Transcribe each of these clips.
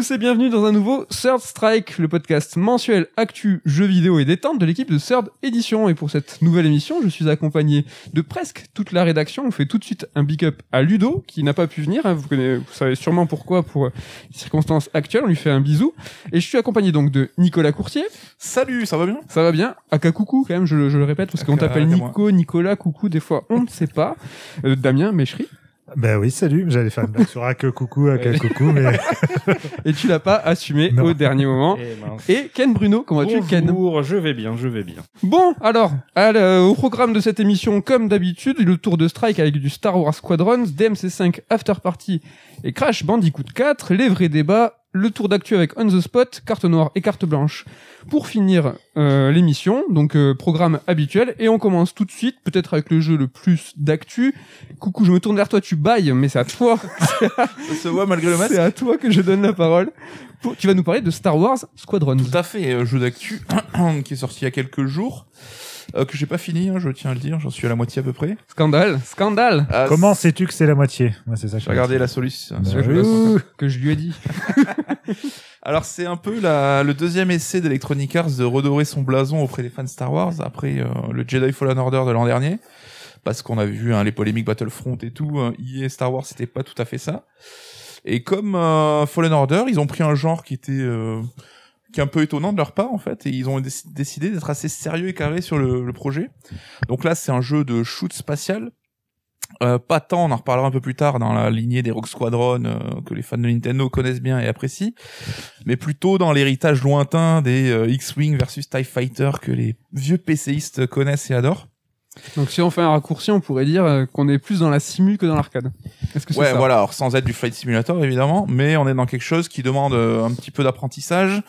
tous et bienvenue dans un nouveau Third Strike, le podcast mensuel actu, jeux vidéo et détente de l'équipe de Third Edition. Et pour cette nouvelle émission, je suis accompagné de presque toute la rédaction. On fait tout de suite un big up à Ludo, qui n'a pas pu venir. hein. Vous, connaissez, vous savez sûrement pourquoi pour euh, les circonstances actuelles. On lui fait un bisou. Et je suis accompagné donc de Nicolas Courtier. Salut, ça va bien? Ça va bien Aka Coucou, quand même, je, le- je le répète, parce qu'on t'appelle. Nico, Nicolas, Coucou, des fois on ne sait pas. Euh, Damien Méchery. Ben oui, salut. J'allais faire une blague sur Aka coucou, Aka coucou, mais Et tu l'as pas assumé Non. au dernier moment. Eh mince. Et Ken Bruno, comment vas-tu Ken? Bonjour, je vais bien, je vais bien. Bon, alors, l- au programme de cette émission, comme d'habitude, le tour de strike avec du Star Wars Squadrons, DMC5 After Party et Crash Bandicoot 4, les vrais débats, le tour d'actu avec On the Spot, carte noire et carte blanche. Pour finir euh, l'émission, donc euh, programme habituel, et on commence tout de suite, peut-être avec le jeu le plus d'actu. Coucou, je me tourne vers toi, tu bailles, mais c'est à toi, Ça se voit malgré le masque c'est à toi que je donne la parole. Pour- tu vas nous parler de Star Wars Squadrons. Tout à fait, euh, jeu d'actu qui est sorti il y a quelques jours, euh, que j'ai pas fini, hein, je tiens à le dire, j'en suis à la moitié à peu près. Scandale, scandale, Ah, comment sais-tu que c'est la moitié? Moi, c'est ça. que regardé la solution. Bah sur oui. le- que je lui ai dit. Alors c'est un peu la, le deuxième essai d'Electronic Arts de redorer son blason auprès des fans de Star Wars après euh, le Jedi Fallen Order de l'an dernier. Parce qu'on a vu hein, les polémiques Battlefront et tout, hein, EA Star Wars c'était pas tout à fait ça. Et comme euh, Fallen Order, ils ont pris un genre qui était euh, qui est un peu étonnant de leur part en fait, et ils ont déc- décidé d'être assez sérieux et carré sur le, projet. Donc là c'est un jeu de shoot spatial. Euh, pas tant, on en reparlera un peu plus tard dans la lignée des Rogue Squadron euh, que les fans de Nintendo connaissent bien et apprécient, mais plutôt dans l'héritage lointain des euh, X-Wing versus TIE Fighter que les vieux PCistes connaissent et adorent. Donc si on fait un raccourci, on pourrait dire euh, qu'on est plus dans la simu que dans l'arcade. Est-ce que c'est Ouais, ça voilà, alors sans être du Flight Simulator évidemment, mais on est dans quelque chose qui demande euh, un petit peu d'apprentissage,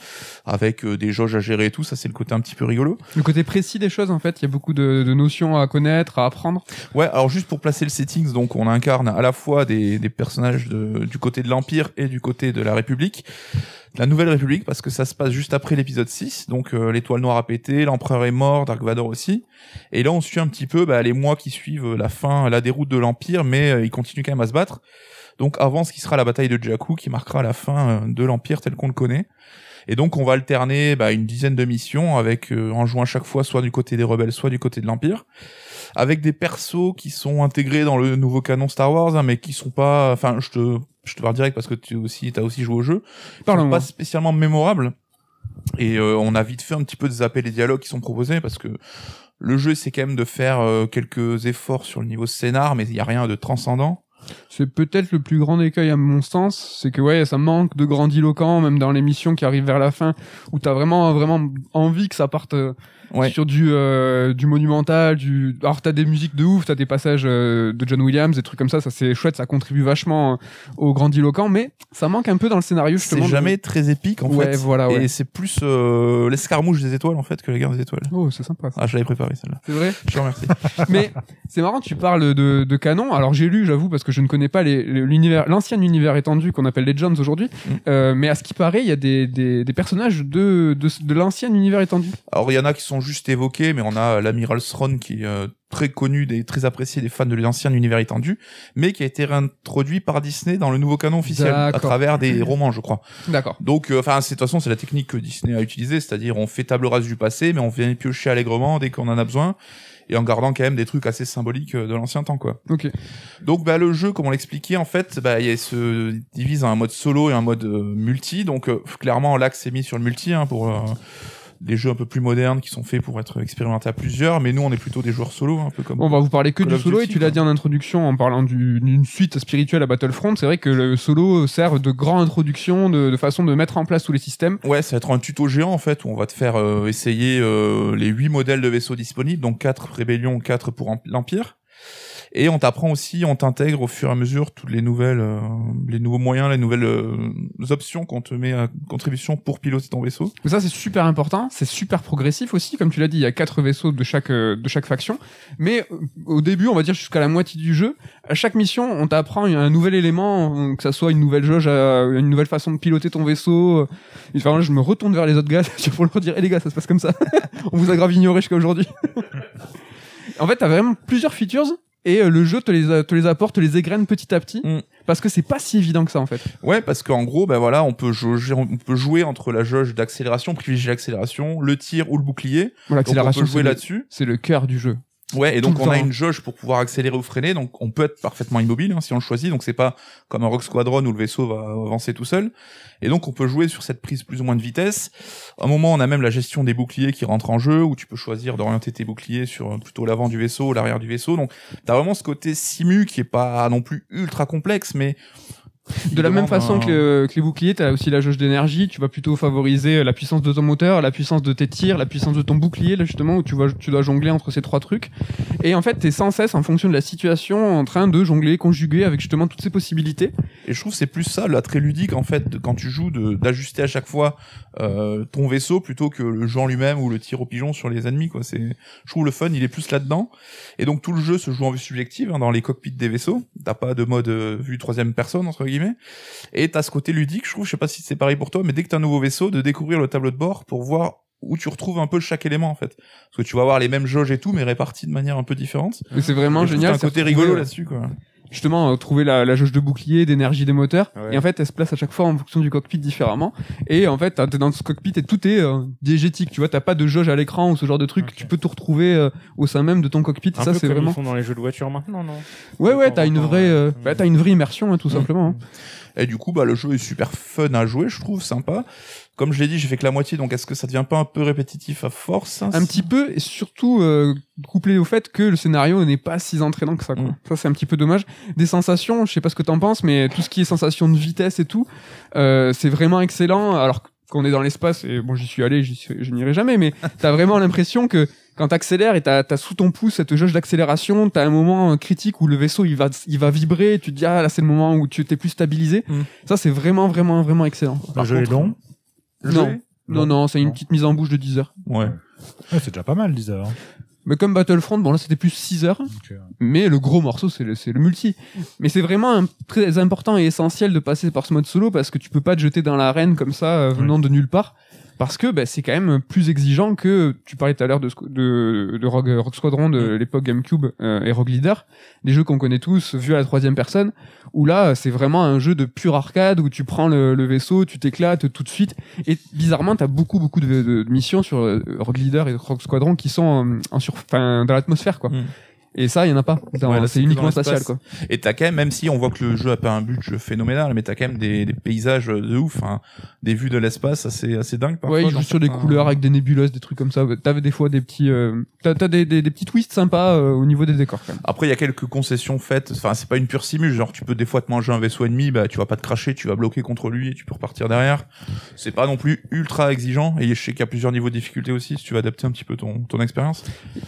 avec euh, des jauges à gérer et tout, ça c'est le côté un petit peu rigolo. Le côté précis des choses, en fait, il y a beaucoup de, de notions à connaître, à apprendre. Ouais, alors juste pour placer le settings, donc on incarne à la fois des, des personnages de- du côté de l'Empire et du côté de la République. La Nouvelle République, parce que ça se passe juste après l'épisode 6, donc euh, l'étoile noire a pété, l'Empereur est mort, Dark Vador aussi. Et là on suit un petit peu bah, les mois qui suivent euh, la fin, la déroute de l'Empire, mais euh, il continue quand même à se battre. Donc avant ce qui sera la bataille de Jakku, qui marquera la fin de l'Empire tel qu'on le connaît. Et donc on va alterner bah, une dizaine de missions avec en jouant à chaque fois soit du côté des rebelles, soit du côté de l'Empire avec des persos qui sont intégrés dans le nouveau canon Star Wars, hein, mais qui sont pas, enfin, je te, je te parle direct parce que tu aussi, t'as aussi joué au jeu, sont pas spécialement mémorables. Et euh, on a vite fait un petit peu de zapper les dialogues qui sont proposés parce que le jeu c'est quand même de faire euh, quelques efforts sur le niveau scénar, mais il y a rien de transcendant. C'est peut-être le plus grand écueil à mon sens, c'est que ouais, ça manque de grandiloquent, même dans les missions qui arrivent vers la fin, où t'as vraiment vraiment envie que ça parte euh, Ouais. sur du euh, du monumental, du. Alors t'as des musiques de ouf, t'as des passages euh, de John Williams, des trucs comme ça, ça c'est chouette, ça contribue vachement euh, au grandiloquent, mais ça manque un peu dans le scénario justement. C'est de- jamais très épique en Ouais, fait. voilà, ouais. Et c'est plus euh, l'escarmouche des étoiles en fait que la guerre des étoiles. Oh, c'est sympa. Ça. Ah, je l'avais préparé celle-là. C'est vrai. Je te remercie. Mais c'est marrant, tu parles de, de canon. Alors j'ai lu, j'avoue, parce que je ne connais pas les- les- l'univers, l'ancien univers étendu qu'on appelle Legends aujourd'hui. Mm. Euh, mais à ce qui paraît, il y a des, des, des personnages de, de, de l'ancien univers étendu. Alors il y en a qui sont juste évoqués, mais on a l'amiral Thrawn qui est euh, très connu, des, très apprécié des fans de l'ancien univers étendu, mais qui a été réintroduit par Disney dans le nouveau canon officiel à travers des romans, je crois. D'accord. Donc, euh, enfin, c'est de toute façon c'est la technique que Disney a utilisée, c'est-à-dire on fait table rase du passé, mais on vient piocher allègrement dès qu'on en a besoin. Et en gardant quand même des trucs assez symboliques euh, de l'ancien temps, quoi. Ok. Donc bah le jeu, comme on l'expliquait, en fait, bah il se divise en un mode solo et un mode euh, multi. Donc euh, clairement l'axe est mis sur le multi hein, pour euh, des jeux un peu plus modernes qui sont faits pour être expérimentés à plusieurs. Mais nous on est plutôt des joueurs solo, un peu comme. On va vous parler que du solo et tu l'as dit en introduction en parlant du- d'une suite spirituelle à Battlefront. C'est vrai que le solo sert de grande introduction, de, de façon de mettre en place tous les systèmes. Ouais, ça va être un tuto géant en fait où on va te faire euh, essayer euh, les huit modèles de vaisseaux disponibles, donc quatre rébellions, quatre pour Emp- l'Empire. Et on t'apprend aussi, on t'intègre au fur et à mesure toutes les nouvelles, euh, les nouveaux moyens, les nouvelles euh, options qu'on te met à contribution pour piloter ton vaisseau. Ça c'est super important, c'est super progressif aussi, comme tu l'as dit, il y a quatre vaisseaux de chaque euh, de chaque faction. Mais euh, au début, on va dire jusqu'à la moitié du jeu, à chaque mission, on t'apprend un nouvel élément, euh, que ça soit une nouvelle jauge, une nouvelle façon de piloter ton vaisseau. Enfin, je me retourne vers les autres gars pour leur dire, eh les gars, ça se passe comme ça. on vous a grave ignoré jusqu'à aujourd'hui. en fait, t'as vraiment plusieurs features et euh, le jeu te les, te les apporte, te les égrène petit à petit. Mm. Parce que c'est pas si évident que ça en fait. Ouais, parce qu'en gros, ben voilà, on peut jauger, on peut jouer entre la jauge d'accélération, privilégier l'accélération, le tir ou le bouclier. Bon, Donc on peut jouer là-dessus. c'est le cœur du jeu. Ouais, et donc on a une jauge pour pouvoir accélérer ou freiner, donc on peut être parfaitement immobile hein, si on le choisit, donc c'est pas comme un Rock Squadron où le vaisseau va avancer tout seul. Et donc on peut jouer sur cette prise plus ou moins de vitesse. À un moment, on a même la gestion des boucliers qui rentre en jeu, où tu peux choisir d'orienter tes boucliers sur euh, plutôt l'avant du vaisseau ou l'arrière du vaisseau. Donc t'as vraiment ce côté simu qui est pas non plus ultra complexe, mais De la même façon que, le- que les boucliers, t'as aussi la jauge d'énergie. Tu vas plutôt favoriser la puissance de ton moteur, la puissance de tes tirs, la puissance de ton bouclier, là justement où tu vas, tu dois jongler entre ces trois trucs. Et en fait, t'es sans cesse en fonction de la situation en train de jongler, conjuguer avec justement toutes ces possibilités. Et je trouve que c'est plus ça l'attrait ludique en fait de, quand tu joues d'ajuster à chaque fois euh, ton vaisseau plutôt que le jeu en lui-même ou le tir au pigeon sur les ennemis quoi. C'est je trouve le fun il est plus là-dedans. Et donc tout le jeu se joue en vue subjective hein, dans les cockpits des vaisseaux. T'as pas de mode euh, vue troisième personne entre guillemets. Et t'as ce côté ludique je trouve. Je sais pas si c'est pareil pour toi mais dès que t'as un nouveau vaisseau de découvrir le tableau de bord pour voir où tu retrouves un peu chaque élément en fait. Parce que tu vas avoir les mêmes jauges et tout mais répartis de manière un peu différente. Et c'est vraiment Et génial. qu'il y a un côté rigolo là-dessus quoi. Justement euh, trouver la, la jauge de bouclier, d'énergie des moteurs. Ouais. Et en fait, elle se place à chaque fois en fonction du cockpit différemment. Et en fait, t'es dans ce cockpit et tout est euh, diégétique. Tu vois, t'as pas de jauge à l'écran ou ce genre de truc. Tu peux tout retrouver euh, au sein même de ton cockpit. Un ça, c'est comme vraiment. ils font dans les jeux de voiture maintenant, non? Ouais, ouais, t'as une vraie, euh, euh, bah, t'as une vraie immersion, hein, tout Mm. simplement. hein. Et du coup, bah, le jeu est super fun à jouer, je trouve, sympa. Comme je l'ai dit, j'ai fait que la moitié, donc est-ce que ça devient pas un peu répétitif à force Un petit peu, et surtout euh, couplé au fait que le scénario n'est pas si entraînant que ça. Quoi. Mm. Ça, c'est un petit peu dommage. Des sensations, je sais pas ce que t'en penses, mais tout ce qui est sensation de vitesse et tout, euh, c'est vraiment excellent. Alors qu'on est dans l'espace, et bon, j'y suis allé, j'y suis- je n'irai jamais, mais t'as vraiment l'impression que quand t'accélères et t'as as sous ton pouce cette jauge d'accélération, t'as un moment critique où le vaisseau il va il va vibrer, et tu te dis ah là c'est le moment où tu t'es plus stabilisé. Mm. Ça c'est vraiment vraiment vraiment excellent. Le Par jeu contre, est long. Le Non. jeu Non non, c'est une petite mise en bouche de 10 heures. Ouais. Ouais, c'est déjà pas mal, 10 heures. hein. Mais comme Battlefront, bon là c'était plus 6 heures. Mais le gros morceau, c'est le, multi. Mais c'est vraiment un- très important et essentiel de passer par ce mode solo parce que tu peux pas te jeter dans l'arène comme ça, euh, venant de nulle part. Parce que bah, c'est quand même plus exigeant que tu parlais tout à l'heure de, squ- de, de Rogue, Rogue Squadron de Mm. l'époque GameCube euh, et Rogue Leader, des jeux qu'on connaît tous vus à la troisième personne, où là c'est vraiment un jeu de pure arcade où tu prends le, le vaisseau, tu t'éclates tout de suite. Et bizarrement, t'as beaucoup beaucoup de, missions sur euh, Rogue Leader et Rogue Squadron qui sont euh, en sur, dans l'atmosphère quoi. Mm. Et ça, il y en a pas. Ouais, c'est c'est que uniquement spatial, quoi. Et t'as quand même, même si on voit que le jeu a pas un budget phénoménal, mais t'as quand même des, des paysages de ouf, hein, des vues de l'espace assez, assez dingues parfois. ouais, il joue dans sur des couleurs avec des nébuleuses, des trucs comme ça. T'avais des fois des petits, euh, t'as, des, des, des petits twists sympas euh, au niveau des décors, quand même. Après, il y a quelques concessions faites. Enfin, c'est pas une pure simu. Genre, tu peux des fois te manger un vaisseau ennemi, bah, tu vas pas te cracher, tu vas bloquer contre lui et tu peux repartir derrière. C'est pas non plus ultra exigeant. Et je sais qu'il y a plusieurs niveaux de difficulté aussi, si tu veux adapter un petit peu ton, ton expérience.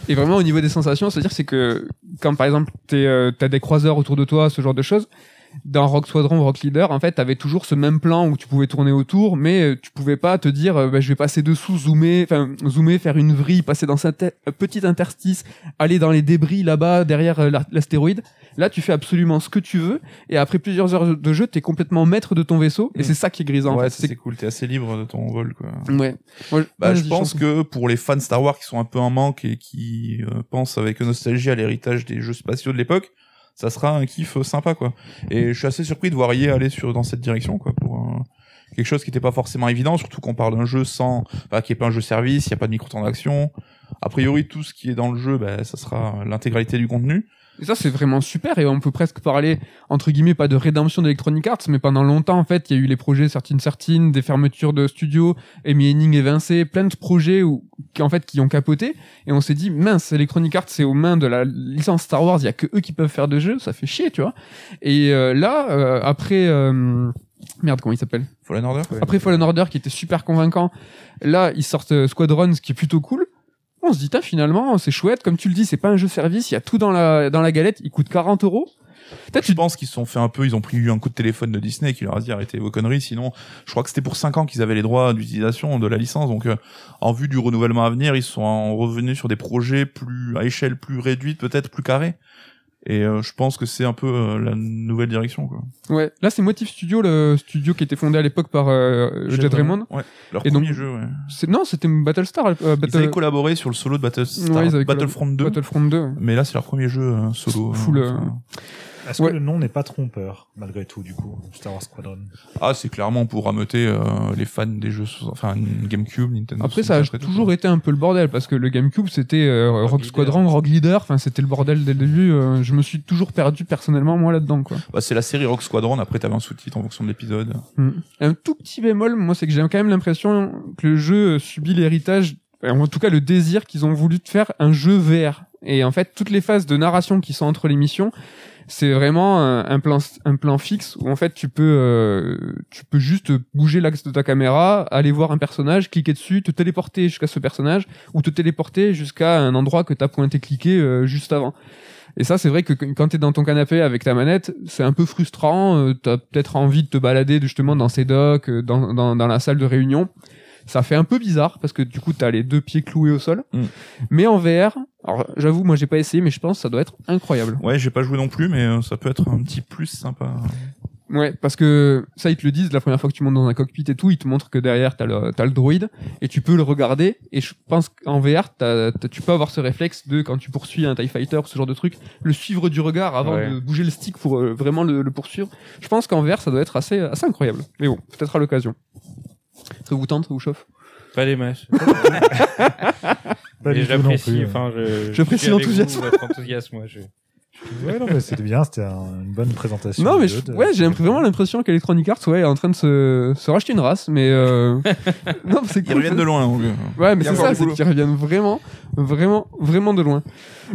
Et vraiment, au niveau des sensations, c'est-à-dire, c'est que quand par exemple, t'es, euh, t'as des croiseurs autour de toi, ce genre de choses. Dans Rock Squadron, Rock Leader, en fait, t'avais toujours ce même plan où tu pouvais tourner autour, mais euh, tu pouvais pas te dire, euh, bah, je vais passer dessous, zoomer, enfin, zoomer, faire une vrille, passer dans cette petite interstice, aller dans les débris là-bas, derrière euh, l'astéroïde. Là, tu fais absolument ce que tu veux, et après plusieurs heures de jeu, t'es complètement maître de ton vaisseau, et Mm. c'est ça qui est grisant. en ouais, fait. c'est cool. T'es assez libre de ton vol, quoi. Ouais. Moi, Bah, je pense que pour les fans Star Wars qui sont un peu en manque et qui euh, pensent avec nostalgie à l'héritage des jeux spatiaux de l'époque, ça sera un kiff euh, sympa quoi. Et je suis assez surpris de voir EA aller sur dans cette direction quoi pour euh, quelque chose qui n'était pas forcément évident, surtout qu'on parle d'un jeu sans, enfin qui est pas un jeu service, il y a pas de microtransactions. A priori tout ce qui est dans le jeu, bah, ça sera l'intégralité du contenu. Et ça, c'est vraiment super. Et on peut presque parler, entre guillemets, pas de rédemption d'Electronic Arts, mais pendant longtemps, en fait, il y a eu les projets Certine Certine, des fermetures de studios, Amy Henning évincé, plein de projets où, qui, en fait, qui ont capoté. Et on s'est dit, mince, Electronic Arts, c'est aux mains de la licence Star Wars, il y a que eux qui peuvent faire de jeux, ça fait chier, tu vois. Et euh, là, euh, après, euh, merde, comment il s'appelle? Fallen Order? Après Fallen Order, qui était super convaincant, là, ils sortent Squadron, ce qui est plutôt cool. On se dit, finalement, c'est chouette. Comme tu le dis, c'est pas un jeu service, il y a tout dans la, dans la galette, il coûte 40 euros. Peut-être Je pense qu'ils se sont fait un peu, ils ont pris un coup de téléphone de Disney qui leur a dit arrêtez vos conneries, sinon je crois que c'était pour 5 ans qu'ils avaient les droits d'utilisation de la licence, donc euh, en vue du renouvellement à venir, ils sont en- revenus sur des projets plus à échelle plus réduite, peut-être plus carrée. Et euh, je pense que c'est un peu euh, la nouvelle direction quoi. Ouais, là c'est Motive Studio, le studio qui était fondé à l'époque par euh, Jet Raymond. Ouais. Leur Et donc- premier jeu. Ouais. C'est non, c'était Battlestar, euh, Ils avaient collaboré sur le solo de Battlestar, Ouais, Battlefront 2, Battlefront 2. ouais. mais là c'est leur premier jeu euh, solo. Full, euh, euh, enfin, Est-ce Ouais. que le nom n'est pas trompeur, malgré tout, du coup, Star Wars Squadron? Ah, c'est clairement pour rameuter euh, les fans des jeux, sous- enfin GameCube, Nintendo. Après, ça a 64 et tout, toujours été un peu le bordel parce que le GameCube c'était euh, Rock Leader. Squadron, Rock Leader, enfin c'était le bordel dès le début. euh, je me suis toujours perdu personnellement moi là-dedans quoi. Bah, c'est la série Rock Squadron. Après, t'avais un sous-titre en fonction de l'épisode. Mm. Un tout petit bémol, moi, c'est que j'ai quand même l'impression que le jeu subit l'héritage, en tout cas le désir qu'ils ont voulu de faire un jeu VR. Et en fait, toutes les phases de narration qui sont entre les missions, c'est vraiment un, plan un plan fixe où en fait tu peux euh, tu peux juste bouger l'axe de ta caméra, aller voir un personnage, cliquer dessus, te téléporter jusqu'à ce personnage ou te téléporter jusqu'à un endroit que tu as pointé cliqué euh, juste avant. Et ça, c'est vrai que quand t'es dans ton canapé avec ta manette, c'est un peu frustrant. Euh, T'as peut-être envie de te balader justement dans ces docks, euh, dans, dans, dans la salle de réunion. Ça fait un peu bizarre parce que du coup, t'as les deux pieds cloués au sol. Mm. Mais en VR, alors j'avoue, moi j'ai pas essayé, mais je pense que ça doit être incroyable. Ouais, j'ai pas joué non plus, mais euh, ça peut être un petit plus sympa. Ouais, parce que ça, ils te le disent la première fois que tu montes dans un cockpit et tout, ils te montrent que derrière, t'as le, t'as le droïde et tu peux le regarder. Et je pense qu'en VR, t'as, t'as- tu peux avoir ce réflexe de, quand tu poursuis un TIE Fighter ou ce genre de truc, le suivre du regard avant Ouais. de bouger le stick pour euh, vraiment le, le poursuivre. Je pense qu'en VR, ça doit être assez, assez incroyable. Mais bon, peut-être à l'occasion. Ça vous tente, ça vous chauffe? Pas les matchs. Pas Et du tout non j'apprécie, plus. enfin, je. J'apprécie suis avec l'enthousiasme. Votre enthousiasme, moi, je. Ouais, non, mais c'était bien, c'était un- une bonne présentation. Non, mais du je- jeu de- ouais, j'ai vraiment l'impression qu'Electronic Arts ouais, est en train de se, se racheter une race, mais euh... non, c'est Ils cool. reviennent de loin. donc, euh. Ouais, mais Il y a c'est encore ça, du c'est boulot. qu'ils reviennent vraiment, vraiment, vraiment de loin.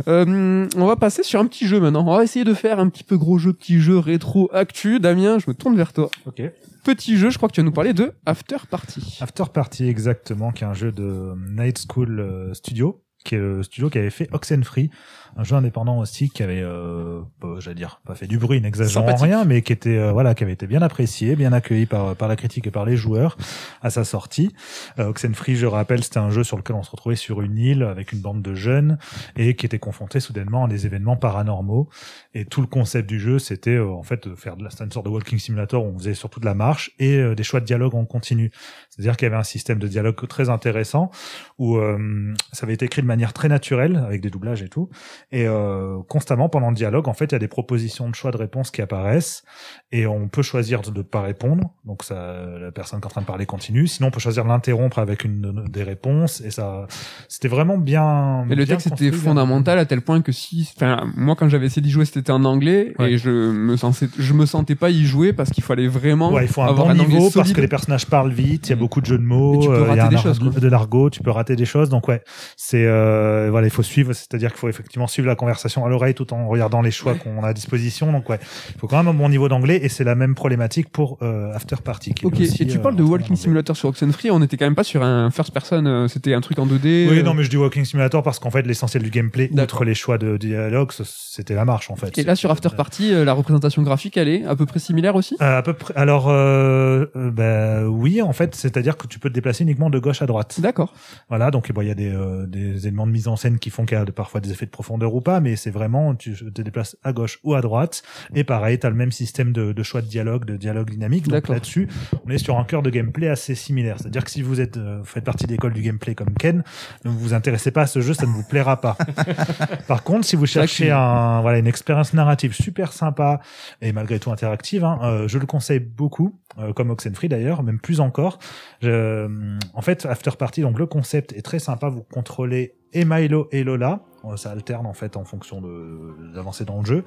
Euh, on va passer sur un petit jeu maintenant. On va essayer de faire un petit peu gros jeu, petit jeu rétro actu. Damien, je me tourne vers toi. Ok. Petit jeu, je crois que tu vas nous parler de After Party. After Party, exactement, qui est un jeu de Night School euh, Studio, qui est le studio qui avait fait Oxenfree, un jeu indépendant aussi qui avait, euh, bah, j'allais dire, pas fait du bruit, n'exagérant rien, mais qui était, euh, voilà, qui avait été bien apprécié, bien accueilli par par la critique et par les joueurs à sa sortie. Euh, Oxenfree, je rappelle, c'était un jeu sur lequel on se retrouvait sur une île avec une bande de jeunes et qui était confronté soudainement à des événements paranormaux. Et tout le concept du jeu, c'était euh, en fait de faire de la une sorte de walking simulator où on faisait surtout de la marche et euh, des choix de dialogue en continu. C'est-à-dire qu'il y avait un système de dialogue très intéressant où euh, ça avait été écrit de manière très naturelle avec des doublages et tout. Et euh, constamment pendant le dialogue, en fait, il y a des propositions de choix de réponse qui apparaissent et on peut choisir de ne pas répondre. Donc ça, la personne qui est en train de parler continue. Sinon, on peut choisir de l'interrompre avec une des réponses et ça, c'était vraiment bien. Et le bien texte était fondamental à tel point que si, enfin, moi quand j'avais essayé d'y jouer, c'était en anglais Ouais. et je me sentais, je me sentais pas y jouer parce qu'il fallait vraiment Ouais, il faut un avoir bon un niveau parce que les personnages parlent vite, il y a Mm. beaucoup de jeux de mots, Et tu peux euh, il y a rater un des choses, de l'argot, tu peux rater des choses. Donc ouais, c'est euh, voilà, il faut suivre, c'est-à-dire qu'il faut effectivement suivre la conversation à l'oreille tout en regardant les choix qu'on a à disposition. Donc ouais, il faut quand même un bon niveau d'anglais et c'est la même problématique pour euh, After Party. qui Ok, aussi, et tu euh, parles de Walking. Simulator sur Oxenfree, on était quand même pas sur un first person, euh, c'était un truc en 2D. Oui, non, mais je dis Walking Simulator parce qu'en fait, l'essentiel du gameplay, outre les choix de dialogue, c'était la marche en fait. Et là sur After Party, la représentation graphique, elle est à peu près similaire aussi? Euh, à peu près. Alors, euh, bah, oui, en fait, c'est-à-dire que tu peux te déplacer uniquement de gauche à droite. D'accord. Voilà, donc bon, il y a des, euh, des éléments de mise en scène qui font qu'il y a parfois des effets de profondeur ou pas, mais c'est vraiment tu te déplaces à gauche ou à droite. Et pareil, tu as le même système de, de choix de dialogue, de dialogue dynamique. Donc là-dessus, on est sur un cœur de gameplay assez similaire. C'est-à-dire que si vous êtes, euh, vous faites partie de l'école du gameplay comme Ken, ne vous intéressez pas à ce jeu, ça ne vous plaira pas. Par contre, si vous cherchez un, voilà, une expérience narrative super sympa et malgré tout interactive, hein, euh, je le conseille beaucoup, euh, comme Oxenfree d'ailleurs, même plus encore. Je- en fait, After Party, donc le concept est très sympa. Vous contrôlez et Milo et Lola. Euh, Ça alterne en fait en fonction de d'avancée dans le jeu.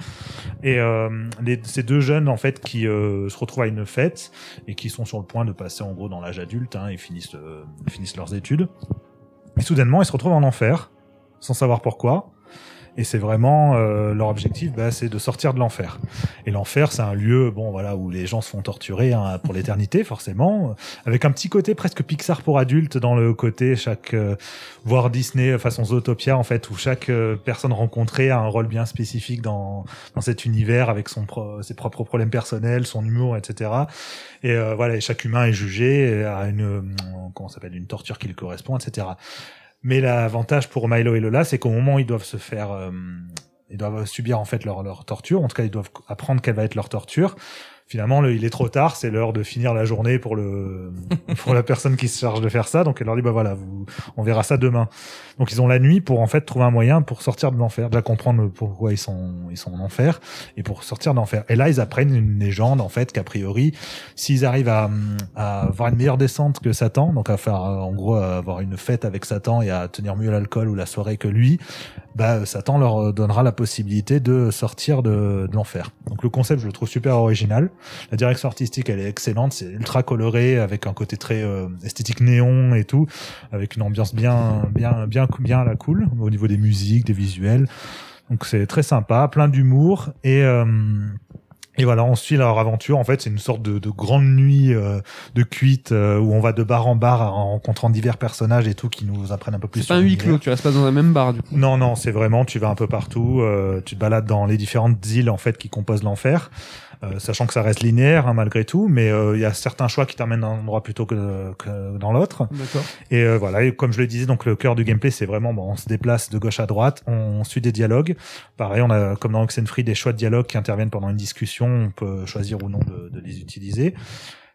Et euh, les, ces deux jeunes en fait qui euh, se retrouvent à une fête et qui sont sur le point de passer en gros dans l'âge adulte hein, et finissent euh, finissent leurs études. Et soudainement, ils se retrouvent en enfer sans savoir pourquoi. Et c'est vraiment euh, leur objectif, bah, c'est de sortir de l'enfer. Et l'enfer, c'est un lieu, bon voilà, où les gens se font torturer hein, pour l'éternité, forcément, avec un petit côté presque Pixar pour adultes dans le côté chaque, euh, voire Disney façon Zootopia en fait, où chaque euh, personne rencontrée a un rôle bien spécifique dans dans cet univers avec son pro- ses propres problèmes personnels, son humour, etc. Et euh, voilà, et chaque humain est jugé à une euh, comment s'appelle une torture qui lui correspond, etc. Mais l'avantage pour Milo et Lola, c'est qu'au moment où ils doivent se faire, euh, ils doivent subir en fait leur, leur torture. En tout cas, ils doivent apprendre quelle va être leur torture. Finalement le, il est trop tard, c'est l'heure de finir la journée pour le pour la personne qui se charge de faire ça. Donc elle leur dit bah voilà, vous, on verra ça demain. Donc ils ont la nuit pour en fait trouver un moyen pour sortir de l'enfer, déjà comprendre pourquoi ils sont ils sont en enfer et pour sortir de l'enfer. Et là ils apprennent une légende en fait qu'a priori s'ils arrivent à, à avoir une meilleure descente que Satan, donc à faire en gros à avoir une fête avec Satan et à tenir mieux l'alcool ou la soirée que lui, bah Satan leur donnera la possibilité de sortir de, de l'enfer. Donc le concept je le trouve super original. La direction artistique elle est excellente, c'est ultra coloré avec un côté très euh, esthétique néon et tout, avec une ambiance bien bien bien bien à la cool au niveau des musiques, des visuels. Donc c'est très sympa, plein d'humour et euh, et voilà, on suit leur aventure. En fait, c'est une sorte de, de grande nuit euh, de cuite euh, où on va de bar en bar en rencontrant divers personnages et tout qui nous apprennent un peu plus. C'est pas un huis clos, tu restes pas dans un même bar, du coup. Non, non, c'est vraiment, tu vas un peu partout, euh, tu te balades dans les différentes îles en fait qui composent l'enfer, euh, sachant que ça reste linéaire hein, malgré tout, mais euh, il y a certains choix qui t'amènent d'un endroit plutôt que, que dans l'autre. Et euh, voilà, et comme je le disais, donc le cœur du gameplay, c'est vraiment, bon, on se déplace de gauche à droite, on suit des dialogues. Pareil, on a comme dans Oxenfree des choix de dialogues qui interviennent pendant une discussion, on peut choisir ou non de, de les utiliser.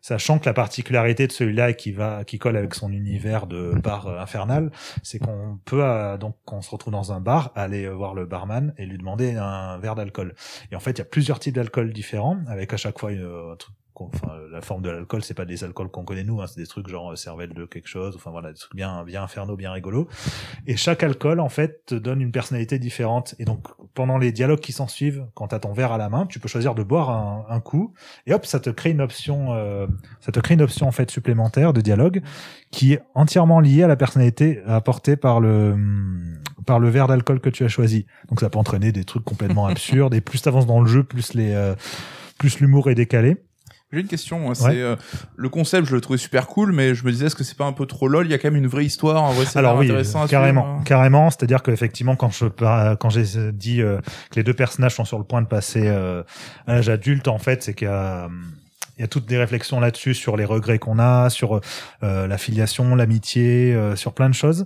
Sachant que la particularité de celui-là qui va, qui colle avec son univers de bar euh, infernal, c'est qu'on peut euh, donc quand on se retrouve dans un bar, aller euh, voir le barman et lui demander un verre d'alcool. Et en fait, il y a plusieurs types d'alcool différents, avec à chaque fois euh, un truc Enfin, la forme de l'alcool, c'est pas des alcools qu'on connaît nous, hein, c'est des trucs genre cervelle de quelque chose, enfin voilà, des trucs bien, bien infernaux, bien rigolos. Et chaque alcool, en fait, te donne une personnalité différente. Et donc, pendant les dialogues qui s'en suivent, quand t'as ton verre à la main, tu peux choisir de boire un, un coup, et hop, ça te crée une option, euh, ça te crée une option en fait supplémentaire de dialogue qui est entièrement liée à la personnalité apportée par le par le verre d'alcool que tu as choisi. Donc, ça peut entraîner des trucs complètement absurdes. Et plus t'avances dans le jeu, plus les euh, plus l'humour est décalé. J'ai une question. C'est Ouais. euh, le concept, je le trouvais super cool, mais je me disais, est-ce que c'est pas un peu trop lol? Il y a quand même une vraie histoire, un vrai Alors oui, intéressant à carrément, hein. carrément. C'est-à-dire qu'effectivement, quand je quand j'ai dit euh, que les deux personnages sont sur le point de passer euh, à l'âge adulte, en fait, c'est qu'il y a hum, il y a toutes des réflexions là-dessus sur les regrets qu'on a, sur euh, la filiation, l'amitié, euh, sur plein de choses.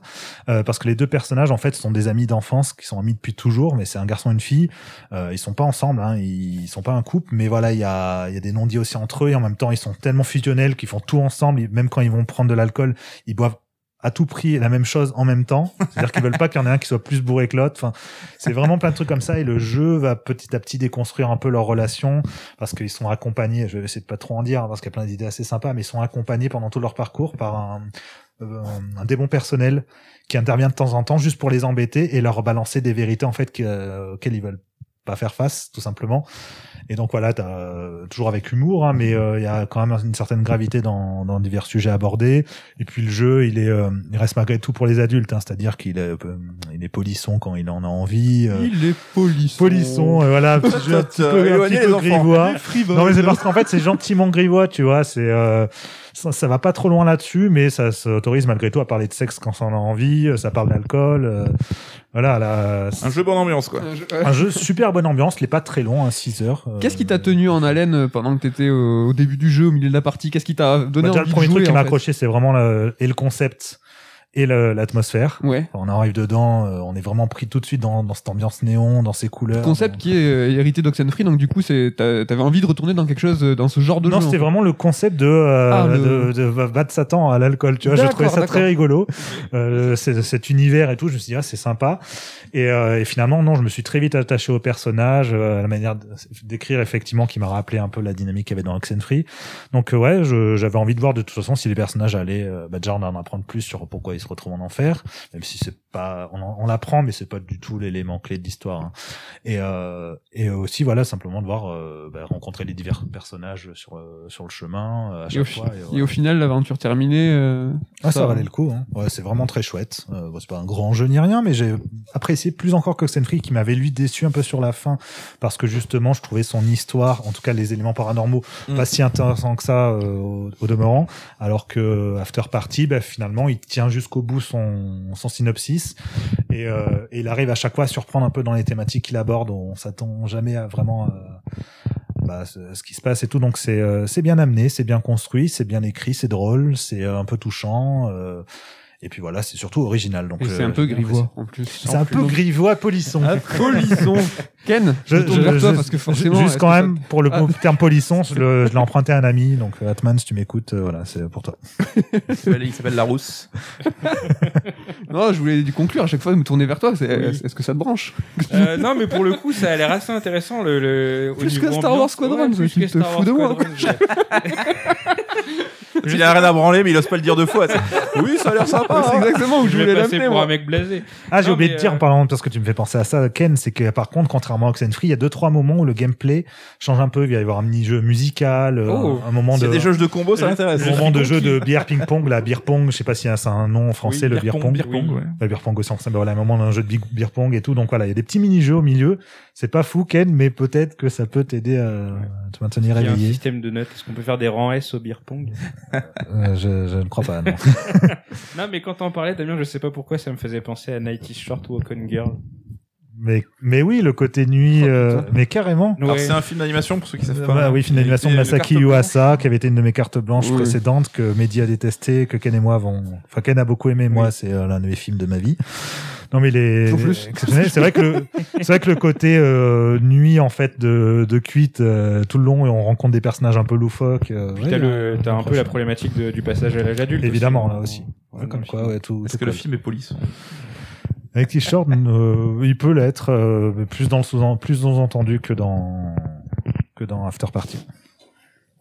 Euh, parce que les deux personnages, en fait, sont des amis d'enfance qui sont amis depuis toujours, mais c'est un garçon et une fille. Euh, ils sont pas ensemble, hein, ils sont pas un couple, mais voilà, il y a, y a des non-dits aussi entre eux et en même temps, ils sont tellement fusionnels qu'ils font tout ensemble. Ils- Même quand ils vont prendre de l'alcool, ils boivent à tout prix la même chose en même temps. C'est-à-dire qu'ils veulent pas qu'il y en ait un qui soit plus bourré que l'autre. Enfin, c'est vraiment plein de trucs comme ça et le jeu va petit à petit déconstruire un peu leur relation parce qu'ils sont accompagnés. Je vais essayer de pas trop en dire parce qu'il y a plein d'idées assez sympas, mais ils sont accompagnés pendant tout leur parcours par un, euh, un démon personnel qui intervient de temps en temps juste pour les embêter et leur balancer des vérités en fait euh, auxquelles ils veulent pas faire face tout simplement. Et donc voilà, t'as, euh, toujours avec humour, hein, mais euh, il y a quand même une certaine gravité dans, dans divers sujets abordés. Et puis le jeu, il est, euh, il reste malgré tout pour les adultes, hein, c'est-à-dire qu'il est, euh, il est polisson quand il en a envie. euh, Il est polisson. polisson, voilà, petit jeu un petit peu, un petit peu grivois. Non mais c'est parce qu'en fait c'est gentiment grivois, tu vois, c'est euh, ça, ça va pas trop loin là-dessus, mais ça s'autorise malgré tout à parler de sexe quand on a envie, euh, ça parle d'alcool, euh, voilà, là, Un jeu bonne ambiance, quoi. Euh, euh, un jeu super bonne ambiance, il est pas très long, hein, 6 heures. euh, Qu'est-ce qui t'a tenu en haleine euh, pendant que t'étais au, au début du jeu, au milieu de la partie? Qu'est-ce qui t'a bah, donné déjà, envie le premier de jouer truc qui en m'a accroché, c'est vraiment le, et le concept et l'atmosphère. Ouais. On arrive dedans, euh, on est vraiment pris tout de suite dans, dans cette ambiance néon, dans ces couleurs. Concept dans- qui est euh, hérité d'Oxenfree, donc du coup, t'avais envie de retourner dans quelque chose euh, dans ce genre de non, jeu. c'était en fait. vraiment le concept de, euh, Ah, le- de, de battre Satan à l'alcool. Tu vois, je D'accord, trouvais ça très rigolo. Euh, cet univers et tout, je me suis dit, ah, c'est sympa. Et, euh, et finalement, non, je me suis très vite attaché au personnage, euh, à la manière d'écrire, effectivement, qui m'a rappelé un peu la dynamique qu'il y avait dans Oxenfree. Donc, ouais, j'avais envie de voir de toute façon si les personnages allaient, bah, déjà, on en apprendre plus sur pourquoi ils se retrouvent en enfer, même si c'est pas, on, on l'apprend, mais c'est pas du tout l'élément clé de l'histoire. hein. Et, euh, et aussi, voilà, simplement de voir, euh, bah, rencontrer les divers personnages sur, euh, sur le chemin, euh, à Et chaque au, fois. et, et au final, l'aventure terminée. euh, Ah, ça, valait le coup. Hein. Ouais, c'est vraiment très chouette. Euh, bon, c'est pas un grand jeu ni rien, mais j'ai apprécié plus encore que Oxenfree, qui m'avait lui déçu un peu sur la fin, parce que justement, je trouvais son histoire, en tout cas les éléments paranormaux, Mm. pas si intéressants que ça euh, au, au demeurant, alors que After Party, bah, finalement, il tient jusqu'au bout son, son synopsis, et, euh, et il arrive à chaque fois à surprendre un peu dans les thématiques qu'il aborde. On s'attend jamais à vraiment... euh, bah, ce, ce qui se passe et tout. Donc c'est euh, c'est bien amené, c'est bien construit, c'est bien écrit, c'est drôle, c'est un peu touchant. Et puis voilà, c'est surtout original. Donc c'est euh, un peu grivois en plus. C'est un peu grivois polisson. Ah, polisson. Ken, je, Je- je- vers toi je- parce que forcément. Juste quand ça- même, pour le Ah. mot- terme polisson, je le- je l'ai emprunté à un ami. Donc, euh, Atman, si tu m'écoutes, euh, voilà, c'est pour toi. Il s'appelle- il s'appelle La Rousse. Non, je voulais conclure à chaque fois de me tourner vers toi. Oui. est-ce que ça te branche Euh, non, mais pour le coup, ça a l'air assez intéressant. Le, le, au Plus que Star Wars. Squadron, Ouais, que te Star fous Wars de moi, je- Il a rien à branler, mais il ose pas le dire deux fois. Oui, ça a l'air sympa. C'est hein. exactement où je Je voulais l'amener. pour moi. un mec blasé. Ah, j'ai oublié de dire, euh, pardon, parce que tu me fais penser à ça, Ken, c'est que par contre, contrairement à Oxenfree, il y a deux, trois moments où le gameplay change un peu. Il va y avoir un mini-jeu musical, euh, Oh. un moment de, a des jeux de combo, ça m'intéresse. un moment de jeu de bière ping-pong, la beer pong, je sais pas si c'est un nom en français, Oui, le beer pong. beer pong, Oui. ouais. La beer pong aussi en français, ben voilà, un moment d'un jeu de beer pong et tout. Donc voilà, il y a des petits mini-jeux au milieu. C'est pas fou, Ken, mais peut-être que ça peut t'aider à te maintenir Il y a un système de notes. Est-ce qu'on peut faire des rangs S au beer pong Euh, je, je ne crois pas, non. Non, mais quand t'en parlais, Damien, je sais pas pourquoi ça me faisait penser à Night is Short on Girl. Mais, mais oui, le côté nuit, Oh, euh, mais carrément. Alors, c'est un film d'animation pour ceux qui savent pas. Bah oui, film d'animation de Masaki Yuasa, qui avait été une de mes cartes blanches Oui. précédentes, que Mehdi a détesté, que Ken et moi avons, enfin Ken a beaucoup aimé, moi c'est euh, l'un de mes films de ma vie. Non mais les. C'est vrai que le, c'est vrai que le côté euh, nuit en fait de, de cuite euh, tout le long et on rencontre des personnages un peu loufoques. euh, Puis ouais, t'as le, t'as un peu la problématique de- du passage à l'âge adulte. Évidemment aussi, là aussi. ouais, comme quoi, ouais, tout. Est-ce que le film est polisson Avec T-Shirt, euh, il peut l'être euh, mais plus dans le sous plus sous-entendu que dans que dans After Party.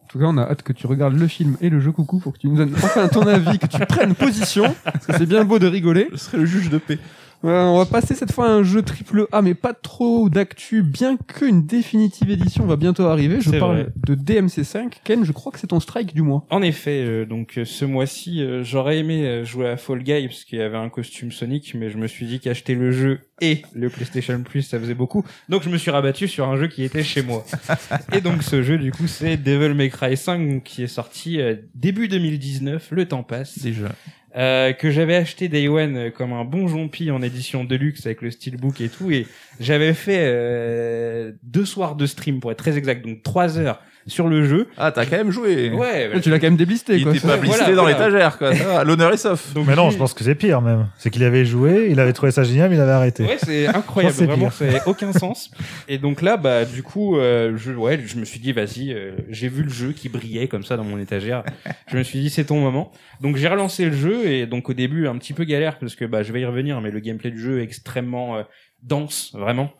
En tout cas, on a hâte que tu regardes le film et le jeu coucou pour que tu nous donnes enfin ton avis, que tu prennes position. Parce que c'est bien beau de rigoler. Je serai le juge de paix. Euh, on va passer cette fois à un jeu triple A, mais pas trop d'actu, bien qu'une définitive édition va bientôt arriver. Je parle vrai. de DMC5. Ken, je crois que c'est ton strike du mois. En effet, euh, donc euh, ce mois-ci, euh, j'aurais aimé jouer à Fall Guy parce qu'il y avait un costume Sonic, mais je me suis dit qu'acheter le jeu et le PlayStation Plus, ça faisait beaucoup. Donc je me suis rabattu sur un jeu qui était chez moi. et donc ce jeu, du coup, c'est Devil May Cry 5 qui est sorti début 2019. Le temps passe. Déjà. Euh, que j'avais acheté Day One euh, comme un bon jompi en édition deluxe avec le steelbook et tout et j'avais fait euh, deux soirs de stream pour être très exact donc trois heures sur le jeu Ah, t'as quand même joué. ouais tu l'as quand même déblisté, Il quoi. était pas Voilà, blisté dans voilà. l'étagère, quoi. L'honneur est sauf. donc Mais non, je pense que c'est pire même. C'est qu'il avait joué, il avait trouvé ça génial, mais il avait arrêté. Ouais, c'est incroyable, vraiment, ça n'a aucun sens. Et donc là, bah, du coup, euh, je, ouais, je me suis dit, vas-y, euh, j'ai vu le jeu qui brillait comme ça dans mon étagère. je me suis dit, c'est ton moment. Donc j'ai relancé le jeu et donc au début, un petit peu galère parce que bah, je vais y revenir, mais le gameplay du jeu est extrêmement euh, dense, vraiment.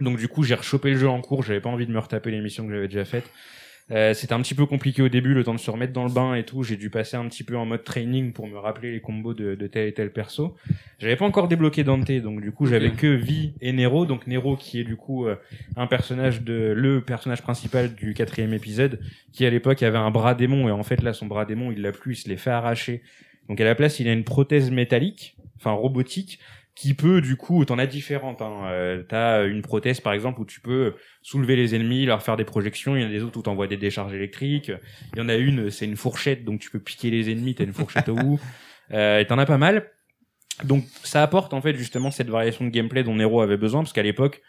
Donc du coup, j'ai rechopé le jeu en cours. J'avais pas envie de me retaper l'émission que j'avais déjà faite. Euh, c'était un petit peu compliqué au début, le temps de se remettre dans le bain et tout. J'ai dû passer un petit peu en mode training pour me rappeler les combos de, de tel et tel perso. J'avais pas encore débloqué Dante, donc du coup j'avais que Vi et Nero. Donc Nero qui est du coup euh, un personnage de le personnage principal du quatrième épisode, qui à l'époque avait un bras démon et en fait là son bras démon il l'a plus, il se l'est fait arracher. Donc à la place il a une prothèse métallique, enfin robotique, qui peut du coup t'en as différentes. Hein. Euh, T'as une prothèse par exemple où tu peux soulever les ennemis, leur faire des projections. Il y en a des autres où t'envoies des décharges électriques. Il y en a une, c'est une fourchette, donc tu peux piquer les ennemis. T'as une fourchette au bout. Euh, et t'en as pas mal. Donc ça apporte en fait justement cette variation de gameplay dont Nero avait besoin parce qu'à l'époque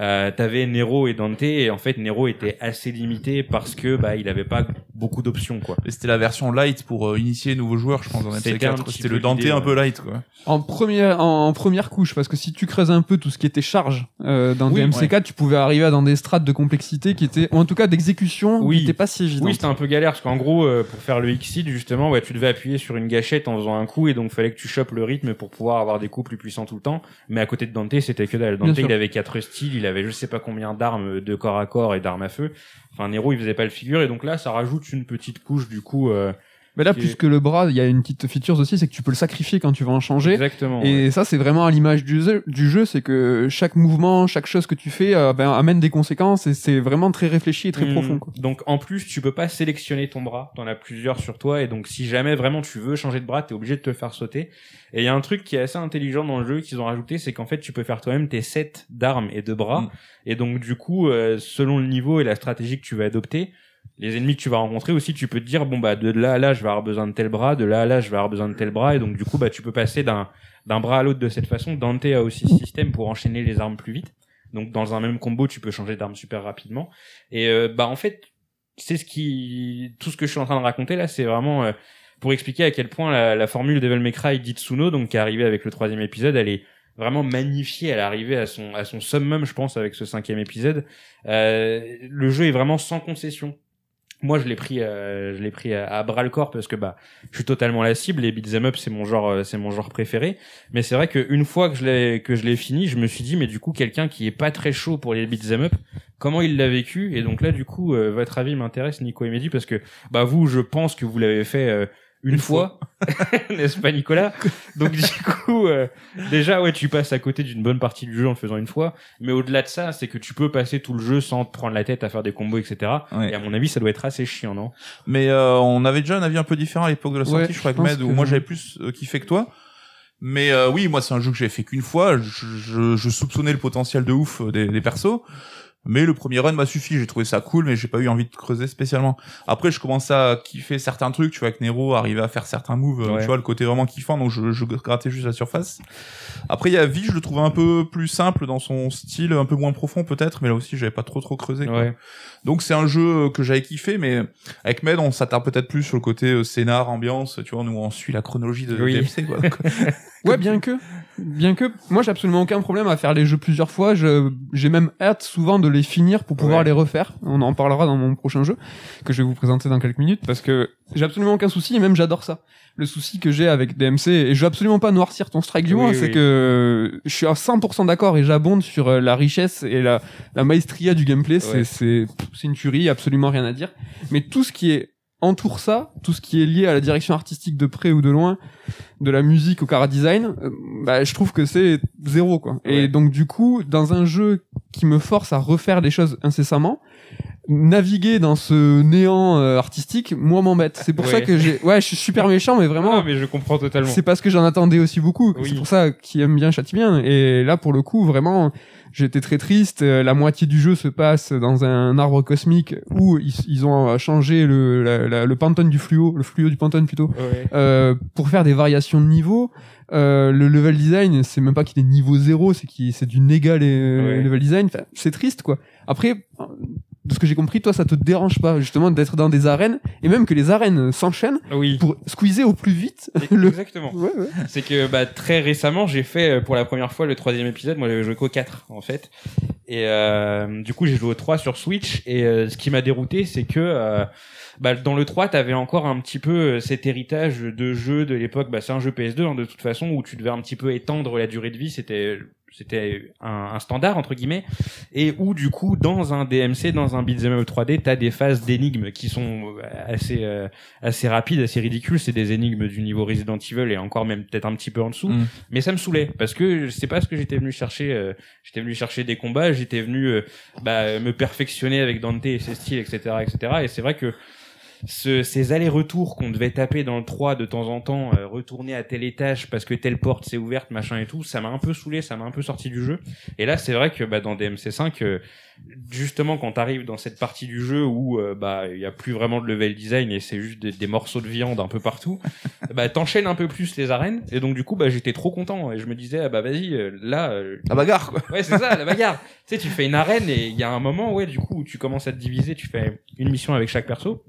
euh, t'avais Nero et Dante et en fait Nero était assez limité parce que bah il avait pas beaucoup d'options quoi. Et C'était la version light pour euh, initier les nouveaux joueurs, je pense, dans C'était un MC4. petit C'était peu le Dante un peu light, quoi. En première, en, en première couche, parce que si tu creuses un peu tout ce qui était charge euh, dans Oui, DMC4, tu pouvais arriver à dans des strates de complexité qui étaient, ou en tout cas d'exécution, Oui. qui n'étaient pas si évidentes. Oui, c'était un peu galère parce qu'en gros, euh, pour faire le X-Seed, justement, ouais, tu devais appuyer sur une gâchette en faisant un coup et donc fallait que tu chopes le rythme pour pouvoir avoir des coups plus puissants tout le temps. Mais à côté de Dante, c'était que dalle. Dante, il avait quatre styles, il avait je sais pas combien d'armes de corps à corps et d'armes à feu. Enfin, Nero, il faisait pas le figure et donc là, ça rajoute une petite couche du coup. Euh, Mais là, qui est- plus que le bras, il y a une petite feature aussi, c'est que tu peux le sacrifier quand tu veux en changer. exactement. ouais. Et ça, c'est vraiment à l'image du jeu, du jeu, c'est que chaque mouvement, chaque chose que tu fais euh, ben, amène des conséquences et c'est vraiment très réfléchi et très Hmm. profond. Quoi. Donc en plus, tu peux pas sélectionner ton bras. T'en as plusieurs sur toi et donc si jamais vraiment tu veux changer de bras, t'es obligé de te le faire sauter. Et il y a un truc qui est assez intelligent dans le jeu qu'ils ont rajouté, c'est qu'en fait tu peux faire toi-même tes sets d'armes et de bras. Mm. Et donc du coup, euh, selon le niveau et la stratégie que tu vas adopter, les ennemis que tu vas rencontrer aussi, tu peux te dire bon bah de là à là je vais avoir besoin de tel bras, de là à là je vais avoir besoin de tel bras et donc du coup bah tu peux passer d'un d'un bras à l'autre de cette façon. Dante a aussi ce système pour enchaîner les armes plus vite. Donc dans un même combo, tu peux changer d'arme super rapidement. Et euh, bah en fait, c'est ce qui tout ce que je suis en train de raconter là, c'est vraiment euh, pour expliquer à quel point la, la formule Devil May Cry d'Itsuno, donc qui est arrivée avec le troisième épisode, elle est vraiment magnifiée. Elle est arrivée à son à son summum, je pense, avec ce cinquième épisode. Euh, le jeu est vraiment sans concession. Moi, je l'ai pris, euh, je l'ai pris à, bras le corps parce que bah, je suis totalement la cible. Les beat'em up, c'est mon genre, euh, c'est mon genre préféré. Mais c'est vrai qu'une fois que je l'ai que je l'ai fini, je me suis dit, mais du coup, quelqu'un qui est pas très chaud pour les beat'em up, comment il l'a vécu? Et donc là, du coup, euh, votre avis m'intéresse, Nico et Mehdi, parce que bah vous, je pense que vous l'avez fait. Une, Une fois, n'est-ce pas Nicolas? Donc du coup, euh, déjà ouais, tu passes à côté d'une bonne partie du jeu en le faisant une fois, mais au-delà de ça, c'est que tu peux passer tout le jeu sans te prendre la tête à faire des combos, etc. Ouais. Et à mon avis, ça doit être assez chiant, non? Mais euh, on avait déjà un avis un peu différent à l'époque de la sortie, Ouais, je crois je Med, où que- moi j'avais plus euh, kiffé que toi. Mais euh, oui, moi c'est un jeu que j'ai fait qu'une fois. Je, je, je soupçonnais le potentiel de ouf euh, des, des persos. Mais le premier run m'a suffi, j'ai trouvé ça cool, mais j'ai pas eu envie de creuser spécialement. Après, je commençais à kiffer certains trucs, tu vois, avec Nero, arriver à faire certains moves, euh, Ouais. tu vois, le côté vraiment kiffant, donc je, je grattais juste la surface. Après, il y a Vi, je le trouvais un peu plus simple dans son style, un peu moins profond peut-être, mais là aussi, j'avais pas trop trop creusé. quoi. Ouais. Donc c'est un jeu que j'avais kiffé, mais avec Med, on s'attarde peut-être plus sur le côté euh, scénar, ambiance, tu vois, nous on suit la chronologie de Oui. DMC, quoi. Ouais, bien que, bien que, moi j'ai absolument aucun problème à faire les jeux plusieurs fois. Je, j'ai même hâte souvent de les finir pour pouvoir Ouais. les refaire. On en parlera dans mon prochain jeu que je vais vous présenter dans quelques minutes parce que j'ai absolument aucun souci et même j'adore ça. Le souci que j'ai avec DMC et je veux absolument pas noircir ton strike du Oui, c'est que je suis à 100% d'accord et j'abonde sur euh, la richesse et la, la maestria du gameplay. C'est, Ouais. c'est, c'est une tuerie, absolument rien à dire. Mais tout ce qui est entoure ça, tout ce qui est lié à la direction artistique de près ou de loin, de la musique au cara design, euh, bah, je trouve que c'est zéro, quoi. Et donc, du coup, dans un jeu qui me force à refaire les choses incessamment, naviguer dans ce néant euh, artistique, moi, m'embête. C'est pour Ouais. ça que j'ai, ouais, je suis super méchant, mais vraiment, Non, mais je comprends totalement. c'est parce que j'en attendais aussi beaucoup. Oui. C'est pour ça qui aime bien châtie bien. Et là, pour le coup, vraiment, j'étais très triste. Euh, La moitié du jeu se passe dans un arbre cosmique où ils, ils ont changé le, la- la- le pantone du fluo, le fluo du pantone plutôt, Ouais. euh, pour faire des variations de niveau. Euh, le level design, c'est même pas qu'il est niveau zéro, c'est qu'il c'est du négal et Ouais. level design. Enfin, c'est triste, quoi. Après, de ce que j'ai compris, toi, ça te dérange pas, justement, d'être dans des arènes, et même que les arènes s'enchaînent Oui. pour squeezer au plus vite le... Exactement. Ouais, ouais. C'est que bah, très récemment, j'ai fait euh, pour la première fois le troisième épisode. Moi, j'avais joué qu'au 4 en fait. Et euh, du coup, j'ai joué au 3 sur Switch. Et euh, ce qui m'a dérouté, c'est que euh, bah, dans le 3, t'avais encore un petit peu euh, cet héritage de jeu de l'époque. Bah, c'est un jeu PS2 hein, de toute façon où tu devais un petit peu étendre la durée de vie. C'était c'était un, un standard entre guillemets et où du coup dans un DMC dans un beat'em up 3D t'as des phases d'énigmes qui sont euh, assez euh, assez rapides assez ridicules. C'est des énigmes du niveau Resident Evil et encore même peut-être un petit peu en dessous. Mm. mais ça me saulait parce que c'est pas ce que j'étais venu chercher euh, j'étais venu chercher des combats j'étais venu euh, bah, me perfectionner avec Dante et ses styles etc etc et c'est vrai que ce- ces allers-retours qu'on devait taper dans le 3 de temps en temps, euh, retourner à tel étage parce que telle porte s'est ouverte, machin et tout, ça m'a un peu saoulé, ça m'a un peu sorti du jeu. Et là, c'est vrai que bah, dans DMC5, euh, justement, quand t'arrives dans cette partie du jeu où euh, bah il y a plus vraiment de level design et c'est juste des, des morceaux de viande un peu partout, bah t'enchaînes un peu plus les arènes. Et donc du coup, bah j'étais trop content et je me disais ah bah vas-y, euh, là, euh, La bagarre, quoi. Ouais, c'est ça, la bagarre. tu sais, tu fais une arène et il y a un moment, ouais, du coup, où tu commences à te diviser, tu fais une mission avec chaque perso.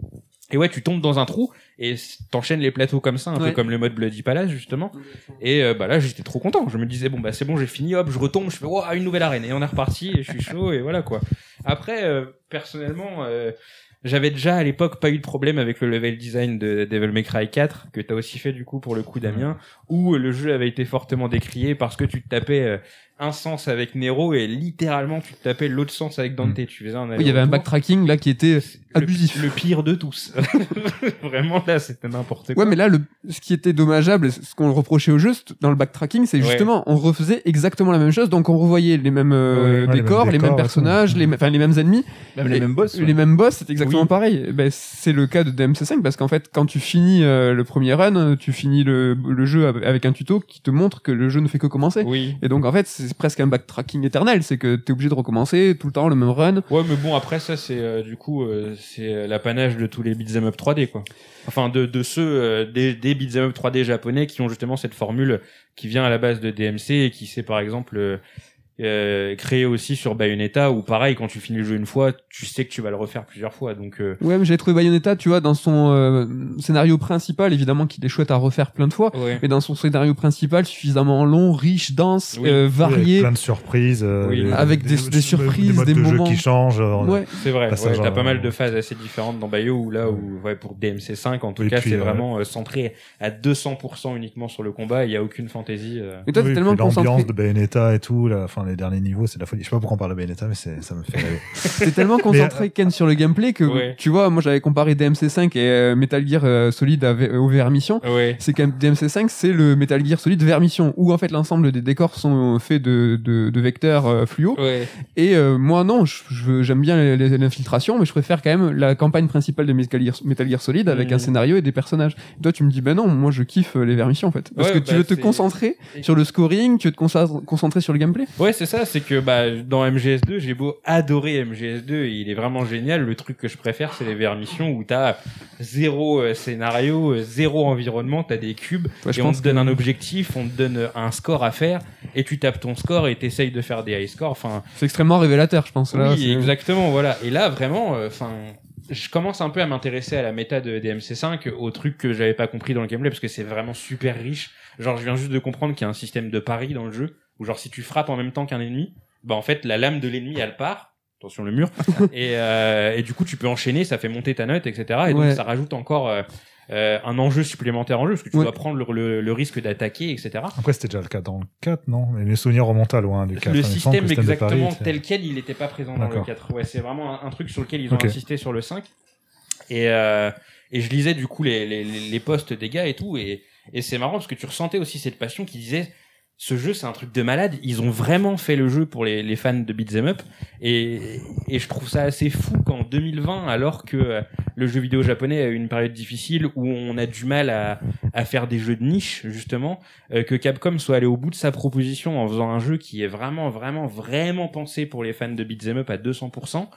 Et ouais, tu tombes dans un trou et t'enchaînes les plateaux comme ça, un peu comme le mode Bloody Palace, justement. Et euh, bah là, j'étais trop content. Je me disais, bon, bah c'est bon, j'ai fini, hop, je retombe, je fais, waouh, une nouvelle arène. Et on est reparti et je suis chaud et voilà, quoi. Après, euh, personnellement, euh, j'avais déjà à l'époque pas eu de problème avec le level design de Devil May Cry 4, que t'as aussi fait du coup pour le coup Damien, où le jeu avait été fortement décrié parce que tu te tapais euh, un sens avec Nero et littéralement tu tapais l'autre sens avec Dante. Tu faisais un Oui, il y avait un backtracking là qui était abusif. Le, pire de tous. Vraiment là, c'était n'importe quoi. Ouais, mais là, le, ce qui était dommageable, et ce qu'on reprochait au jeu, dans le backtracking, c'est Ouais. justement, on refaisait exactement la même chose, donc on revoyait les mêmes euh, Ouais, les décors, mêmes les mêmes décors et personnages, tout. les, enfin les mêmes ennemis, Même les mêmes boss. les mêmes boss, c'est exactement Oui. pareil. Ben, c'est le cas de DMC5 parce qu'en fait, quand tu finis euh, le premier run, tu finis le, le jeu av- avec un tuto qui te montre que le jeu ne fait que commencer. Oui. Et donc en fait, c'est presque un backtracking éternel, c'est que t'es obligé de recommencer tout le temps le même run. Ouais, mais bon, après ça, c'est euh, du coup, euh, c'est euh, l'apanage de tous les beat'em up 3D, quoi. Enfin, de, de ceux euh, des, des beat'em up 3D japonais qui ont justement cette formule qui vient à la base de DMC et qui c'est par exemple, euh, euh, créé aussi sur Bayonetta où pareil quand tu finis le jeu une fois tu sais que tu vas le refaire plusieurs fois donc euh, Ouais, mais j'ai trouvé Bayonetta, tu vois, dans son euh, scénario principal, évidemment qu'il est chouette à refaire plein de fois, ouais. mais dans son scénario principal suffisamment long, riche, dense, Oui. euh, Oui, varié. plein de surprises. euh, Oui. Avec des- des surprises, modes des de moments. jeu qui changent. euh, Ouais. c'est vrai ouais, t'as pas mal de phases assez différentes dans Bayo où là où ouais pour DMC5 en tout cas c'est euh, vraiment euh, centré à 200% uniquement sur le combat il y a aucune fantaisie euh. Et toi, Oui, t'es tellement l'ambiance de Bayonetta et tout, là, enfin les derniers niveaux, c'est de la folie. Je sais pas pourquoi on parle de Bayonetta, mais c'est, ça me fait rêver. tellement concentré, Ken, sur le gameplay que, Ouais. tu vois, moi j'avais comparé DMC5 et euh, Metal Gear euh, Solid au VR Mission. ouais C'est que DMC5, c'est le Metal Gear Solid VR Mission, où en fait l'ensemble des décors sont faits de, de, de vecteurs euh, fluo. ouais Et euh, moi non, j'aime bien l'infiltration, mais je préfère quand même la campagne principale de Metal Gear, Metal Gear Solid avec un scénario et des personnages. Toi, tu me dis, ben non, moi je kiffe euh, les vermissions en fait, parce Ouais, que tu bah, veux te concentrer sur le scoring, tu veux te concentrer sur le gameplay. Ouais, c'est ça, c'est que bah dans MGS2, j'ai beau adorer MGS2, il est vraiment génial. Le truc que je préfère, c'est les vermissions où t'as zéro euh, scénario, euh, zéro environnement, t'as des cubes Ouais, je et on te donne que- un objectif, on te donne euh, un score à faire et tu tapes ton score et t'essayes de faire des high scores. Enfin, C'est extrêmement révélateur, je pense. Là, oui, exactement, voilà. Et là, vraiment, euh, enfin, je commence un peu à m'intéresser à la méta de DMC5, au truc que j'avais pas compris dans le gameplay, parce que c'est vraiment super riche. Genre, je viens juste de comprendre qu'il y a un système de pari dans le jeu, où genre, si tu frappes en même temps qu'un ennemi, bah en fait, la lame de l'ennemi, elle part. Attention le mur. et, euh, et du coup, tu peux enchaîner, ça fait monter ta note, etc. Et donc, Ouais. ça rajoute encore euh, euh, un enjeu supplémentaire en jeu, parce que tu Ouais. dois prendre le, le- le risque d'attaquer, etc. Après, c'était déjà le cas dans le 4, non? Mais mes souvenirs remontent à loin du 4. Le système Paris exactement tel quel, il n'était pas présent dans le D'accord. 4. Ouais, c'est vraiment un, un truc sur lequel ils ont insisté sur le 5. Et, euh, et je lisais du coup les, les, les les posts des gars et tout, et, et c'est marrant parce que tu ressentais aussi cette passion qui disait ce jeu c'est un truc de malade, ils ont vraiment fait le jeu pour les, fans de beat'em up, et, je trouve ça assez fou qu'en 2020, alors que euh, le jeu vidéo japonais a eu une période difficile où on a du mal à, à faire des jeux de niche justement, euh, que Capcom soit allé au bout de sa proposition en faisant un jeu qui est vraiment, vraiment, vraiment pensé pour les fans de beat'em up à 200%,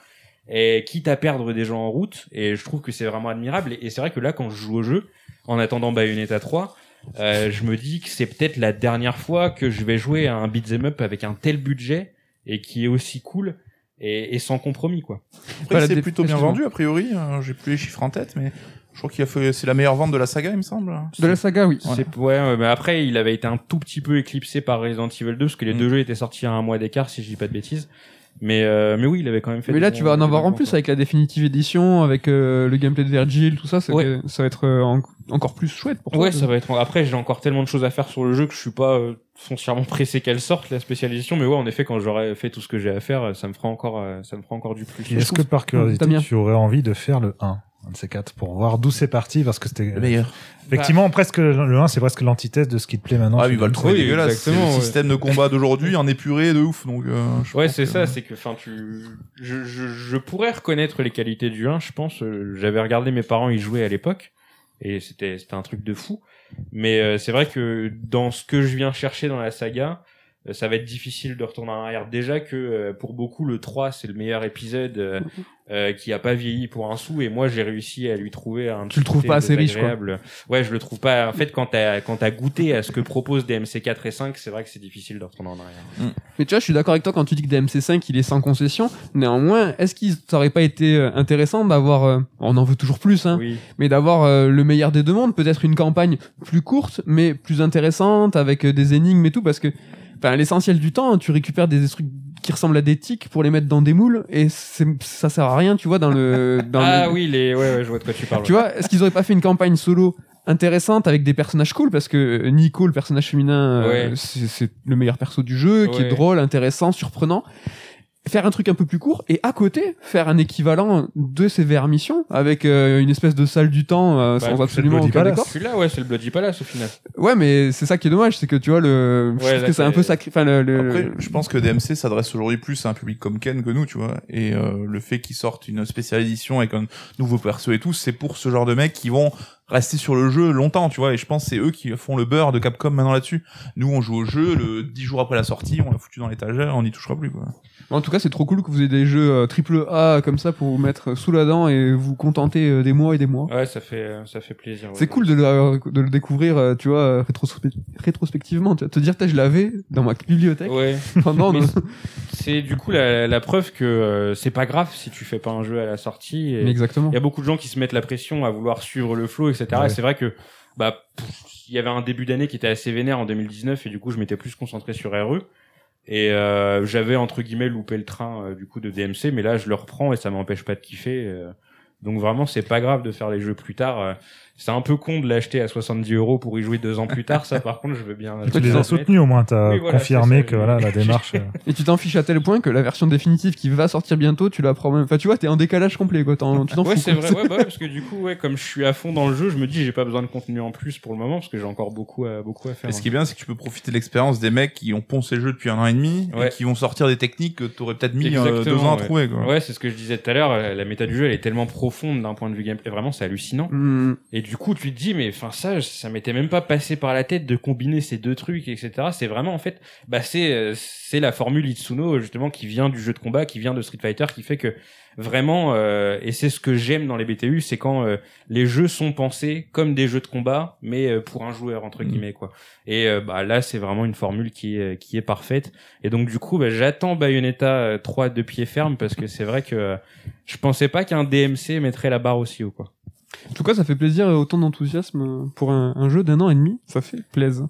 et quitte à perdre des gens en route, et je trouve que c'est vraiment admirable, et, et c'est vrai que là, quand je joue au jeu, en attendant Bayonetta 3, euh, je me dis que c'est peut-être la dernière fois que je vais jouer à un beat'em up avec un tel budget, et qui est aussi cool, et, et sans compromis, quoi. Après, Voilà, c'est plutôt bien vendu, a priori. Euh, J'ai plus les chiffres en tête, mais je crois qu'il a fait, c'est la meilleure vente de la saga, il me semble. De la saga, oui. Ouais. Mais après il avait été un tout petit peu éclipsé par Resident Evil 2 parce que les Mm. deux jeux étaient sortis à un mois d'écart si je dis pas de bêtises. Mais euh, mais oui, il avait quand même fait. Mais là, tu vas en avoir en plus avec la définitive édition, avec euh, le gameplay de Virgil, tout ça. Ouais. que ça va être euh, en- encore plus chouette pour toi. Ouais, ça va être. Après, j'ai encore tellement de choses à faire sur le jeu que je suis pas euh, foncièrement pressé qu'elle sorte la spéciale édition. Mais ouais, en effet, quand j'aurai fait tout ce que j'ai à faire, ça me fera encore, euh, ça me fera encore du plus. Est-ce que par curiosité, tu aurais envie de faire le 1 un de ces quatre pour voir d'où c'est parti parce que c'était Le meilleur. effectivement presque le 1 c'est presque l'antithèse de ce qui te plaît maintenant Ah, il va le trouver Oui, dégueulasse. C'est le système de combat d'aujourd'hui en épuré de ouf, donc, euh, je Ouais, c'est que- ça, c'est que, enfin, tu, je, je, je pourrais reconnaître les qualités du 1, je pense. euh, J'avais regardé mes parents y jouer à l'époque, et c'était, c'était un truc de fou. Mais euh, c'est vrai que dans ce que je viens chercher dans la saga, ça va être difficile de retourner en arrière. Déjà que euh, pour beaucoup, le 3, c'est le meilleur épisode euh, euh, qui a pas vieilli pour un sou, et moi, j'ai réussi à lui trouver un. Tu le trouves pas assez riche, quoi. Ouais, je le trouve pas. En fait, quand t'as quand t'as goûté à ce que proposent DMC 4 et 5, c'est vrai que c'est difficile de retourner en arrière. Mais tu vois, je suis d'accord avec toi quand tu dis que DMC5 il est sans concession. Néanmoins, est-ce qu'il t'aurait pas été euh, intéressant d'avoir, euh, on en veut toujours plus, hein, Oui. mais d'avoir euh, le meilleur des deux mondes, peut-être une campagne plus courte, mais plus intéressante, avec euh, des énigmes et tout, parce que, enfin, l'essentiel du temps, tu récupères des trucs qui ressemblent à des tics pour les mettre dans des moules, et ça sert à rien, tu vois, dans le, dans ah le- oui, les, ouais, ouais, je vois de quoi tu parles. tu vois, est-ce qu'ils auraient pas fait une campagne solo intéressante avec des personnages cool? Parce que Nico le personnage féminin euh, Ouais. c'est c'est le meilleur perso du jeu qui est drôle intéressant surprenant faire un truc un peu plus court et à côté faire un équivalent de ces VR missions avec euh, une espèce de salle du temps euh, Bah, sans absolument aucun décor Celui-là, ouais, c'est le Bloody Palace au final. ouais mais c'est ça qui est dommage c'est que tu vois le je Ouais, trouve là, que c'est un peu sacré enfin le, le- Après, je pense que DMC s'adresse aujourd'hui plus à un public comme Ken que nous, tu vois. Et euh, le fait qu'ils sortent une spéciale édition avec un nouveau perso et tout, c'est pour ce genre de mecs qui vont rester sur le jeu longtemps, tu vois. Et je pense que c'est eux qui font le beurre de Capcom maintenant là-dessus. Nous, on joue au jeu, le 10 jours après la sortie, on l'a foutu dans l'étagère, on n'y touchera plus, quoi. En tout cas, c'est trop cool que vous ayez des jeux euh, triple A comme ça pour vous mettre sous la dent et vous contenter euh, des mois et des mois. Ouais, ça fait, euh, ça fait plaisir. ouais. C'est cool de le, de le découvrir, tu vois, rétrospe- rétrospectivement. Tu vas te dire, je l'avais dans ma bibliothèque Ouais. pendant. C'est du coup la, la preuve que euh, c'est pas grave si tu fais pas un jeu à la sortie. et- Mais exactement. Il y a beaucoup de gens qui se mettent la pression à vouloir suivre le flow, etc. Ouais. Et c'est vrai que bah il y avait un début d'année qui était assez vénère en 2019 et du coup je m'étais plus concentré sur RE. Et euh, j'avais entre guillemets loupé le train euh, du coup de DMC, mais là je le reprends et ça m'empêche pas de kiffer. euh. donc vraiment c'est pas grave de faire les jeux plus tard. C'est un peu con de l'acheter à 70 euros pour y jouer deux ans plus tard. Ça par contre je veux bien. je Tu les as soutenus au moins, t'as Oui, voilà, confirmé que voilà la démarche. euh, Et tu t'en fiches à tel point que la version définitive qui va sortir bientôt, tu la prends même. Enfin, tu vois, t'es en décalage complet, quoi. T'en- tu t'en Ouais, c'est vrai, ouais, bah ouais, parce que du coup, ouais, comme je suis à fond dans le jeu, je me dis, j'ai pas besoin de contenu en plus pour le moment, parce que j'ai encore beaucoup à, beaucoup à faire. Et ce qui est bien, c'est que tu peux profiter de l'expérience des mecs qui ont poncé le jeu depuis un an et demi Ouais. et qui vont sortir des techniques que t'aurais peut-être mis euh, Exactement, deux ans à trouver, quoi. Ouais, c'est ce que je disais tout à l'heure, la, méta du jeu, elle est tellement profonde d'un point de vue gameplay, vraiment, c'est hallucinant. Hmm. Et du coup, tu te dis, mais enfin, ça, ça m'était même pas passé par la tête de combiner ces deux trucs, etc. C'est vraiment, en fait, bah, c'est, euh, c'est la formule Itsuno, justement, qui vient du jeu de combat, qui vient de Street Fighter, qui fait que vraiment, euh, et c'est ce que j'aime dans les BTU, c'est quand euh, les jeux sont pensés comme des jeux de combat, mais euh, pour un joueur, entre guillemets, quoi. Et euh, bah, là, c'est vraiment une formule qui est, qui est parfaite. Et donc, du coup, bah, j'attends Bayonetta euh, 3 de pied ferme, parce que c'est vrai que euh, je pensais pas qu'un DMC mettrait la barre aussi haut, quoi. En tout cas, ça fait plaisir autant d'enthousiasme pour un, jeu d'un an et demi. Ça fait plaisir.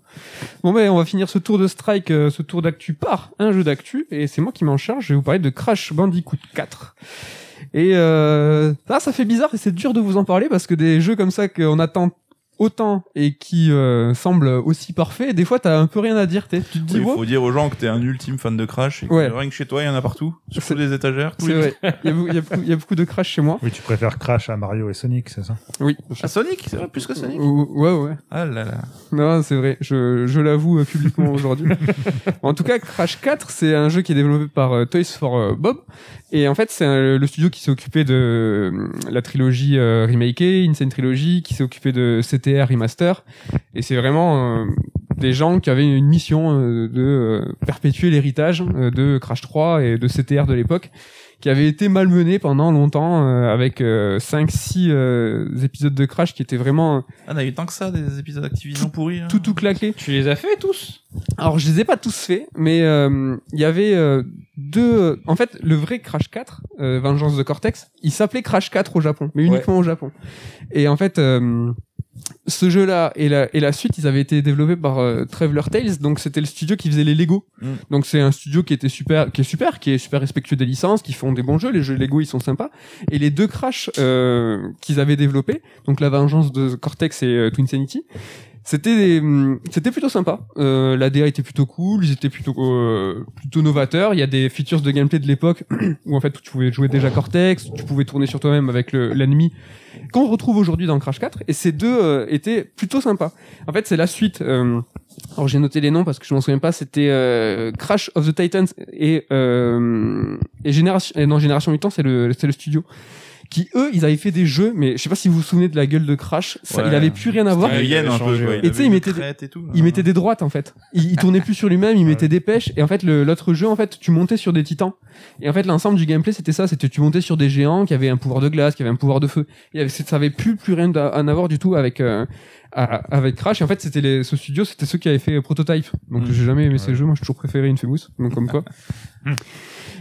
Bon, ben, on va finir ce tour de strike, euh, ce tour d'actu par un jeu d'actu. Et c'est moi qui m'en charge. Je vais vous parler de Crash Bandicoot 4. Et euh, là, ça fait bizarre et c'est dur de vous en parler parce que des jeux comme ça qu'on attend autant et qui euh, semblent aussi parfaits, des fois, t'as un peu rien à dire. t'es- Tu te dis, Il faut dire aux gens que t'es un ultime fan de Crash et que Ouais. rien que chez toi, il y en a partout. Sur les étagères. c'est vrai. Il y, a, beaucoup- y y a de Crash chez moi. Oui, tu préfères Crash à Mario et Sonic, c'est ça? Oui. Ah, Sonic, c'est vrai, plus que Sonic. Ou- Ouais, ouais. Ah là là. Non, c'est vrai, je, je l'avoue euh, publiquement aujourd'hui. en tout cas, Crash 4, c'est un jeu qui est développé par euh, Toys for euh, Bob. Et en fait, c'est le studio qui s'est occupé de euh, la trilogie euh, remakée, Insane Trilogy, qui s'est occupé de Remaster. Et c'est vraiment euh, des gens qui avaient une mission euh, de euh, perpétuer l'héritage euh, de Crash 3 et de CTR de l'époque qui avait été malmené pendant longtemps euh, avec 5-6 épisodes de Crash qui étaient vraiment Ah, on a eu tant que ça, des épisodes Activision pourris. hein. tout tout claqués. Tu les as fait tous? Alors je les ai pas tous faits, mais euh, il y avait euh, deux. En fait, le vrai Crash 4, euh, Vengeance de Cortex, il s'appelait Crash 4 au Japon, mais uniquement au Japon. Et en fait, euh, ce jeu-là et la, et la suite, ils avaient été développés par euh, Traveler Tales, donc c'était le studio qui faisait les Lego. Mm. Donc c'est un studio qui était super, qui est super, qui est super respectueux des licences, qui font des bons jeux. Les jeux Lego, ils sont sympas. Et les deux Crash euh, qu'ils avaient développés, donc la Vengeance de Cortex et euh, Twin Sanity, c'était hum, c'était plutôt sympa. Euh, la DA était plutôt cool, ils étaient plutôt euh, plutôt novateurs. Il y a des features de gameplay de l'époque où en fait tu pouvais jouer déjà Cortex, tu pouvais tourner sur toi-même avec le- l'ennemi qu'on retrouve aujourd'hui dans Crash 4 et ces deux euh, étaient plutôt sympas. En fait, c'est la suite euh, alors j'ai noté les noms parce que je m'en souviens pas, c'était euh, Crash of the Titans et et Génération et non Génération Mutant, c'est le c'est le studio qui eux, ils avaient fait des jeux mais je sais pas si vous vous souvenez de la gueule de Crash, ça, Ouais. il avait plus rien à voir. Il avait un peu, quoi. ouais. Il Et tu sais, avait il mettait des- crête et tout. Il mettait des droites en fait. Il, il tournait plus sur lui-même, il mettait des pêches et en fait l'autre jeu en fait tu montais sur des titans. Et en fait l'ensemble du gameplay c'était ça, c'était tu montais sur des géants qui avaient un pouvoir de glace, qui avaient un pouvoir de feu. Et avec- ça avait plus plus rien à, à en avoir du tout avec euh, à- avec Crash. Et en fait c'était les, ce studio c'était ceux qui avaient fait Prototype. Donc Mm. j'ai jamais aimé ces jeux, moi j'ai toujours préféré Infamous. Donc comme quoi.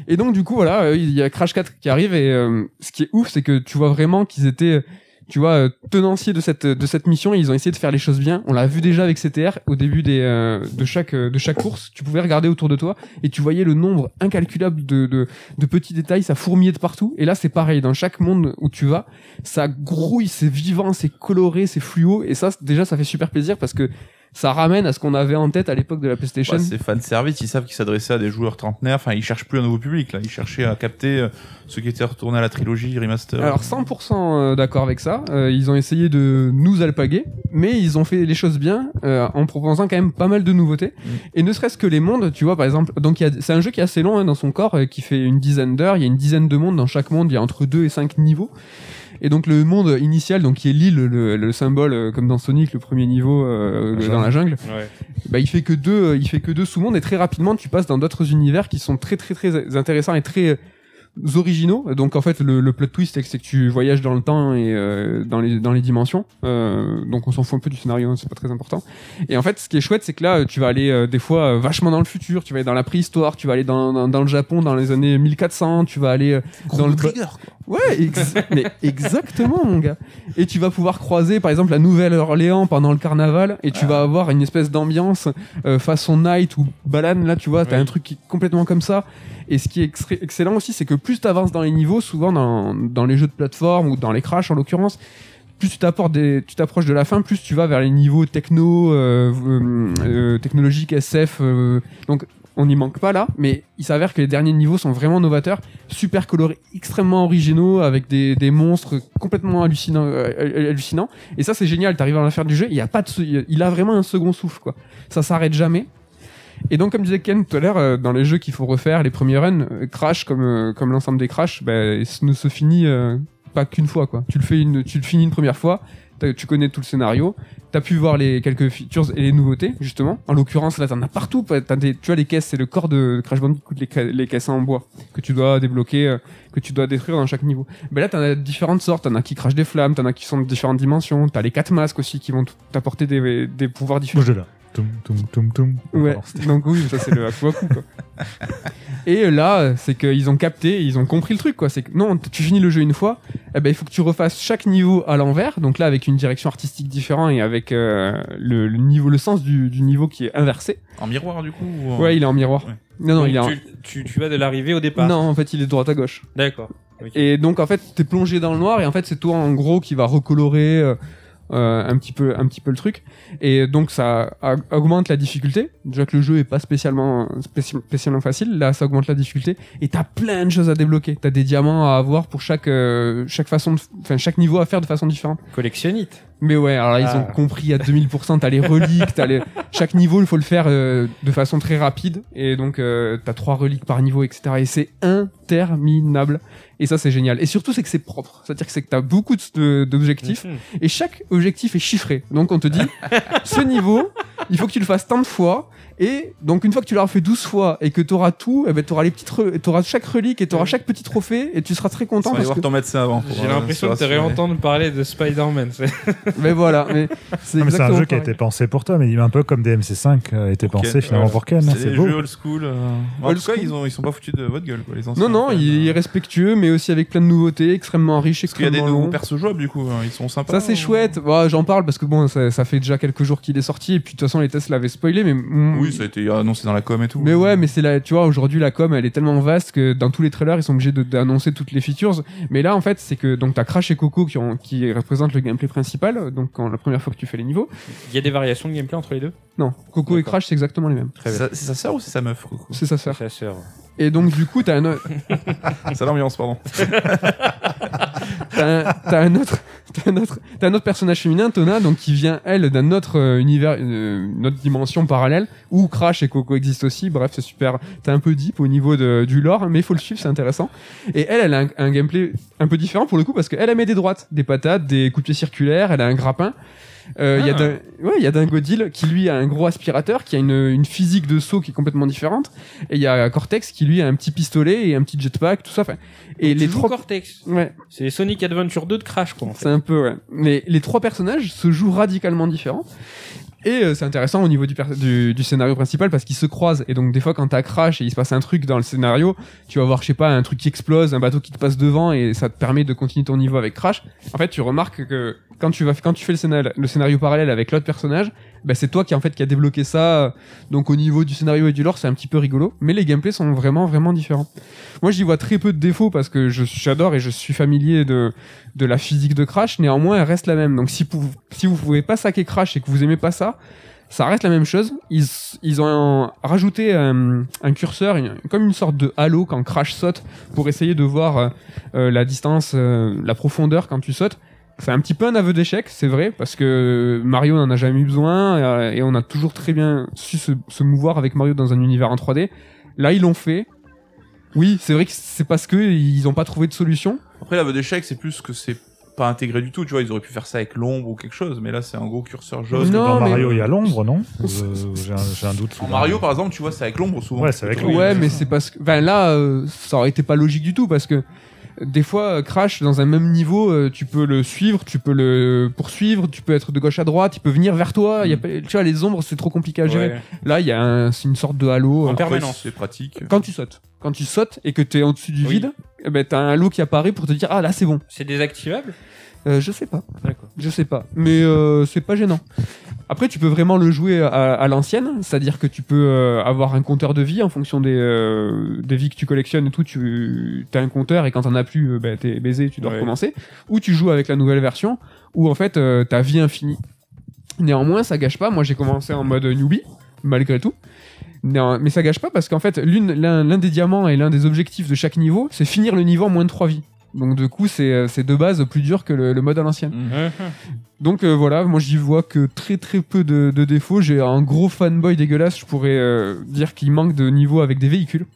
Et donc du coup voilà, euh, il y a Crash 4 qui arrive et euh, ce qui est ouf c'est que tu vois vraiment qu'ils étaient tu vois euh, tenanciers de cette de cette mission ils ont essayé de faire les choses bien. On l'a vu déjà avec CTR au début des euh, de chaque euh, de chaque course, tu pouvais regarder autour de toi et tu voyais le nombre incalculable de de, de petits détails, ça fourmillait de partout. Et là c'est pareil. Dans chaque monde où tu vas, ça grouille, c'est vivant, c'est coloré, c'est fluo. Et ça déjà ça fait super plaisir parce que ça ramène à ce qu'on avait en tête à l'époque de la PlayStation. Ouais, c'est fan service, ils savent qu'ils s'adressaient à des joueurs trentenaires, enfin ils cherchent plus un nouveau public là, ils cherchaient à capter euh, ceux qui étaient retournés à la trilogie remaster. Alors 100% d'accord avec ça. Euh, ils ont essayé de nous alpaguer, mais ils ont fait les choses bien euh, en proposant quand même pas mal de nouveautés. Et ne serait-ce que les mondes, tu vois par exemple. Donc c'est un jeu qui est assez long hein, dans son corps, euh, qui fait une dizaine d'heures. Il y a une dizaine de mondes dans chaque monde. Il y a entre 2 et 5 niveaux. Et donc le monde initial, donc qui est l'île, le, le symbole euh, comme dans Sonic, le premier niveau euh, La dans la jungle, Ouais. bah il fait que deux, il fait que deux sous-mondes et très rapidement tu passes dans d'autres univers qui sont très très très intéressants et très euh, originaux. Donc en fait le, le plot twist c'est que tu voyages dans le temps et euh, dans les dans les dimensions. Euh, donc on s'en fout un peu du scénario, hein, c'est pas très important. Et en fait ce qui est chouette c'est que là tu vas aller euh, des fois euh, vachement dans le futur, tu vas aller dans la préhistoire, tu vas aller dans, dans, dans le Japon dans les années 1400, tu vas aller euh, dans le Trigger, quoi. Ouais, ex- mais exactement, mon gars. Et tu vas pouvoir croiser, par exemple, la Nouvelle-Orléans pendant le carnaval, et tu vas avoir une espèce d'ambiance euh, façon night ou balade. Là, tu vois, t'as Oui. un truc qui est complètement comme ça. Et ce qui est excellent aussi, c'est que plus t'avances dans les niveaux, souvent dans, dans les jeux de plateforme ou dans les crash en l'occurrence, plus tu t'apportes des, tu t'approches de la fin, plus tu vas vers les niveaux techno, euh, euh, euh, technologiques, SF. euh, donc on n'y manque pas là, mais il s'avère que les derniers niveaux sont vraiment novateurs, super colorés, extrêmement originaux, avec des, des monstres complètement hallucinants, euh. Et ça c'est génial, t'arrives à la fin du jeu, il y a pas de, il a vraiment un second souffle quoi. Ça s'arrête jamais. Et donc, comme disait Ken tout à l'heure, euh, dans les jeux qu'il faut refaire, les premiers runs, euh, Crash, comme, comme l'ensemble des Crash, ce ne se finit pas qu'une fois, quoi. Tu le fais une, tu le finis une première fois, tu connais tout le scénario, t'as pu voir les quelques features et les nouveautés, justement. En l'occurrence, là, t'en as partout. T'as des, tu as les caisses, c'est le corps de Crash Bandicoot, les, ca- les caisses en bois que tu dois débloquer, euh, que tu dois détruire dans chaque niveau. Ben là, t'en as différentes sortes. T'en as qui crachent des flammes, t'en as qui sont de différentes dimensions. T'as les quatre masques aussi qui vont t'apporter des, des pouvoirs différents. Là. Toum, toum, toum, toum. Ouais, donc oui, ça c'est le Akuaku quoi. Et euh, là, c'est qu'ils ont capté, ils ont compris le truc quoi. C'est que non, tu finis le jeu une fois, eh ben il faut que tu refasses chaque niveau à l'envers. Donc là, avec une direction artistique différente et avec euh, le, le niveau, le sens du, du niveau qui est inversé. En miroir, du coup ou en- Ouais, il est en miroir. Ouais. Non, non, Donc, il est en... tu, tu, tu vas de l'arrivée au départ. non, en fait, il est de droite à gauche. D'accord. Et donc en fait, t'es plongé dans le noir et en fait, c'est toi en gros qui va recolorer. euh, euh, un petit peu un petit peu le truc. Et donc ça augmente la difficulté. Déjà que le jeu est pas spécialement spéci- spécialement facile là ça augmente la difficulté. Et t'as plein de choses à débloquer. T'as des diamants à avoir pour chaque euh, chaque façon de- enfin chaque niveau à faire de façon différente. Collectionnite. Mais ouais alors là ils Ah. ont compris à 2000% t'as les reliques t'as les chaque niveau il faut le faire euh, de façon très rapide et donc euh, t'as trois reliques par niveau etc et c'est interminable et ça c'est génial et surtout c'est que c'est propre c'est à dire que c'est que t'as beaucoup d'objectifs Mhm. et chaque objectif est chiffré. Donc on te dit, ce niveau, il faut que tu le fasses tant de fois. Et donc une fois que tu l'auras fait 12 fois et que tu auras tout, eh ben, tu auras les petites re- t'auras chaque relique et tu auras chaque petit trophée et tu seras très content aller parce voir que ton médecin avant. J'ai euh, l'impression te rassurer. réentendre parler de Spider-Man. mais voilà, mais c'est un jeu qui a été pensé pour toi, mais il est un peu comme DMC5 a été Pour pensé Ken, finalement pour Ken. C'est beau. jeux old school. euh. En Old tout cas, school. ils, ont, ils sont pas foutus de votre gueule, quoi, les anciens. Non, non, il est euh. respectueux, mais aussi avec plein de nouveautés, extrêmement riche, Parce qu'il y a des extrêmement nouveaux persos jouables, du coup. hein, Ils sont sympas. Ça c'est ou- chouette. Bah, J'en parle parce que bon, ça, fait déjà quelques jours qu'il est sorti et puis de toute façon les tests l'avaient spoilé, mais Oui, ça a été annoncé dans la com et tout. Mais ouais, mais c'est la, tu vois, aujourd'hui la com, elle est tellement vaste que dans tous les trailers, ils sont obligés d'annoncer toutes les features. Mais là, en fait, c'est que donc t'as Crash et Coco qui, ont, qui représentent le gameplay principal. Donc quand la première fois que tu fais les niveaux, Il y a des variations de gameplay entre les deux? Non, Coco et. Crash, c'est exactement les mêmes. C'est sa sœur ou c'est sa meuf, Coco? C'est sa sœur. Et donc du coup, t'as un, o- C'est l'ambiance, pardon. t'as un, t'as un autre, t'as un autre, t'as un autre personnage féminin, Tona, donc qui vient elle d'un autre euh, univers, euh, une autre dimension parallèle où Crash et Coco existent aussi. Bref, c'est super. T'es un peu deep au niveau de, du lore, mais il faut le suivre, c'est intéressant. Et elle, elle a un, un gameplay un peu différent pour le coup parce qu'elle elle met des droites, des patates, des coups de pied circulaires, elle a un grappin. Euh, Il y a Ah. d'un- ouais, il y a Dingodil qui lui a un gros aspirateur, qui a une, une physique de saut qui est complètement différente. Et il y a Cortex qui lui a un petit pistolet et un petit jetpack, tout ça. Enfin, et les trois, Cortex. ouais, C'est Sonic Adventure 2 de Crash, quoi, en fait. c'est un peu, ouais. Mais les trois personnages se jouent radicalement différents. Et euh, c'est intéressant au niveau du, du, du scénario principal parce qu'ils se croisent. Et donc, des fois, quand t'as crash et il se passe un truc dans le scénario, tu vas voir, je sais pas, un truc qui explose, un bateau qui te passe devant et ça te permet de continuer ton niveau avec crash. En fait, tu remarques que quand tu vas, quand tu fais le scénario, le scénario parallèle avec l'autre personnage, bah, c'est toi qui, en fait, qui a débloqué ça. Donc, au niveau du scénario et du lore, c'est un petit peu rigolo. Mais les gameplays sont vraiment, vraiment différents. Moi, j'y vois très peu de défauts parce que j'adore et je suis familier de, la physique de Crash. Néanmoins, elle reste la même. Donc, si, vous si vous pouvez pas saquer Crash et que vous aimez pas ça, ça reste la même chose. Ils, ont rajouté un, un curseur, comme une sorte de halo quand Crash saute pour essayer de voir euh, euh, la distance, euh, la profondeur quand tu sautes. C'est un petit peu un aveu d'échec, c'est vrai, parce que Mario n'en a jamais eu besoin euh, et on a toujours très bien su se, se mouvoir avec Mario dans un univers en 3D. Là, ils l'ont fait. Oui, c'est vrai que c'est parce que ils ont pas trouvé de solution. Après, l'aveu d'échec, c'est plus que c'est pas intégré du tout. Tu vois, ils auraient pu faire ça avec l'ombre ou quelque chose, mais là, c'est un gros curseur jaune. Non, Dans mais- Mario, il y a l'ombre, non Euh, J'ai un, doute. En soudain. Mario, par exemple, tu vois, c'est avec l'ombre souvent. Ouais, c'est avec. Oui, ouais, mais c'est parce que, enfin là, euh, ça aurait été pas logique du tout parce que des fois, euh, Crash dans un même niveau, euh, tu peux le suivre, tu peux le poursuivre, tu peux être de gauche à droite, il peut venir vers toi. Il y a, pas- tu vois, les ombres, c'est trop compliqué à gérer. Ouais. Là, il y a un- c'est une sorte de halo. En euh, permanence. C'est pratique. Quand tu sautes, quand tu sautes et que tu es au-dessus du Oui. vide, eh ben t'as un halo qui apparaît pour te dire ah là c'est bon. C'est désactivable? Euh, je sais pas. D'accord. Je sais pas, mais euh, c'est pas gênant. Après, tu peux vraiment le jouer à, à l'ancienne, c'est-à-dire que tu peux euh, avoir un compteur de vie en fonction des, euh, des vies que tu collectionnes et tout. Tu as un compteur et quand t'en as plus, bah, t'es baisé, tu dois Ouais. recommencer. Ou tu joues avec la nouvelle version où en fait euh, t'as vie infinie. Néanmoins, ça gâche pas. Moi, j'ai commencé en mode newbie, malgré tout. Non, mais ça gâche pas parce qu'en fait, l'un des diamants et l'un des objectifs de chaque niveau, c'est finir le niveau en moins de 3 vies. Donc, du coup, c'est euh, c'est de base plus dur que le, le mode à l'ancienne. Mhm. Donc euh, voilà, moi j'y vois que très très peu de, de défauts. J'ai un gros fanboy dégueulasse, je pourrais euh, dire qu'il manque de niveaux avec des véhicules.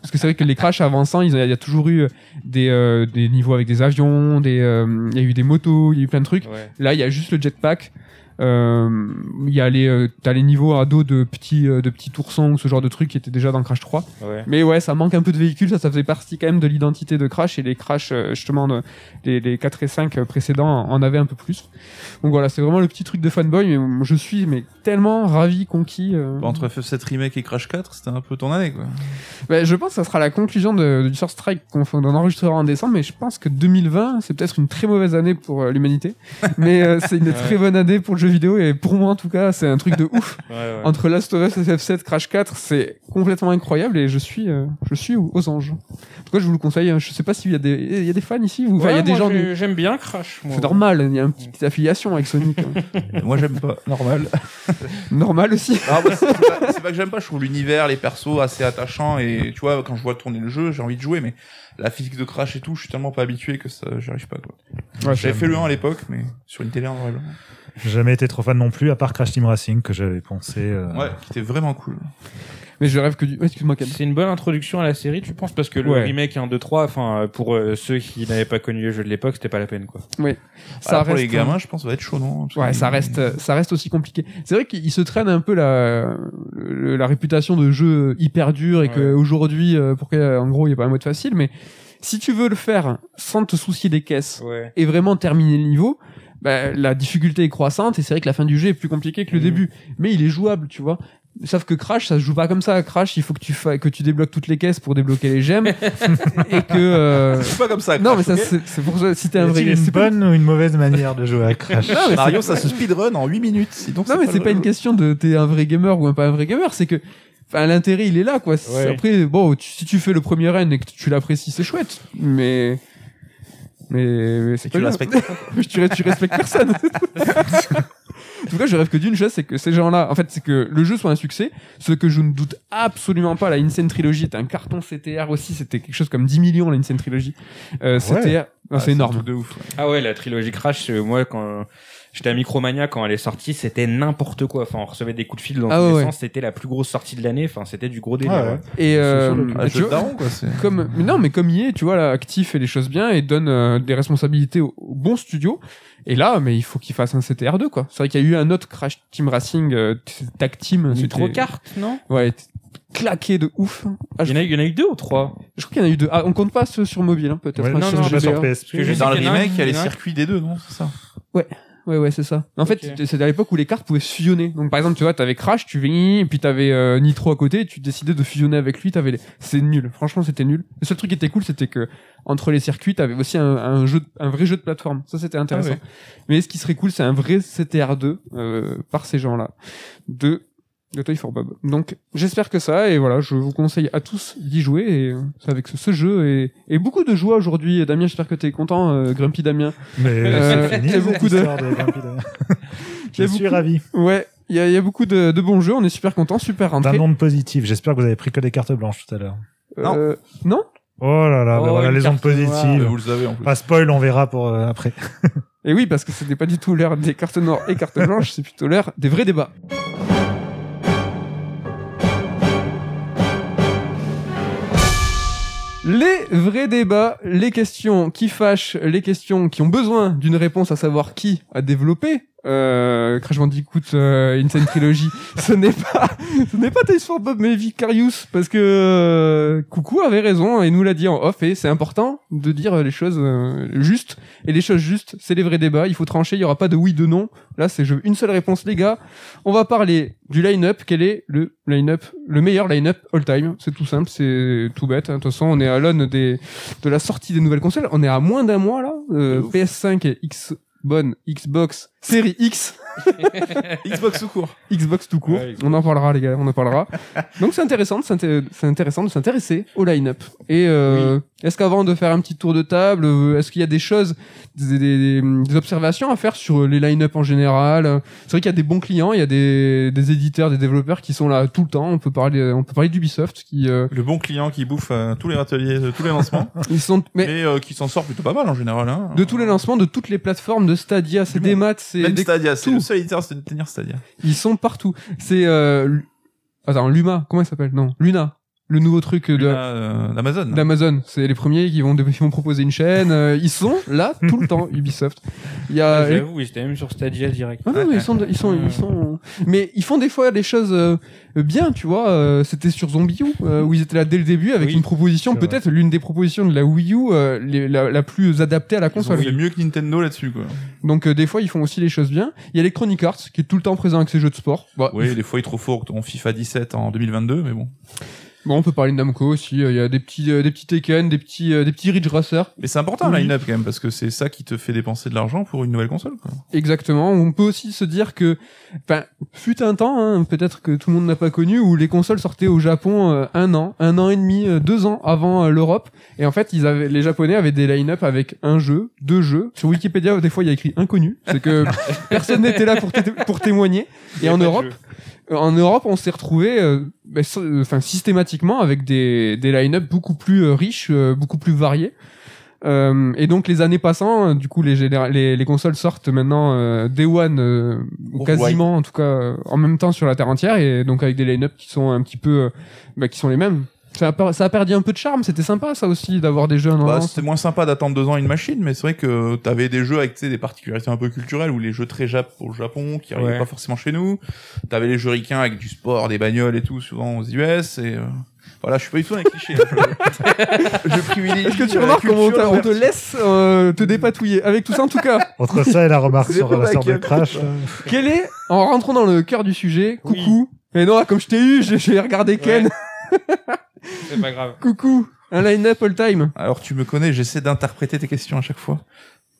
Parce que c'est vrai que les crashs avançants, ils- il y a toujours eu des, euh, des niveaux avec des avions, des, euh, il y a eu des motos, il y a eu plein de trucs. Ouais. Là, il y a juste le jetpack. Euh, Il y a les, euh, t'as les niveaux à dos de petits, euh, de petits oursons ou ce genre de trucs qui étaient déjà dans Crash 3. Ouais. Mais ouais, ça manque un peu de véhicules, ça, ça faisait partie quand même de l'identité de Crash et les Crash, euh, justement, de- les, les 4 et 5 précédents en avaient un peu plus. Donc voilà, c'est vraiment le petit truc de fanboy, mais je suis mais tellement ravi, conquis. euh. Entre FF7 Remake et Crash 4, c'était un peu ton année, quoi. Bah, je pense que ça sera la conclusion de, du Source Strike qu'on enregistrera en décembre, mais je pense que 2020, c'est peut-être une très mauvaise année pour euh, l'humanité, mais euh, c'est une très bonne année pour le jeu vidéo, et pour moi en tout cas, c'est un truc de ouf. Ouais, ouais. Entre Last of Us, FF7, Crash 4, c'est complètement incroyable, et je suis, euh, je suis aux anges. En tout cas, je vous le conseille, hein. je sais pas s'il y a des, il y a des fans ici, ou enfin, il y a des gens... du- J'aime bien Crash. C'est normal, il y a une petite affiliation avec Sonic. hein. Moi, j'aime pas. Normal. normal aussi. Ah, bah, c'est pas, c'est pas que j'aime pas, je trouve l'univers, les persos assez attachants et tu vois, quand je vois tourner le jeu, j'ai envie de jouer, mais la physique de Crash et tout, je suis tellement pas habitué que ça, j'y arrive pas, quoi. Ouais, J'avais fait le 1 à l'époque, mais sur une télé en noir et blanc. J'ai jamais été trop fan non plus, à part Crash Team Racing que j'avais pensé. euh, Ouais, qui était vraiment cool. Mais je rêve que du... ouais, Excuse-moi, Ken. C'est une bonne introduction à la série, tu penses? Parce que le Ouais. remake 1, 2, 3, enfin, euh, pour euh, ceux qui n'avaient pas connu le jeu de l'époque, c'était pas la peine, quoi. Ça Ah, pour les reste, gamins, je pense, ça va être chaud, non? Parce Ouais, que- ça reste, ça reste aussi compliqué. C'est vrai qu'il se traîne un peu la, le- la réputation de jeu hyper dur et Ouais. que aujourd'hui, euh, pour que, en gros, il n'y a pas un mode facile, mais si tu veux le faire sans te soucier des caisses Ouais. et vraiment terminer le niveau, bah, la difficulté est croissante et c'est vrai que la fin du jeu est plus compliquée que le Mhm. début. Mais il est jouable, tu vois. Sauf que Crash, ça se joue pas comme ça. Crash, il faut que tu fa... que tu débloques toutes les caisses pour débloquer les gemmes et que. euh, C'est pas comme ça. Non, mais ça, c'est pour ça. Si t'es un vrai. une c'est pas- bonne ou une mauvaise manière de jouer à Crash Non, mais Mario, ça se speedrun en 8 minutes. Non mais c'est pas une question de t'es un vrai gamer ou un pas un vrai gamer, c'est que enfin l'intérêt il est là quoi. Ouais. Après bon, tu- si tu fais le premier run et que tu l'apprécies, c'est chouette, mais mais, mais c'est tu respectes tu, tu respectes personne. en tout cas, je rêve que d'une chose, c'est que ces gens-là, en fait, c'est que le jeu soit un succès. Ce que je ne doute absolument pas, la Insane Trilogy est un carton CTR aussi. C'était quelque chose comme 10 millions la Insane Trilogy. Euh, CTR, non, Ah, c'est un énorme. truc de ouf. ouais. Ah ouais, la trilogie Crash, euh, moi, quand j'étais à Micromania, quand elle est sortie, c'était n'importe quoi. Enfin, on recevait des coups de fil dans Ah tous les ouais, sens. C'était la plus grosse sortie de l'année. Enfin, c'était du gros délire. Ah ouais. ouais. Et euh, Ah, tu jeu de vois- daron, quoi. comme mais non mais comme il est tu vois là actif fait les choses bien et donne euh, des responsabilités au, au bon studio et là mais il faut qu'il fasse un CTR2 quoi. C'est vrai qu'il y a eu un autre Crash Team Racing euh, tag team Nitro Kart, non? Ouais t- claqué de ouf. Ah, il je, y, en a, il y en a eu deux ou trois? je crois qu'il y en a eu deux. Ah, on compte pas ceux sur mobile hein, peut-être Ouais, hein, non, sur non, pas sur que je sais Dans le remake, il y a les circuits des deux, non? C'est ça. Ouais ouais c'est ça. En fait c'était à l'époque où les cartes pouvaient fusionner. Donc par exemple tu vois t'avais Crash tu venais et puis t'avais euh, Nitro à côté et tu décidais de fusionner avec lui t'avais les... c'est nul. Franchement c'était nul. Le seul truc qui était cool c'était que entre les circuits t'avais aussi un, un jeu de- un vrai jeu de plateforme. Ça c'était intéressant. Ah ouais. mais ce qui serait cool c'est un vrai CTR2 euh, par ces gens là de de Toy for Bob donc j'espère que ça et voilà je vous conseille à tous d'y jouer et euh, c'est avec ce, ce jeu et, et beaucoup de joie aujourd'hui Damien j'espère que t'es content euh, Grumpy Damien Mais Euh, c'est fini, il y a beaucoup de- de Grumpy Damien. Y Je a suis beaucoup- ravi. Ouais, il y a, il y a beaucoup de, de bons jeux, on est super content, super D'un rentré. monde positif. J'espère que vous avez pris que des cartes blanches tout à l'heure. Euh, non Oh là là, Oh, ben voilà les ondes positives. Vous le savez, en plus. Pas spoil, on verra pour euh, après. Et oui, parce que c'était pas du tout l'heure des cartes noires et cartes blanches, c'est plutôt l'heure des vrais débats. Les vrais débats, les questions qui fâchent, les questions qui ont besoin d'une réponse à savoir qui a développé euh, Crash Bandicoot euh, Insane Trilogy, ce n'est pas, ce n'est pas Tales for Bob mais Vicarious parce que euh, Coucou avait raison et nous l'a dit en off et c'est important de dire les choses euh, justes et les choses justes, c'est les vrais débats. Il faut trancher, il y aura pas de oui de non. Là, c'est je- une seule réponse, les gars. On va parler du line-up. Quel est le line-up, le meilleur line-up all time? C'est tout simple, c'est tout bête. hein. De toute façon, on est à l'aune des de la sortie des nouvelles consoles. On est à moins d'un mois là. Euh, De ouf. PS5 et X bonne Xbox série X, Xbox tout court. Xbox tout court. Ouais, Xbox. on en parlera les gars, on en parlera. Donc c'est intéressant, c'est intéressant de s'intéresser au line-up. Et euh, est-ce qu'avant de faire un petit tour de table, euh, est-ce qu'il y a des choses, des, des- des observations à faire sur les line-up en général euh, C'est vrai qu'il y a des bons clients, il y a des, des éditeurs, des développeurs qui sont là tout le temps. On peut parler, on peut parler d'Ubisoft qui euh, Le bon client qui bouffe euh, tous les ateliers, euh, tous les lancements, ils sont mais mais euh, qui s'en sort plutôt pas mal en général. Hein. de tous les lancements de toutes les plateformes de Stadia, c'est des maths, c'est Même des Stadia, c'est le seul éditeur à se tenir Stadia. Ils sont partout. C'est euh, attends Luma, comment il s'appelle? Non, Luna, le nouveau truc de euh, d'Amazon. d'Amazon. C'est les premiers qui vont, qui vont proposer une chaîne. euh, ils sont là tout le temps, Ubisoft. Il y a. Ah, J'avoue, ils étaient même sur Stadia direct. Ah non, mais ils sont, ils sont, ils sont. Mais ils font des fois des choses euh, bien, tu vois. euh, C'était sur Zombie U euh, où ils étaient là dès le début avec Oui, une proposition, c'est peut-être l'une des propositions de la Wii U, euh, les- la, la plus adaptée à la Ils ont console. fait mieux que Nintendo là-dessus, quoi. Donc euh, des fois ils font aussi les choses bien. Il y a Electronic Arts qui est tout le temps présent avec ses jeux de sport. Bah, Oui, des fois, ils trop fort en FIFA 17 en 2022, mais bon. Bon, on peut parler de Namco aussi. euh, Il y a des petits, euh, des petits Tekken, des petits, euh, des petits Ridge Racer. Mais c'est important, Oui. le line-up, quand même, parce que c'est ça qui te fait dépenser de l'argent pour une nouvelle console, quoi. Exactement. On peut aussi se dire que, enfin, fut un temps, hein, peut-être que tout le monde n'a pas connu, où les consoles sortaient au Japon euh, un an, un an et demi, euh, deux ans avant euh, l'Europe. Et en fait, ils avaient, les Japonais avaient des line-up avec un jeu, deux jeux. Sur Wikipédia, des fois, il y a écrit inconnu. C'est que personne n'était là pour, té- pour témoigner. Et en Europe, En Europe, on s'est retrouvé, euh, ben, euh, enfin systématiquement avec des des line-up beaucoup plus euh, riches, euh, beaucoup plus variés. Euh, et donc les années passant, du coup les, les les consoles sortent maintenant euh, Day One euh, ou Oh, quasiment en tout cas euh, en même temps sur la terre entière et donc avec des line-up qui sont un petit peu, bah, qui sont les mêmes. Ça a, per- ça a perdu un peu de charme. C'était sympa ça aussi d'avoir des jeux en Bah, avance. c'était moins sympa d'attendre deux ans une machine, mais c'est vrai que t'avais des jeux avec tu sais, des particularités un peu culturelles ou les jeux très jap au Japon qui arrivaient Ouais. pas forcément chez nous. T'avais les jeux ricains avec du sport, des bagnoles et tout, souvent aux US et euh, voilà, je suis pas du tout dans les clichés. hein. je, je privilégie. Est-ce que tu remarques comment on, te laisse euh, te dépatouiller avec tout ça en tout cas? Entre ça et la remarque sur la sœur de Crash. euh, Quel est, en rentrant dans le cœur du sujet, Oui. coucou. Et non, comme je t'ai eu, j'ai regardé Ken. C'est pas grave. Coucou. Un line-up all time. Alors tu me connais, j'essaie d'interpréter tes questions à chaque fois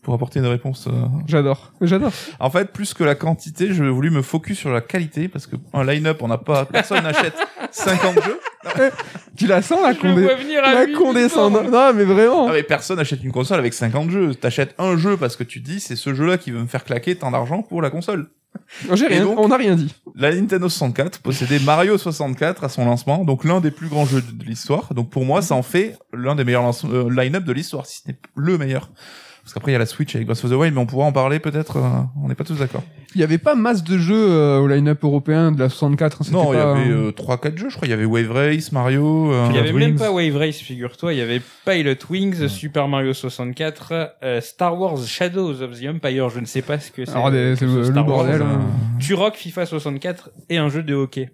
pour apporter une réponse. euh, J'adore. J'adore. En fait, plus que la quantité, je voulu me focus sur la qualité parce que un line-up, on n'a pas, personne n'achète 50 jeux. Tu la sens, la, condé... la condescendance. Non, mais vraiment. Ah, mais personne n'achète une console avec 50 jeux. T'achètes un jeu parce que tu te dis c'est ce jeu-là qui veut me faire claquer tant d'argent pour la console. Non, J'ai rien, donc on n'a rien dit. La Nintendo 64 possédait Mario 64 à son lancement, donc l'un des plus grands jeux de l'histoire. Donc pour moi, ça en fait l'un des meilleurs lance- euh, line-up de l'histoire, si ce n'est le meilleur. Parce qu'après, il y a la Switch avec Breath of the Wild, mais on pourra en parler peut-être. euh, on n'est pas tous d'accord. Il y avait pas masse de jeux euh, au line-up européen de la 64. hein, Non, il y avait euh, euh, 3-4 jeux, je crois. Il y avait Wave Race, Mario. euh, Il y avait Wings. même pas Wave Race, figure-toi. Il y avait Pilot Wings, Super Mario 64, euh, Star Wars Shadows of the Empire. Je ne sais pas ce que c'est. Alors, c'est ce le, Star Wars. bordel. euh, hein. Turok, FIFA 64 et un jeu de hockey.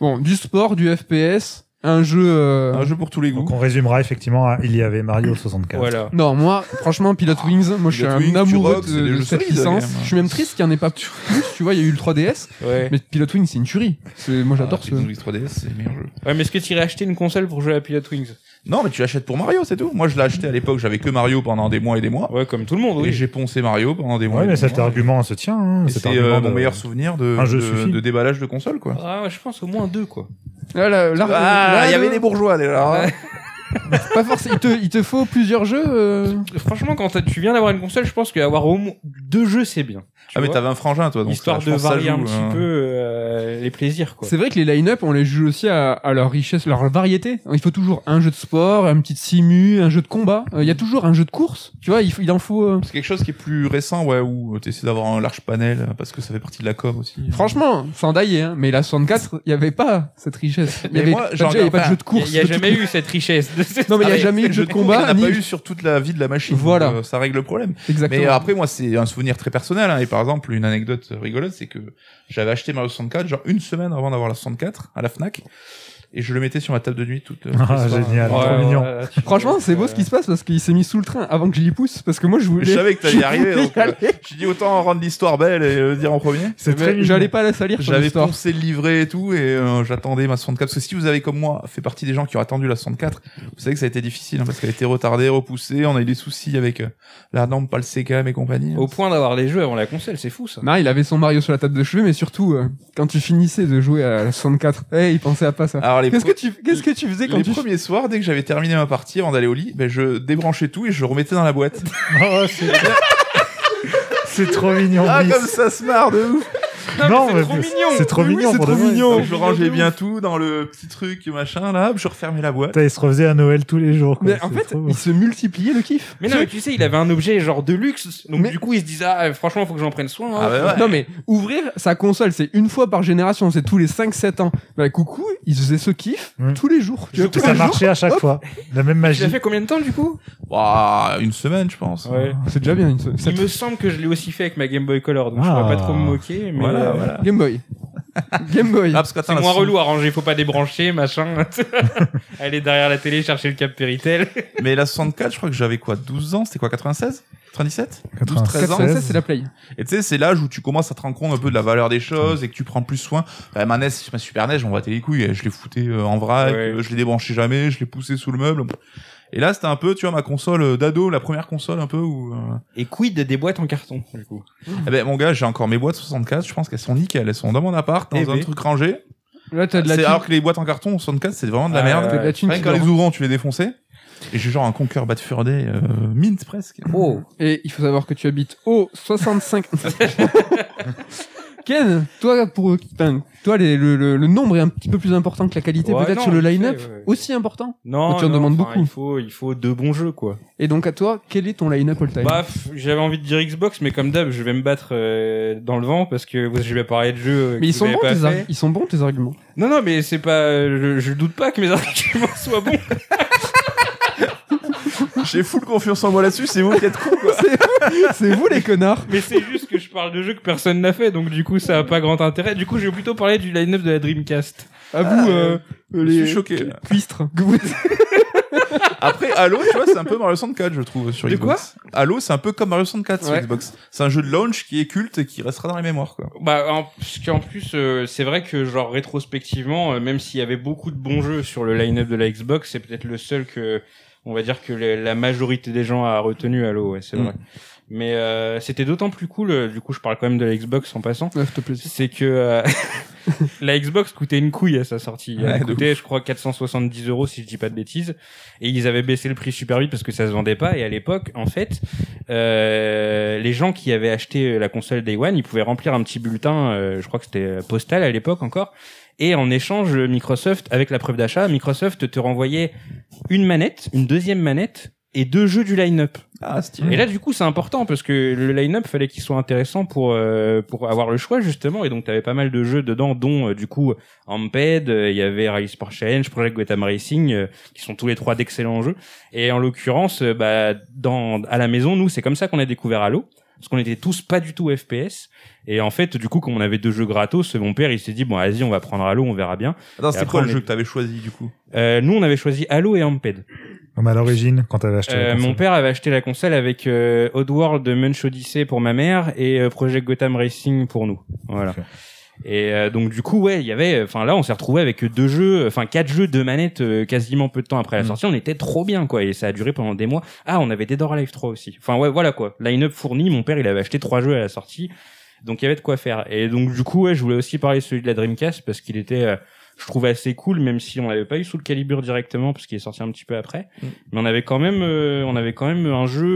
Bon, du sport, du FPS, un jeu. euh, Un jeu pour tous les goûts. Donc on résumera effectivement, hein, il y avait Mario 64. Voilà. Non, moi, franchement, Pilot Wings, moi je suis un Wings, amoureux de, de jeux cette solides, licence. Je suis même triste qu'il n'y en ait pas plus. Tu vois, il y a eu le 3DS, Ouais. mais Pilot Wings, c'est une tuerie. C'est- Moi j'adore Ah, ce. Pilot Wings 3DS, c'est le meilleur jeu. Ouais, mais est-ce que tu irais acheter une console pour jouer à Pilot Wings? Non, mais tu l'achètes pour Mario, c'est tout. Moi, je l'ai acheté à l'époque, j'avais que Mario pendant des mois et des mois. Ouais, comme tout le monde, Et oui. j'ai poncé Mario pendant des mois. Ouais, et mais des cet mois. argument se tient. Hein, Et c'est euh, mon de- meilleur souvenir de, Un jeu de, de déballage de console, quoi. Ah ouais, je pense au moins deux, quoi. Là, là, là, Ah, là, il y avait des bourgeois déjà. Pas forcément. Il te, il te faut plusieurs jeux. euh, Franchement, quand tu viens d'avoir une console, je pense qu'avoir au moins deux jeux, c'est bien. Ah, mais t'avais un frangin, toi, donc Histoire ça, je de varier un petit hein. peu. euh, euh, les plaisirs quoi. C'est vrai que les line-up, on les juge aussi à, à leur richesse, leur variété. Il faut toujours un jeu de sport, un petit simu, un jeu de combat. Euh, Il y a toujours un jeu de course. Tu vois, il, faut, il en faut. euh, C'est quelque chose qui est plus récent, ouais, où tu essaies d'avoir un large panel, euh, parce que ça fait partie de la com aussi. Franchement, sans dailler, hein, mais la 64, il y avait pas cette richesse. Il y avait, moi, déjà, j'en il y avait pas de jeu de y a- course. il y a, de tout- jamais eu cette richesse. Non, mais il y a Ah, jamais eu de jeu de combat. On n'a ni- pas eu sur toute la vie de la machine. Voilà. euh, ça règle le problème. Exactement. Mais après, moi, c'est un souvenir très personnel. hein. Et par exemple, une anecdote rigolote, c'est que j'avais acheté Mario 64, genre une semaine avant d'avoir la 64 à la Fnac. Et je le mettais sur ma table de nuit toute. euh, Ah, génial. Ouais, trop mignon. ouais, Franchement, c'est beau ce qui se passe parce qu'il s'est mis sous le train avant que je l'y pousse. Parce que moi, je voulais. Je savais que t'allais y arriver. Donc, euh, j'ai dit autant rendre l'histoire belle et le dire en premier. C'est Mais très. J'allais pas la salir J'avais poncé le livret et tout, et euh, j'attendais ma 64. Parce que si vous avez, comme moi, fait partie des gens qui ont attendu la 64, vous savez que ça a été difficile, hein, parce qu'elle a été retardée, repoussée, on a eu des soucis avec euh, la norme, pas le CKM et compagnie. Au point d'avoir les jeux avant la console, c'est fou ça. Non, il avait son Mario sur la table de cheveux, mais surtout, euh, quand tu finissais de jouer à la 64, eh, il pensait à pas ça. Alors, les, Qu'est-ce que tu, qu'est-ce que tu faisais quand les tu premiers soirs, dès que j'avais terminé ma partie, avant d'aller au lit, ben, je débranchais tout et je remettais dans la boîte. Oh, c'est c'est trop mignon. ah, Bis. comme ça se marre de ouf! Non, c'est mais trop c'est- mignon. C'est trop mignon c'est trop mignon. Je rangeais bien tout dans le petit truc, machin, là, hop, je refermais la boîte. Il se refaisait à Noël tous les jours. quoi. Mais en fait, il se multipliait le kiff. Mais non, mais tu sais, il avait un objet genre de luxe, donc Mais- du coup il se disait ah franchement faut que j'en prenne soin. hein. Ah, bah ouais. Non mais ouvrir sa console, c'est une fois par génération, c'est tous les 5-7 ans. Bah coucou, il faisait ce kiff tous les jours. Tu vois, tous ça les jours. marchait à chaque fois. La même Tu magie. l'as fait combien de temps du coup? Ouah, une semaine, je pense. Ouais. C'est déjà bien. Il me semble que je l'ai aussi fait avec ma Game Boy Color, donc je Ah. pourrais pas trop me moquer, mais Voilà, euh, voilà. Game Boy. Game Boy. Ah, parce c'est moins son- relou à ranger, faut pas débrancher, machin. Aller derrière la télé chercher le cap Péritel. Mais la 64, je crois que j'avais quoi, 12 ans? C'était quoi, 96? 97? 12, 13 ans? 96, c'est la Play. Et tu sais, c'est l'âge où tu commences à te rendre compte un peu de la valeur des choses et que tu prends plus soin. Bah, ma NES, ma Super NES, j'en battais les couilles. Je l'ai foutais euh, en vrac, Ouais. euh, je l'ai débranché jamais, je l'ai poussé sous le meuble. Et là, c'était un peu, tu vois, ma console euh, d'ado, la première console un peu où... euh, Et quid des boîtes en carton, du coup. Eh ben, mon gars, j'ai encore mes boîtes 64, je pense qu'elles sont nickel. Elles sont dans mon appart, dans Eh un ben. truc rangé. Là, t'as de la. Alors que les boîtes en carton 64, c'est vraiment de la Ah, merde. La thune Rien qu'en les ouvrant, tu les défonçais. Et j'ai genre un Conquer Bad Fur Day euh, mint presque. Oh. Et il faut savoir que tu habites au 65. Ken, toi, pour, enfin, toi, les- le, le, le nombre est un petit peu plus important que la qualité, Ouais, peut-être non, sur le line-up, ouais. aussi important. Non, Tu en non, demandes enfin, beaucoup. Il faut, il faut deux bons jeux, quoi. Et donc à toi, quel est ton line-up all-time Bah, pff, j'avais envie de dire Xbox, mais comme d'hab, je vais me battre euh, dans le vent parce que je vais parler de jeux. euh, Mais ils vous sont avez bons, pas tes fait. ils sont bons tes arguments. Non, non, mais c'est pas. Je, je doute pas que mes arguments soient bons. J'ai full confiance en moi là-dessus, c'est vous qui êtes con, quoi. C'est vous les connards. Mais c'est juste que je parle de jeux que personne n'a fait, donc du coup, ça a pas grand intérêt. Du coup, je vais plutôt parler du line-up de la Dreamcast. À vous, euh, Je les suis choqué. là. cuistres. Après, Halo, tu vois, c'est un peu Mario 64, je trouve, sur De Xbox. Halo, c'est un peu comme Mario 64 sur Ouais. Xbox. C'est un jeu de launch qui est culte et qui restera dans les mémoires, quoi. Bah, en, parce qu'en plus, euh, c'est vrai que genre rétrospectivement, euh, même s'il y avait beaucoup de bons jeux sur le line-up de la Xbox, c'est peut-être le seul que, on va dire que les- la majorité des gens a retenu Halo, ouais, c'est Mm. vrai. Mais euh, c'était d'autant plus cool. euh, du coup, je parle quand même de la Xbox en passant. Ouais, s'il te plaît. c'est que euh, la Xbox coûtait une couille à sa sortie. Elle Ouais, coûtait, je crois, 470 euros si je dis pas de bêtises. Et ils avaient baissé le prix super vite parce que ça se vendait pas. Et à l'époque, en fait, euh, les gens qui avaient acheté la console Day One, ils pouvaient remplir un petit bulletin. euh, je crois que c'était postal à l'époque encore. Et en échange, Microsoft, avec la preuve d'achat, Microsoft te renvoyait une manette, une deuxième manette et deux jeux du line-up. Ah, stylé. Et là, du coup, c'est important parce que le line-up fallait qu'il soit intéressant pour euh, pour avoir le choix justement. Et donc, t'avais pas mal de jeux dedans, dont euh, du coup Amped, euh, il y avait Rally Sport Challenge, Project Gotham Racing, euh, qui sont tous les trois d'excellents jeux. Et en l'occurrence, euh, bah, dans à la maison, nous, c'est comme ça qu'on a découvert Halo. Parce qu'on était tous pas du tout FPS. Et en fait, du coup, comme on avait deux jeux gratos, mon père, il s'est dit, bon, vas-y, on va prendre Halo, on verra bien. Attends, après, quoi le est- jeu que t'avais choisi, du coup? Euh, nous, on avait choisi Halo et Amped. Comme à l'origine, quand t'avais acheté la Euh, console. mon père avait acheté la console avec euh, Oddworld Munch Odyssey pour ma mère et euh, Project Gotham Racing pour nous. Voilà. Et euh, donc du coup ouais, il y avait enfin là on s'est retrouvé avec deux jeux, enfin quatre jeux de manettes euh, quasiment peu de temps après la Mm. sortie, on était trop bien quoi et ça a duré pendant des mois. Ah, on avait Dead or Alive 3 aussi. Enfin ouais, voilà quoi. Line-up fourni, mon père il avait acheté trois jeux à la sortie. Donc il y avait de quoi faire. Et donc du coup ouais, je voulais aussi parler de celui de la Dreamcast parce qu'il était euh, je trouvais assez cool même si on l'avait pas eu sous le calibre directement parce qu'il est sorti un petit peu après mais on avait quand même euh, on avait quand même un jeu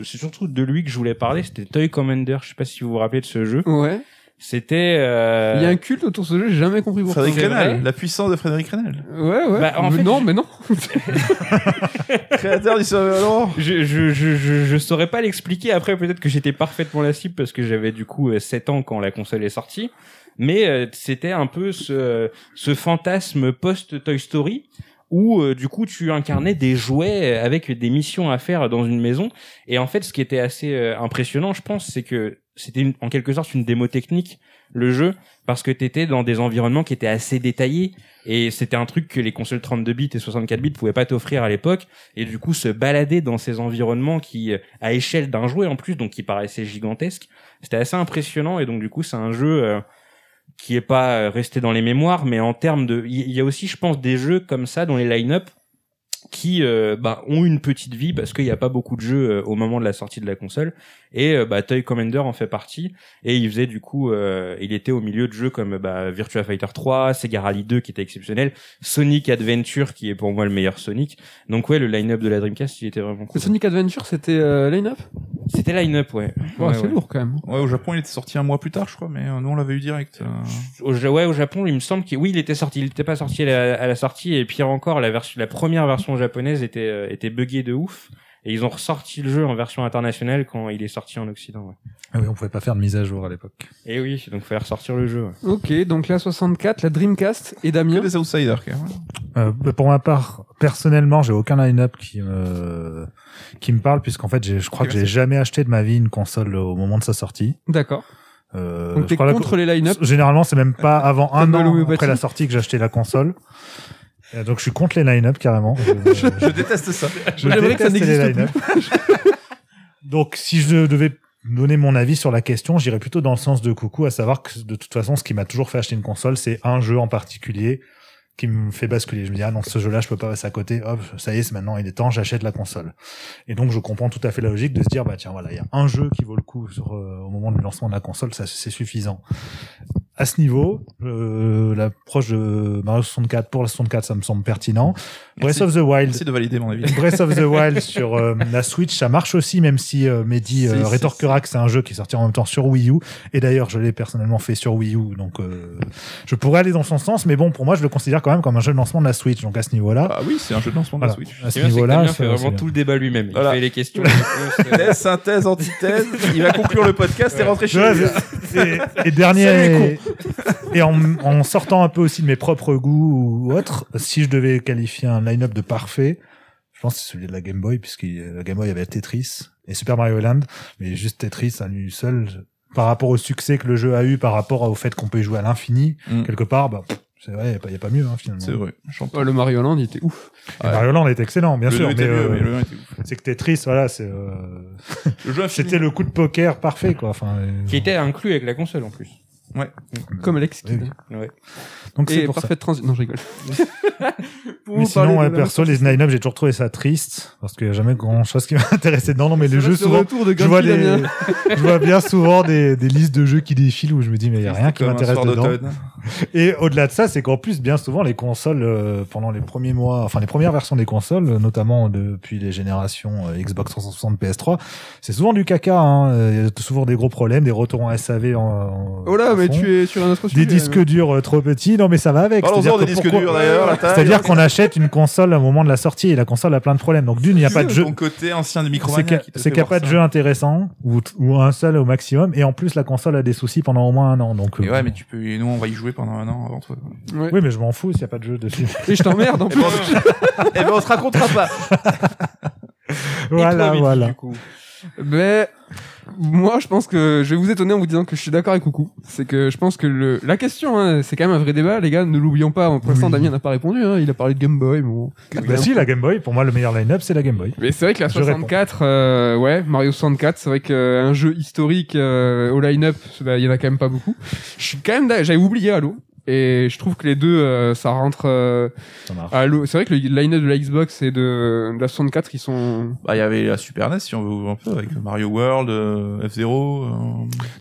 euh, c'est surtout de lui que je voulais parler c'était Toy Commander je sais pas si vous vous rappelez de ce jeu Ouais. C'était. euh, Il y a un culte autour de ce jeu, j'ai jamais compris pourquoi. Frédéric Renal, la puissance de Frédéric Renal, Ouais, ouais. Bah, en Mais fait, non, je- mais non. créateur du Survival Je, je, je, je, je saurais pas l'expliquer. Après, peut-être que j'étais parfaitement la cible parce que j'avais du coup euh, 7 ans quand la console est sortie. Mais euh, c'était un peu ce, ce fantasme post-Toy Story où euh, du coup tu incarnais des jouets avec des missions à faire dans une maison. Et en fait, ce qui était assez euh, impressionnant, je pense, c'est que c'était en quelque sorte une démo technique le jeu parce que t'étais dans des environnements qui étaient assez détaillés. Et c'était un truc que les consoles 32 bits et 64 bits pouvaient pas t'offrir à l'époque. Et du coup se balader dans ces environnements qui euh, à échelle d'un jouet en plus donc qui paraissaient gigantesques c'était assez impressionnant. Et donc du coup c'est un jeu euh, qui est pas euh, resté dans les mémoires mais en termes de il y a aussi je pense des jeux comme ça dans les line-up qui euh, bah, ont une petite vie parce qu'il n'y a pas beaucoup de jeux euh, au moment de la sortie de la console et euh, bah, Toy Commander en fait partie et il faisait du coup euh, il était au milieu de jeux comme bah, Virtua Fighter 3 Sega Rally 2 qui était exceptionnel Sonic Adventure qui est pour moi le meilleur Sonic donc ouais le line-up de la Dreamcast il était vraiment Le cool Sonic Adventure, c'était euh, line-up? C'était line-up ouais, Ouais, Ouais, C'est ouais. lourd quand même. Ouais, au Japon, il était sorti un mois plus tard, je crois, mais euh, nous, on l'avait eu direct. euh. au, ouais, au Japon, il me semble qu'il oui, il était sorti, il était pas sorti à la, à la sortie et pire encore, la version, la première version japonaise était euh, était buggée de ouf et ils ont ressorti le jeu en version internationale quand il est sorti en Occident. Ouais. Ah oui, on pouvait pas faire de mise à jour à l'époque. Et oui, donc fallait ressortir le jeu. ouais. Ok, donc la 64, la Dreamcast et Que Damien. des outsiders, quand même. Euh, bah, pour ma part, personnellement, j'ai aucun line-up qui me qui me parle puisqu'en fait, j'ai- je crois que j'ai jamais acheté de ma vie une console au moment de sa sortie. D'accord. Euh, Donc t'es la- contre les line-up. Généralement, c'est même pas avant un an après la sortie que j'ai acheté la console. Euh, Donc je suis contre les line-up carrément. Je- je- Je déteste ça. Je J'aimerais que ça n'existe line-up. Donc, si je devais donner mon avis sur la question, j'irais plutôt dans le sens de Coucou, à savoir que de toute façon, ce qui m'a toujours fait acheter une console, c'est un jeu en particulier qui me fait basculer. Je me dis, ah non, ce jeu-là, je peux pas passer à côté. Hop, ça y est, c'est maintenant, il est temps, j'achète la console. Et donc, je comprends tout à fait la logique de se dire, bah tiens, voilà, il y a un jeu qui vaut le coup sur, euh, au moment du lancement de la console, ça, c'est suffisant. À ce niveau, euh, l'approche de Mario 64 pour la 64, ça me semble pertinent. Breath of the Wild, Merci de valider mon avis. Breath of the Wild sur euh, la Switch, ça marche aussi, même si euh, Mehdi C'est- euh, rétorquera que c'est un jeu qui est sorti en même temps sur Wii U. Et d'ailleurs, je l'ai personnellement fait sur Wii U, donc euh, je pourrais aller dans son sens. Mais bon, pour moi, je le considère quand même comme un jeu de lancement de la Switch. Donc à ce niveau-là, Ah oui, c'est un jeu de lancement de voilà, la Switch. à C'est ce niveau-là, Damien ça- fait c'est vraiment tout le débat lui-même. Voilà. Il fait les questions. les synthèse, antithèse. Il va conclure le podcast et rentrer chez Ouais, lui. et, et dernier, et en, en sortant un peu aussi de mes propres goûts ou autres, si je devais qualifier un line-up de parfait, je pense que c'est celui de la Game Boy, puisque la Game Boy avait Tetris et Super Mario Land, mais juste Tetris à lui seul, par rapport au succès que le jeu a eu, par rapport au fait qu'on peut y jouer à l'infini, Mm. quelque part, bah, c'est vrai, il n'y a, pas- y a pas mieux, hein, finalement. C'est vrai. Oh, le Mario Land, il était ouf. Et Mario Land est excellent, bien le sûr, mais, était mieux, euh, mais le un était ouf. c'est que Tetris, voilà, c'est, euh, c'était le coup de poker parfait, quoi. Enfin, euh, Qui était inclus avec la console en plus. Comme Alex oui. Ouais. Donc c'est Et pour ça. parfaite transition. Non, je rigole. Pour Mais sinon, ouais, perso, les line-up, j'ai toujours trouvé ça triste parce qu'il y a jamais grand chose qui m'a intéressé dedans. Non, mais le Ça jeu, reste le souvent, de je vois, Damien. je vois bien souvent des, des listes de jeux qui défilent où je me dis, mais il y a rien qui m'intéresse dedans. Et au-delà de ça, c'est qu'en plus, bien souvent, les consoles, euh, pendant les premiers mois, enfin, les premières versions des consoles, euh, notamment depuis les générations euh, Xbox 360, PS3, c'est souvent du caca, hein. Euh, Il y a souvent des gros problèmes, des retours en SAV en, en- Oh là, mais fond. tu es sur un autre sujet. Des disques durs euh, trop petits. Non, mais ça va avec. Parlons-en C'est-à-dire des que disques pourquoi- durs d'ailleurs, la taille. C'est-à-dire qu'on achète une console au moment de la sortie et la console a plein de problèmes. Donc d'une, il n'y a pas de jeu. Ton côté ancien de C'est Micromania. qu'il c'est n'y a pas de jeu intéressant ou, ou un seul au maximum. Et en plus, la console a des soucis pendant au moins un an. Donc, Mais euh, ouais, mais tu peux, nous, on va y jouer pendant un an avant toi. Ouais. oui, mais je m'en fous s'il n'y a pas de jeu dessus. Et je t'emmerde en Eh plus. ben, eh ben, on se racontera pas. voilà, voilà. du coup? Mais moi, je pense que je vais vous étonner en vous disant que je suis d'accord avec Coucou. C'est que je pense que le... la question, hein, c'est quand même un vrai débat, les gars. Ne l'oublions pas. Pour l'instant. Damien n'a pas répondu. Hein, il a parlé de Game Boy. mais Bon. Bah si, la Game Boy, pour moi, le meilleur line-up, c'est la Game Boy. Mais c'est vrai que la Je réponds. 64, euh, ouais, Mario 64, c'est vrai qu'un jeu historique euh, au line-up, bah, il y en a quand même pas beaucoup. Je suis quand même, j'avais oublié Halo. Et je trouve que les deux, euh, ça rentre euh, Ça marche. à Halo. C'est vrai que le line-up de la Xbox et de, de la 64, ils sont. Bah, il y avait la Super NES, si on veut un peu, avec Mario World, euh, F-Zero. euh,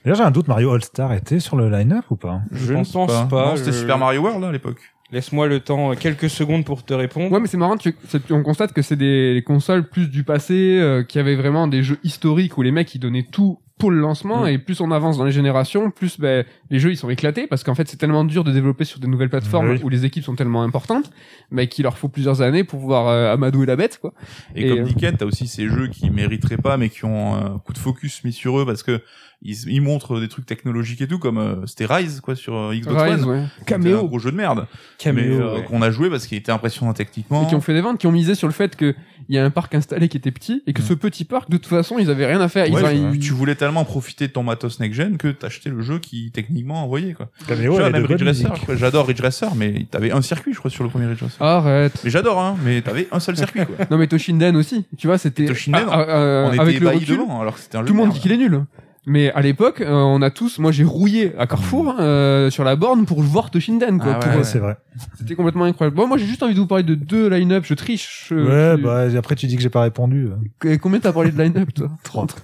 D'ailleurs, j'ai un doute, Mario All-Star était sur le line-up ou pas? Je ne pense pas. Non, c'était je- Super Mario World, à l'époque. Laisse-moi le temps, euh, quelques secondes pour te répondre. Ouais, mais c'est marrant, tu, on constate que c'est des consoles plus du passé, euh, qui avaient vraiment des jeux historiques où les mecs ils donnaient tout pour le lancement Mm. et plus on avance dans les générations, plus ben, les jeux ils sont éclatés parce qu'en fait c'est tellement dur de développer sur de nouvelles plateformes Oui. où les équipes sont tellement importantes, mais qu'il leur faut plusieurs années pour pouvoir euh, amadouer la bête quoi. Et, Et, comme euh, dit Ken, t'as aussi ces jeux qui mériteraient pas, mais qui ont un coup de focus mis sur eux parce que ils, ils montrent des trucs technologiques et tout, comme euh, c'était Rise quoi sur euh, Xbox Rise, One. ouais. C'était un Caméo. gros jeu de merde. Caméo, mais euh, ouais. qu'on a joué parce qu'il était impressionnant techniquement. Et qui ont fait des ventes, qui ont misé sur le fait qu'il y a un parc installé qui était petit et que Mm. ce petit parc, de toute façon, ils avaient rien à faire. Ils, Ouais, ont- puis ils- tu voulais tellement profiter de ton matos next gen que t'achetais le jeu qui techniquement envoyait quoi. Caméo, Tu vois, même Ridge Racer, j'adore Ridge Racer, mais t'avais un circuit je crois sur le premier Ridge Racer. Arrête. Mais j'adore hein, mais t'avais un seul circuit quoi. Non mais Toshinden aussi, tu vois, c'était Toshinden, Ah, ah, euh, On était avec le ébahis recul, devant alors que c'était un jeu tout le de monde dit qu'il est nul. Mais à l'époque, euh, on a tous, moi j'ai rouillé à Carrefour euh, sur la borne pour voir Toshinden quoi. Ah pour- ouais, Ouais, c'est vrai. C'était complètement incroyable. Bon, moi j'ai juste envie de vous parler de deux line-up. Je triche. je- Ouais, je- bah après tu dis que j'ai pas répondu. Et Combien t'as parlé de line-up toi Trois.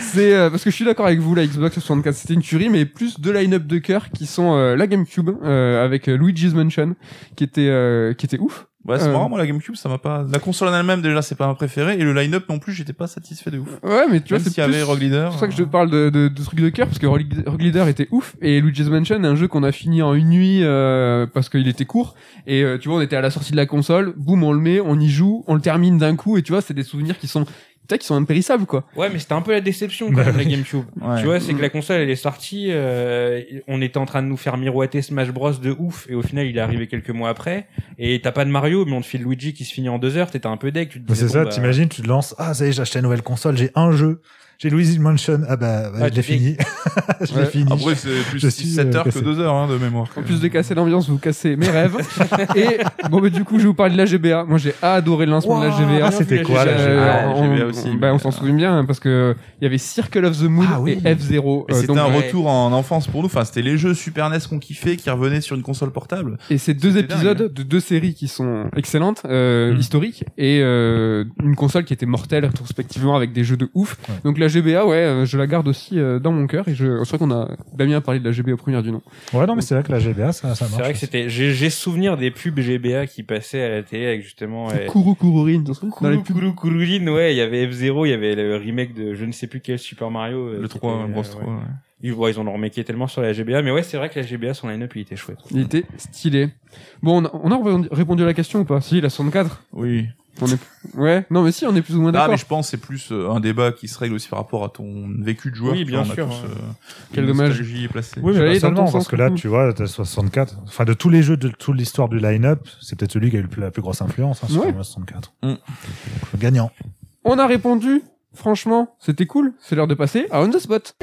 C'est euh, parce que je suis d'accord avec vous, la Xbox 64 c'était une tuerie, mais plus deux line-up de cœur qui sont euh, la GameCube euh, avec euh, Luigi's Mansion qui était euh, qui était ouf. Ouais, c'est Euh. marrant, moi, la GameCube, ça m'a pas, la console en elle-même, déjà, c'est pas ma préférée, et le line-up non plus, j'étais pas satisfait de ouf. Ouais, mais tu vois, c'est avait plus- Rogue Leader. C'est pour ça que je te parle de, de, de trucs de cœur parce que Rogue Leader était ouf et Luigi's Mansion est un jeu qu'on a fini en une nuit euh, parce qu'il était court et euh, tu vois on était à la sortie de la console, boum on le met, on y joue, on le termine d'un coup et tu vois c'est des souvenirs qui sont putain, qui sont impérissables quoi. Ouais, mais c'était un peu la déception quand même, la. GameCube. Ouais. Tu vois, c'est que la console, elle est sortie, euh, on était en train de nous faire miroiter Smash Bros de ouf, et au final, il est arrivé quelques mois après, et t'as pas de Mario, mais on te file Luigi qui se finit en deux heures, t'étais un peu deck, tu te Mais disais, c'est ça, bah, t'imagines, tu te lances, ah ça y est, j'ai acheté une nouvelle console, j'ai un jeu, j'ai Luigi's Mansion, ah bah, ouais, Ah, je l'ai fini. je l'ai fini. Après, c'est plus Je suis, 7 euh, heures que cassé. 2 heures, hein, de mémoire. En plus de casser l'ambiance, vous cassez mes rêves. et bon bah du coup je vais vous parler de la GBA. Moi j'ai adoré le lancement de la Wow, GBA. Ah, c'était quoi la la Euh, GBA Ah, on, GBA aussi, bah, on s'en souvient bien hein, parce que il y avait Circle of the Moon Ah oui. et F0. Et euh, c'était un ouais. retour en enfance pour nous. Enfin, c'était les jeux Super NES qu'on kiffait qui revenaient sur une console portable. Et c'est deux épisodes dingue, de deux séries qui sont excellentes, euh, Mm. historiques, et euh, une console qui était mortelle rétrospectivement avec des jeux de ouf. Donc la GBA, ouais, euh, je la garde aussi euh, dans mon cœur. Et je, c'est vrai qu'on a Damien a parlé de la GBA au premier du nom. Ouais, non, mais c'est vrai que la GBA, ça, ça marche. C'est vrai que c'était, j'ai, j'ai souvenir des pubs GBA qui passaient à la télé avec justement, ouais, Kuru Kururin, dans dans les Kuru pubs. Kuru Kururin, ouais, il y avait F0, il y avait le remake de je ne sais plus quel Super Mario. euh, Le qui 3, était, Bros euh, 3. ouais. ouais. Ils, ouais, ils ont remaké tellement sur la GBA, mais ouais, c'est vrai que la GBA, son line-up, il était chouette. Il était stylé. Bon, on a, on a répondu- répondu à la question ou pas? Si, la 64. Oui. On est, ouais, non mais si, on est plus ou moins Ah, d'accord. mais je pense que c'est plus euh, un débat qui se règle aussi par rapport à ton vécu de joueur. Oui, bien sûr, tous, ouais. euh, Quel dommage. placée. Oui, mais pas seulement, sens, parce que là, tu vois, t'as 64. Enfin, de tous les jeux de toute l'histoire du line-up, c'est peut-être celui qui a eu la plus grosse influence, hein, Super Ouais. Mario 64. Mm. Donc, gagnant. On a répondu. Franchement, c'était cool. C'est l'heure de passer à On the Spot.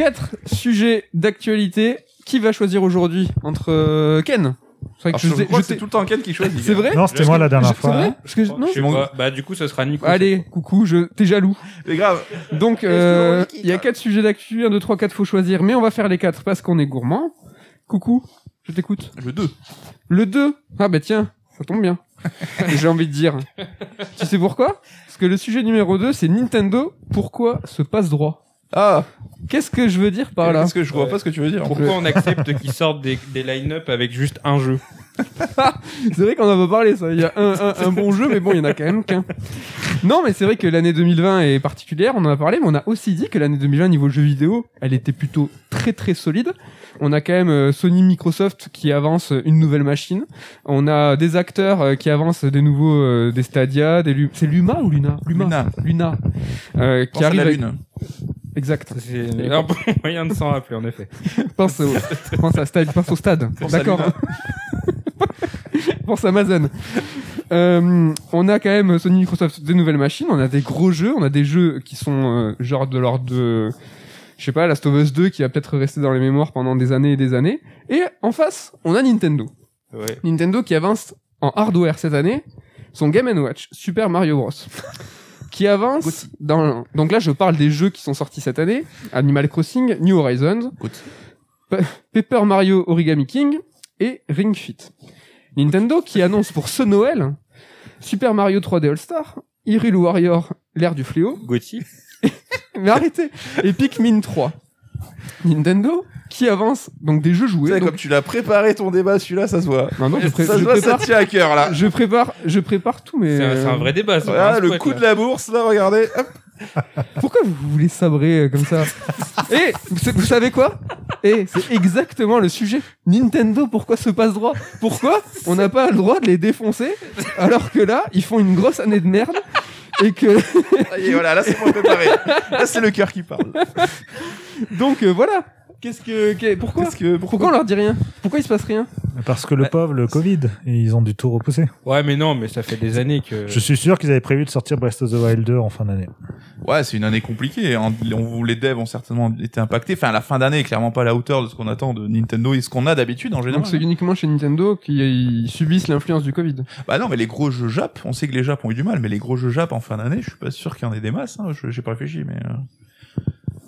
Quatre sujets d'actualité. Qui va choisir aujourd'hui entre euh, Ken? C'est vrai que je, je sais- je que c'est tout le temps Ken qui choisit. C'est vrai Non, c'était moi la dernière Je- fois. C'est vrai hein. Parce que je- non Je sais pas. Bah, du coup, ce sera Nico. Allez, coucou, je t'es jaloux. C'est grave. Donc, euh, il y a quatre sujets d'actu, 1, 2, 3, 4, faut choisir, mais on va faire les quatre parce qu'on est gourmand. Coucou, je t'écoute. Le 2. Le 2, ah bah tiens, ça tombe bien. J'ai envie de dire. tu sais pourquoi? Parce que le sujet numéro 2, c'est Nintendo, pourquoi ce passe-droit Ah, Qu'est-ce que je veux dire par là Parce que je vois Ouais. pas ce que tu veux dire. Pourquoi on accepte qu'ils sortent des, des line-up avec juste un jeu C'est vrai qu'on en a pas parlé ça. Il y a un, un, un bon jeu, mais bon, il y en a quand même qu'un. Non, mais c'est vrai que l'année 2020 est particulière. On en a parlé, mais on a aussi dit que l'année 2020 niveau jeux vidéo, elle était plutôt très très solide. On a quand même euh, Sony, Microsoft qui avance une nouvelle machine. On a des acteurs euh, qui avancent des nouveaux, euh, des Stadia, des Lu- c'est Luma ou Luna? Luna. Luna. Euh, qui à arrive avec-. Exact. C'est un bon moyen de s'en rappeler, en effet. Pense au, pense à stade, pense au stade. D'accord. Pense à Amazon. Euh, on a quand même Sony Microsoft des nouvelles machines, on a des gros jeux, on a des jeux qui sont euh, genre de l'ordre de je sais pas, Last of Us 2 qui va peut-être rester dans les mémoires pendant des années et des années. Et en face, on a Nintendo. Ouais. Nintendo qui avance en hardware cette année son Game Watch Super Mario Bros. Qui avance dans donc là je parle des jeux qui sont sortis cette année. Animal Crossing, New Horizons, Paper Mario Origami King et Ring Fit. Nintendo qui annonce pour ce Noël Super Mario 3D All Star, Hyrule Warrior l'ère du fléau, Gauthier. Mais arrêtez, et Pikmin 3. Nintendo qui avance donc des jeux joués. donc- comme tu l'as préparé ton débat, celui-là, ça se voit. Non, non, je, pré- ça se voit, ça prépare, tient à cœur, là. je prépare, je prépare tout, mais C'est un, vrai débat. Voilà, un le squat, coup là. de la bourse, là, regardez. Hop. pourquoi vous voulez sabrer euh, comme ça Et vous sa- vous savez quoi? Et c'est exactement le sujet. Nintendo, pourquoi se passe droit? Pourquoi on n'a pas le droit de les défoncer alors que là, ils font une grosse année de merde et que Et voilà, là, c'est moins préparé. Là, c'est le cœur qui parle. donc euh, voilà. Qu'est-ce que qu'est- pourquoi Qu'est-ce que, Pourquoi on leur dit rien? Pourquoi il se passe rien? Parce que le pauvre, le Covid, ils ont du tout repoussé. Ouais, mais non, mais ça fait des années que. Je suis sûr qu'ils avaient prévu de sortir Breath of the Wild 2 en fin d'année. Ouais, c'est une année compliquée. hein. On, les devs ont certainement été impactés. Enfin, la fin d'année est clairement pas à la hauteur de ce qu'on attend de Nintendo et ce qu'on a d'habitude en général. Donc c'est uniquement chez Nintendo qui subissent l'influence du Covid. Bah non, mais les gros jeux Jap, on sait que les Jap ont eu du mal, mais les gros jeux Jap en fin d'année, je suis pas sûr qu'il y en ait des masses. Hein. Je- J'ai pas réfléchi, mais. euh.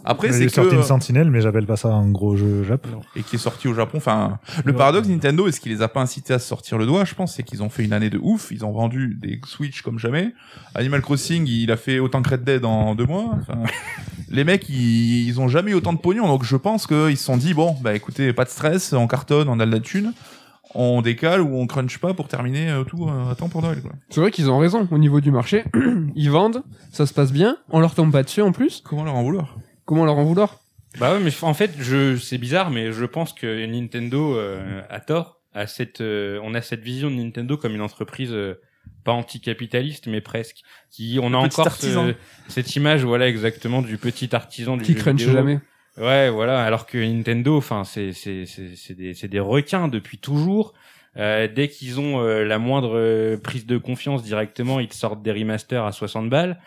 Après, Il c'est est sorti que une Sentinelle, mais j'appelle pas ça un gros jeu Jap. et qui est sorti au Japon. Enfin, le Ouais. paradoxe Nintendo et ce qui les a pas incités à se sortir le doigt, je pense, c'est qu'ils ont fait une année de ouf. Ils ont vendu des Switch comme jamais. Animal Crossing, il a fait autant que Red Dead en deux mois. Enfin, les mecs, ils, ils ont jamais eu autant de pognon, donc je pense qu'ils se sont dit bon, bah écoutez, pas de stress, on cartonne, on a de la thune. On décale ou on crunch pas pour terminer euh, tout euh, à temps pour Noël. Quoi. C'est vrai qu'ils ont raison au niveau du marché. Ils vendent, ça se passe bien, on leur tombe pas dessus en plus. Comment leur en vouloir? Comment leur en vouloir Bah ouais, mais en fait, je, c'est bizarre, mais je pense que Nintendo euh, a tort. À cette, euh, on a cette vision de Nintendo comme une entreprise euh, pas anticapitaliste, mais presque. Qui, on a petit encore ce- cette image, voilà, exactement du petit artisan du Qui jeu crunch vidéo. jamais. Ouais, voilà. Alors que Nintendo, enfin, c'est c'est c'est c'est des c'est des requins depuis toujours. Euh, dès qu'ils ont euh, la moindre euh, prise de confiance directement, ils te sortent des remasters à 60 balles.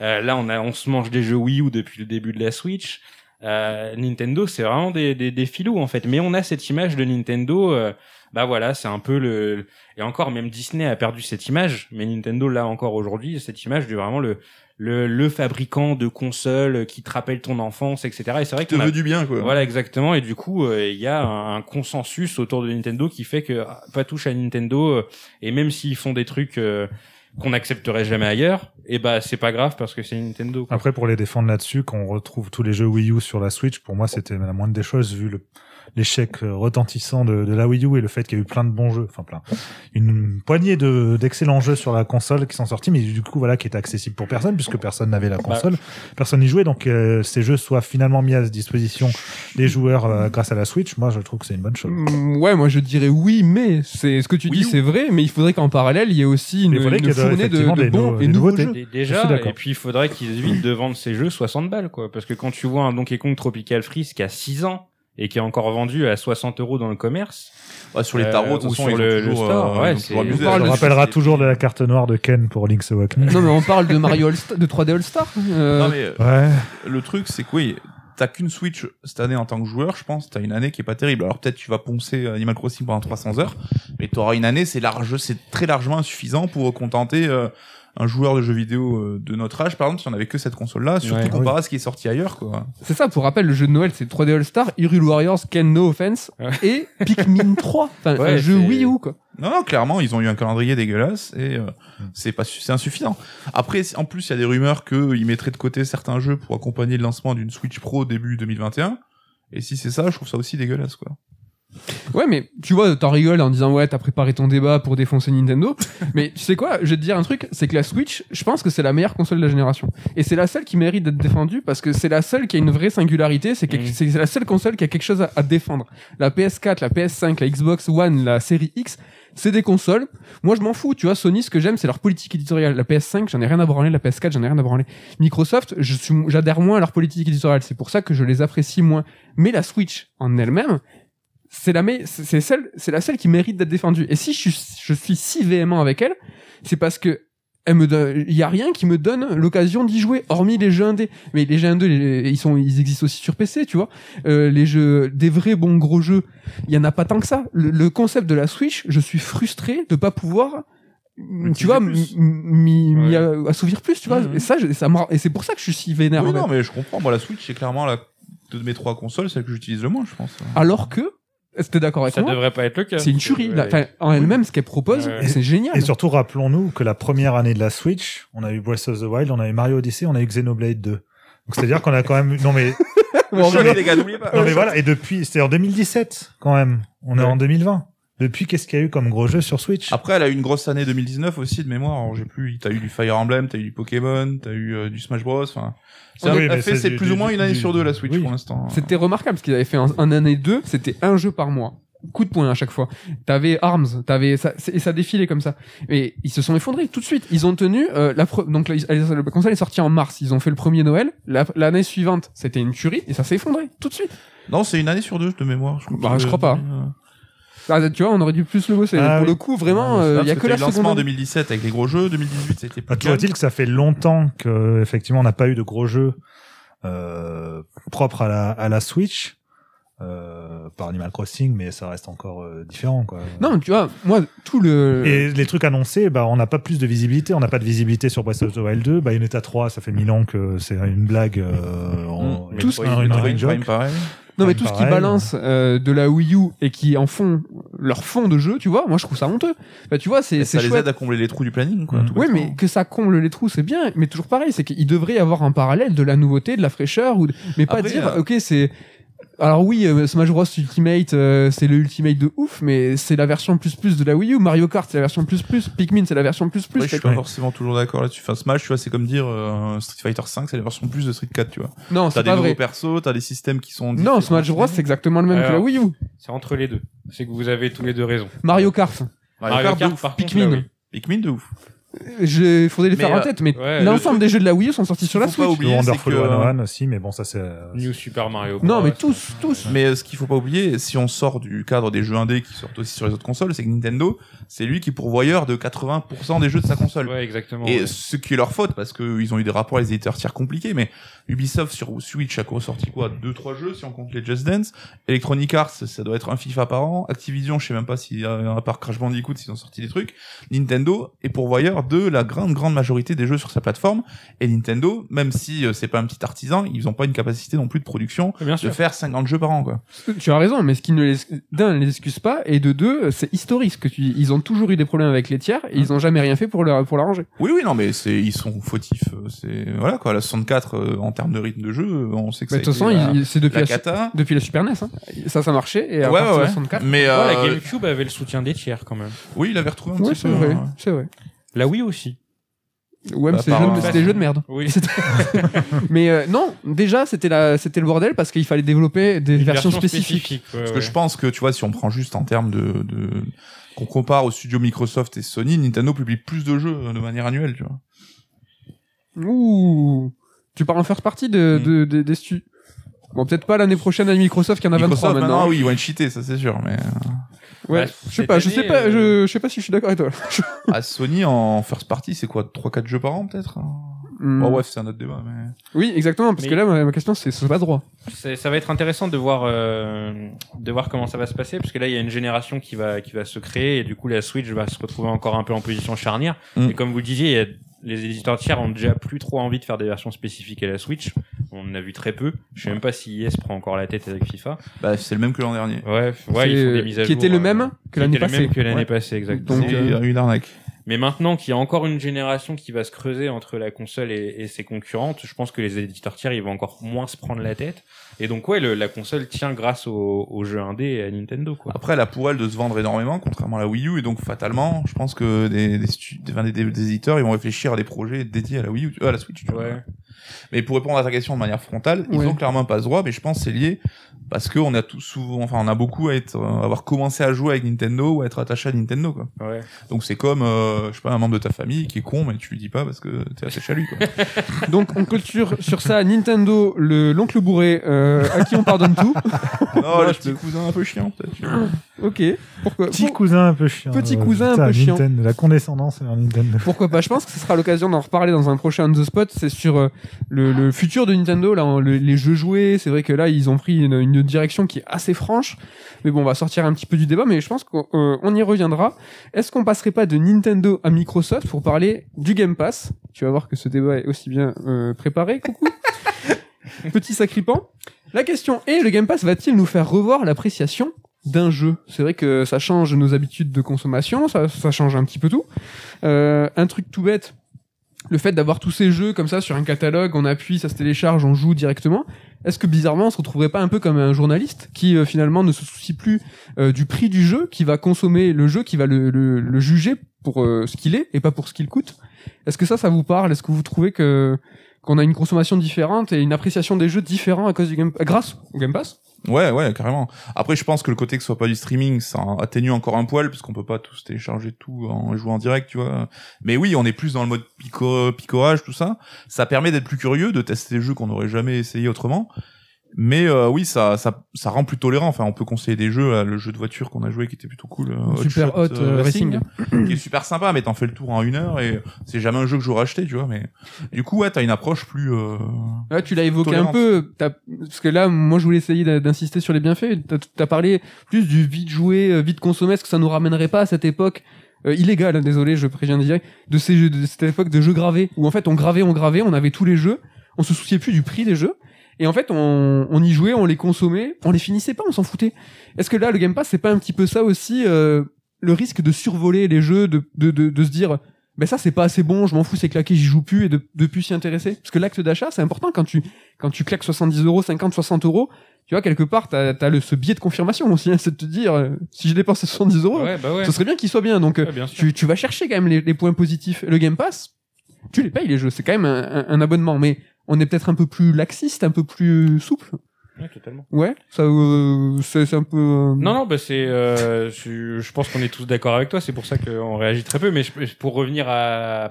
Euh, là, on a on se mange des jeux Wii U depuis le début de la Switch. Euh, Nintendo, c'est vraiment des, des des filous en fait. Mais on a cette image de Nintendo. euh, bah voilà, c'est un peu le et encore même Disney a perdu cette image, mais Nintendo là encore aujourd'hui cette image de vraiment le le, le fabricant de consoles qui te rappelle ton enfance, etc. Et c'est vrai Te qu'on a veut du bien, quoi. voilà, exactement. Et du coup, euh, il y a un, un consensus autour de Nintendo qui fait que ah, pas touche à Nintendo. euh, et même s'ils font des trucs euh, qu'on n'accepterait jamais ailleurs, et bah c'est pas grave parce que c'est Nintendo. Après, pour les défendre là-dessus, quand on retrouve tous les jeux Wii U sur la Switch, pour moi, c'était la moindre des choses vu le l'échec euh, retentissant de, de la Wii U et le fait qu'il y a eu plein de bons jeux, enfin plein, une poignée de d'excellents jeux sur la console qui sont sortis, mais du coup voilà qui étaient accessibles pour personne puisque personne n'avait la console, personne n'y jouait, donc euh, ces jeux soient finalement mis à disposition des joueurs euh, grâce à la Switch, moi je trouve que c'est une bonne chose. Mm, Ouais, moi je dirais oui, mais c'est ce que tu Oui dis, c'est vrai, mais il faudrait qu'en parallèle il y ait aussi une, une de- fournée de, de bons et nouveaux nouveautés. jeux. Dé- Je Déjà, et puis il faudrait qu'ils évitent de vendre ces jeux 60 balles, quoi. Parce que quand tu vois un Donkey Kong Tropical Freeze qui a 6 ans et qui est encore vendu à 60 euros dans le commerce, Ouais, sur les Euh, tarots, de toute ou façon, sur le- le store, euh, ouais, on parle On rappellera toujours de la carte noire de Ken pour Link's Awakening. Non mais on parle de Mario All de 3D All Star. euh, Non, mais euh, Ouais. le truc, c'est que oui, t'as qu'une Switch cette année en tant que joueur, je pense. T'as une année qui est pas terrible. Alors peut-être tu vas poncer Animal Crossing pendant 300 heures, mais t'auras une année, c'est large, c'est très largement insuffisant pour contenter euh, un joueur de jeux vidéo euh, de notre âge. Par exemple, si on avait que cette console-là, surtout Ouais. comparé à ce qui est sorti ailleurs, quoi. C'est ça, pour rappel, le jeu de Noël c'est 3D All Star, Hyrule Warriors, Ken No Offense Ouais. et Pikmin 3. Enfin, Ouais, un jeu Wii U quoi. Non, non, clairement, ils ont eu un calendrier dégueulasse et euh, c'est pas, c'est insuffisant. Après, en plus, il y a des rumeurs qu'ils mettraient de côté certains jeux pour accompagner le lancement d'une Switch Pro début 2021. Et si c'est ça, je trouve ça aussi dégueulasse, quoi. Ouais, mais tu vois, t'en rigoles en disant ouais, t'as préparé ton débat pour défoncer Nintendo. mais tu sais quoi, je vais te dire un truc, c'est que la Switch, je pense que c'est la meilleure console de la génération. Et c'est la seule qui mérite d'être défendue parce que c'est la seule qui a une vraie singularité. C'est quelque- Mm. c'est la seule console qui a quelque chose à, à défendre. La PS4, la PS5, la Xbox One, la série X, c'est des consoles. Moi, je m'en fous. Tu vois, Sony, ce que j'aime, c'est leur politique éditoriale. La PS5, j'en ai rien à branler. La PS4, j'en ai rien à branler. Microsoft, je suis, j'adhère moins à leur politique éditoriale. C'est pour ça que je les apprécie moins. Mais la Switch en elle-même, c'est la c'est celle c'est la seule qui mérite d'être défendue et si je suis, je suis si véhément avec elle c'est parce que elle me donne il y a rien qui me donne l'occasion d'y jouer hormis les jeux indés mais les jeux indés les- ils sont ils existent aussi sur PC tu vois euh, les jeux des vrais bons gros jeux il y en a pas tant que ça le, le concept de la Switch je suis frustré de pas pouvoir tu vois, m'y Ouais. assouvir plus, tu vois. Mhm. Et ça, je- ça et c'est pour ça que je suis si vénère. Oui, non, mais je comprends. Moi, la Switch, c'est clairement la de mes trois consoles, celle que j'utilise le moins, je pense. Alors que, est-ce que t'es d'accord avec ça moi devrait pas être le cas. C'est une tuerie. Ouais. Enfin, en elle-même, ce qu'elle propose, Ouais. c'est génial. Et surtout, rappelons-nous que la première année de la Switch, on a eu Breath of the Wild, on a eu Mario Odyssey, on a eu Xenoblade 2. Donc c'est-à-dire qu'on a quand même eu... Non mais On va en Cholet, revenir. les gars, n'oubliez pas. Non mais voilà, et depuis, c'était en 2017 quand même. On est en 2020. Depuis, qu'est-ce qu'il y a eu comme gros jeu sur Switch? Après, elle a eu une grosse année 2019 aussi de mémoire. Alors, j'ai plus. T'as eu du Fire Emblem, t'as eu du Pokémon, t'as eu euh, du Smash Bros. Enfin, c'est Oui, mais fait c'est plus du- ou moins une année du- sur deux la Switch oui. pour l'instant. C'était remarquable parce qu'ils avaient fait un, un année 2, c'était un jeu par mois. Coup de poing à chaque fois. T'avais Arms, t'avais ça, et ça défilait comme ça. Et ils se sont effondrés tout de suite. Ils ont tenu euh, la pre- donc la, la console est sortie en mars. Ils ont fait le premier Noël. La- L'année suivante, c'était une tuerie et ça s'est effondré tout de suite. Non, c'est une année sur deux de mémoire. Je, crois Bah, que- je crois pas. Euh, Ah, tu vois, on aurait dû plus le bosser. Ah Pour oui. le coup, vraiment, Ah, euh, il y a parce que la lancement seconde. en 2017 avec les gros jeux. 2018, ça a été plus Bah, Toujours est-il que ça fait longtemps que effectivement on n'a pas eu de gros jeux euh, propres à la, à la Switch euh, par Animal Crossing, mais ça reste encore euh, différent quoi. Non, tu vois, moi, tout le. Et les trucs annoncés, bah, on n'a pas plus de visibilité. On n'a pas de visibilité sur Breath of the Wild 2. Bayonetta 3, ça fait mille ans que c'est une blague. Euh, en, Mmh. Tout ce- Metroid running joke. Prime, pareil. Non, mais tout ce qui balance euh, de la Wii U et qui en font leur fond de jeu, tu vois, moi je trouve ça honteux. Bah, tu vois, c'est ça les aide à combler les trous du planning, quoi. Mm. tout Oui, mais que ça comble les trous, c'est bien. Mais toujours pareil, c'est qu'il devrait y avoir un parallèle de la nouveauté, de la fraîcheur, ou de- mais pas Après, dire, euh, ok, c'est. Alors oui, euh, Smash Bros Ultimate, euh, c'est le Ultimate de ouf, mais c'est la version plus plus de la Wii U. Mario Kart, c'est la version plus plus. Pikmin, c'est la version plus plus. Ouais, je suis pas forcément toujours d'accord là-dessus. Enfin, Smash, tu vois, c'est comme dire euh, Street Fighter 5, c'est la version plus de Street 4, tu vois. Non, T'as c'est des pas nouveaux vrai. persos, t'as des systèmes qui sont Non. Smash Bros, c'est exactement le même que la Wii U. C'est entre les deux. C'est que vous avez tous les deux raison. Mario Kart, Mario Mario Kart, de Kart, ouf. par contre, Pikmin. là, oui. Pikmin de ouf. Il faudrait les Mais, faire en euh, tête, mais ouais, l'ensemble le des jeux de la Wii U sont sortis sur la faut pas Switch. oublier, Wonderful que- 101 aussi, mais bon, ça c'est. euh, New Super Mario. Non, Bros, mais tous, tous. Mais euh, ce qu'il faut pas oublier, si on sort du cadre des jeux indés qui sortent aussi sur les autres consoles, c'est que Nintendo, c'est lui qui est pourvoyeur de 80% des jeux de sa console. Ouais, exactement. Et ouais. ce qui est leur faute, parce qu'ils ont eu des rapports avec les éditeurs tiers compliqués, mais Ubisoft sur Switch a ressorti quoi deux trois jeux si on compte les Just Dance. Electronic Arts, ça doit être un FIFA par an. Activision, je sais même pas si à part Crash Bandicoot, s'ils ont sorti des trucs. Nintendo est pourvoyeur de la grande grande majorité des jeux sur sa plateforme. Et Nintendo, même si euh, c'est pas un petit artisan, ils ont pas une capacité non plus de production Bien de sûr. faire 50 jeux par an, quoi. Tu as raison, mais ce qui ne les, d'un, ne les excuse pas, et de deux, c'est historique. ce Que tu, ils ont toujours eu des problèmes avec les tiers, et ils ont jamais rien fait pour leur, pour l'arranger. Oui, oui, non, mais c'est, ils sont fautifs. euh, C'est, voilà, quoi. La 64, euh, en termes de rythme de jeu, euh, on sait que Mais de ça a toute façon, c'est depuis la la, cata. depuis la Super NES, hein. Ça, ça marchait, et à Ouais, ouais, de ouais. 64. Mais, Ouais, la GameCube avait le soutien des tiers quand même. oui, il avait retrouvé un Ouais, petit c'est peu. vrai, hein. c'est vrai. La Wii aussi. Ouais, mais Bah, c'est par des jeux de- un- c'était des jeux de merde. Oui. C'était- mais euh, non, déjà, c'était la, c'était le bordel parce qu'il fallait développer des Une versions version spécifiques. ouais, Parce que je pense que, tu vois, si on prend juste en termes de, de, qu'on compare aux studios Microsoft et Sony, Nintendo publie plus de jeux de manière annuelle, tu vois. Ouh. Tu parles en first partie de, Mm. de, de- des stu. Bon, peut-être pas l'année prochaine à Microsoft qui en a 23 Microsoft, maintenant. maintenant, oui, ils vont être cheatés, ça c'est sûr, mais, euh, Ouais, Bah, je sais pas, je sais pas, euh, je, je sais pas si je suis d'accord avec toi. à Sony, en first party, c'est quoi, 3-4 jeux par an, peut-être? Bon, bref, c'est un autre débat, mais. Oui, exactement, parce Mais- que là, ma, ma question, c'est, c'est pas droit. Ça va être intéressant de voir euh, de voir comment ça va se passer parce que là il y a une génération qui va qui va se créer et du coup la Switch va se retrouver encore un peu en position charnière Mm. et comme vous le disiez il y a- les éditeurs tiers ont déjà plus trop envie de faire des versions spécifiques à la Switch on en a vu très peu je sais même pas si IS prend encore la tête avec FIFA Bah, c'est le même que l'an dernier. ouais ouais ils C'est- font des mises à qui jour était le euh, même que qui l'année était le passée. même que l'année Ouais. passée exactement Donc, c'est euh, une arnaque. Mais maintenant qu'il y a encore une génération qui va se creuser entre la console et, ses concurrentes, je pense que les éditeurs tiers ils vont encore moins se prendre la tête. Et donc ouais, le- la console tient grâce aux au jeux indés et à Nintendo quoi. Après, elle a pour elle de se vendre énormément, contrairement à la Wii U, et donc fatalement, je pense que des, des, des, des- des- des éditeurs, ils vont réfléchir à des projets dédiés à la Wii U, euh, à la Switch. tu vois. Ouais. Mais pour répondre à ta question de manière frontale, ils Ouais. ont clairement pas ce droit, mais je pense que c'est lié parce que on a tout souvent, enfin, on a beaucoup à être, euh, avoir commencé à jouer avec Nintendo ou à être attaché à Nintendo, quoi. Ouais. Donc c'est comme, euh, je sais pas, un membre de ta famille qui est con, mais tu lui dis pas parce que t'es attaché à lui, quoi. Donc, on clôture sur ça Nintendo, le, l'oncle bourré, euh, à qui on pardonne tout. non, le je petit cousin un peu chiant, peut-être. vois. Ok. Pourquoi, Petit pour- cousin un peu chiant. Petit euh, cousin un peu chiant. Nintendo, la condescendance vers Nintendo. pourquoi pas Je pense que ce sera l'occasion d'en reparler dans un prochain On The Spot. C'est sur euh, le, le futur de Nintendo, là, le- les jeux joués. C'est vrai que là, ils ont pris une, une direction qui est assez franche. Mais bon, on va sortir un petit peu du débat, mais je pense qu'on euh, on y reviendra. Est-ce qu'on passerait pas de Nintendo à Microsoft pour parler du Game Pass? Tu vas voir que ce débat est aussi bien euh, préparé. Coucou. Petit sacripant. La question est, le Game Pass va-t-il nous faire revoir l'appréciation d'un jeu? C'est vrai que ça change nos habitudes de consommation, ça, ça change un petit peu tout. Euh, un truc tout bête, le fait d'avoir tous ces jeux comme ça sur un catalogue, on appuie, ça se télécharge, on joue directement. est-ce que bizarrement on se retrouverait pas un peu comme un journaliste qui euh, finalement ne se soucie plus euh, du prix du jeu, qui va consommer le jeu, qui va le, le, le juger pour euh, ce qu'il est et pas pour ce qu'il coûte? Est-ce que ça, ça vous parle? Est-ce que vous trouvez que qu'on a une consommation différente et une appréciation des jeux différents à cause du game grâce au Game Pass Ouais, ouais, carrément. Après, je pense que le côté que ce soit pas du streaming, ça atténue encore un poil, parce qu'on peut pas tous télécharger tout en jouant en direct, tu vois. Mais oui, on est plus dans le mode pico, picorage, tout ça. Ça permet d'être plus curieux, de tester des jeux qu'on n'aurait jamais essayé autrement. Mais euh, oui, ça, ça, ça rend plus tolérant. Enfin, on peut conseiller des jeux, euh, le jeu de voiture qu'on a joué qui était plutôt cool, euh, Super Hot, euh, Racing. qui est super sympa, mais t'en fais le tour en une heure et c'est jamais un jeu que j'aurais acheté, tu vois. Mais du coup, ouais, t'as une approche plus. Euh... Ouais, tu l'as évoqué un peu, t'as- parce que là, moi, je voulais essayer d'insister sur les bienfaits. T'as as parlé plus du vite joué, euh, vite consommé. Est-ce que ça nous ramènerait pas à cette époque euh, illégale, hein, désolé, je préviens direct, de ces jeux, de cette époque de jeux gravés, où en fait on gravait, on gravait, on avait tous les jeux, on se souciait plus du prix des jeux, et en fait on, on y jouait, on les consommait, on les finissait pas, on s'en foutait. Est-ce que là, le Game Pass, c'est pas un petit peu ça aussi, euh, le risque de survoler les jeux, de, de, de, de se dire, ben ça c'est pas assez bon, je m'en fous, c'est claqué, j'y joue plus et de, de plus s'y intéresser? Parce que l'acte d'achat, c'est important quand tu, quand tu claques 70 euros, 50, 60 euros, tu vois, quelque part, t'as, t'as le, ce biais de confirmation aussi, hein, c'est de te dire, euh, si je dépense 70 euros, Ouais, bah ouais. ce serait bien qu'il soit bien. Donc, euh, Ouais, bien sûr. tu, tu vas chercher quand même les, les points positifs. Le Game Pass, tu les payes les jeux, c'est quand même un, un- un abonnement, mais on est peut-être un peu plus laxiste, un peu plus souple. Ouais, totalement. Ouais, ça, euh, c'est, c'est un peu. euh, Non, non, bah c'est. Euh, je, je pense qu'on est tous d'accord avec toi. C'est pour ça qu'on réagit très peu. Mais je- pour revenir à,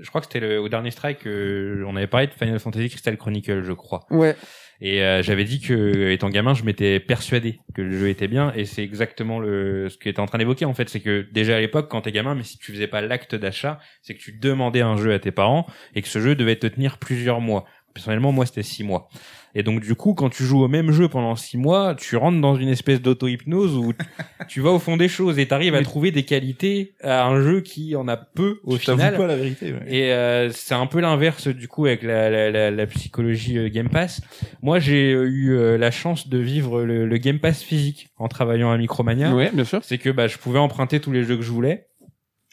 je crois que c'était au dernier strike, euh, on avait parlé de Final Fantasy Crystal Chronicle, je crois. Ouais, Et euh, j'avais dit que, étant gamin, je m'étais persuadé que le jeu était bien. Et c'est exactement le ce que était en train d'évoquer en fait, c'est que déjà à l'époque, quand t'es gamin, mais si tu faisais pas l'acte d'achat, c'est que tu demandais un jeu à tes parents et que ce jeu devait te tenir plusieurs mois. Personnellement, moi, c'était six mois. Et donc, du coup, quand tu joues au même jeu pendant six mois, tu rentres dans une espèce d'auto-hypnose où tu vas au fond des choses et t'arrives à trouver des qualités à un jeu qui en a peu au Tu final. pas la vérité. Ouais. Et euh, c'est un peu l'inverse du coup avec la, la, la, la psychologie euh, Game Pass. Moi, j'ai euh, eu euh, la chance de vivre le, le Game Pass physique en travaillant à Micromania. ouais, bien sûr. C'est que bah, je pouvais emprunter tous les jeux que je voulais.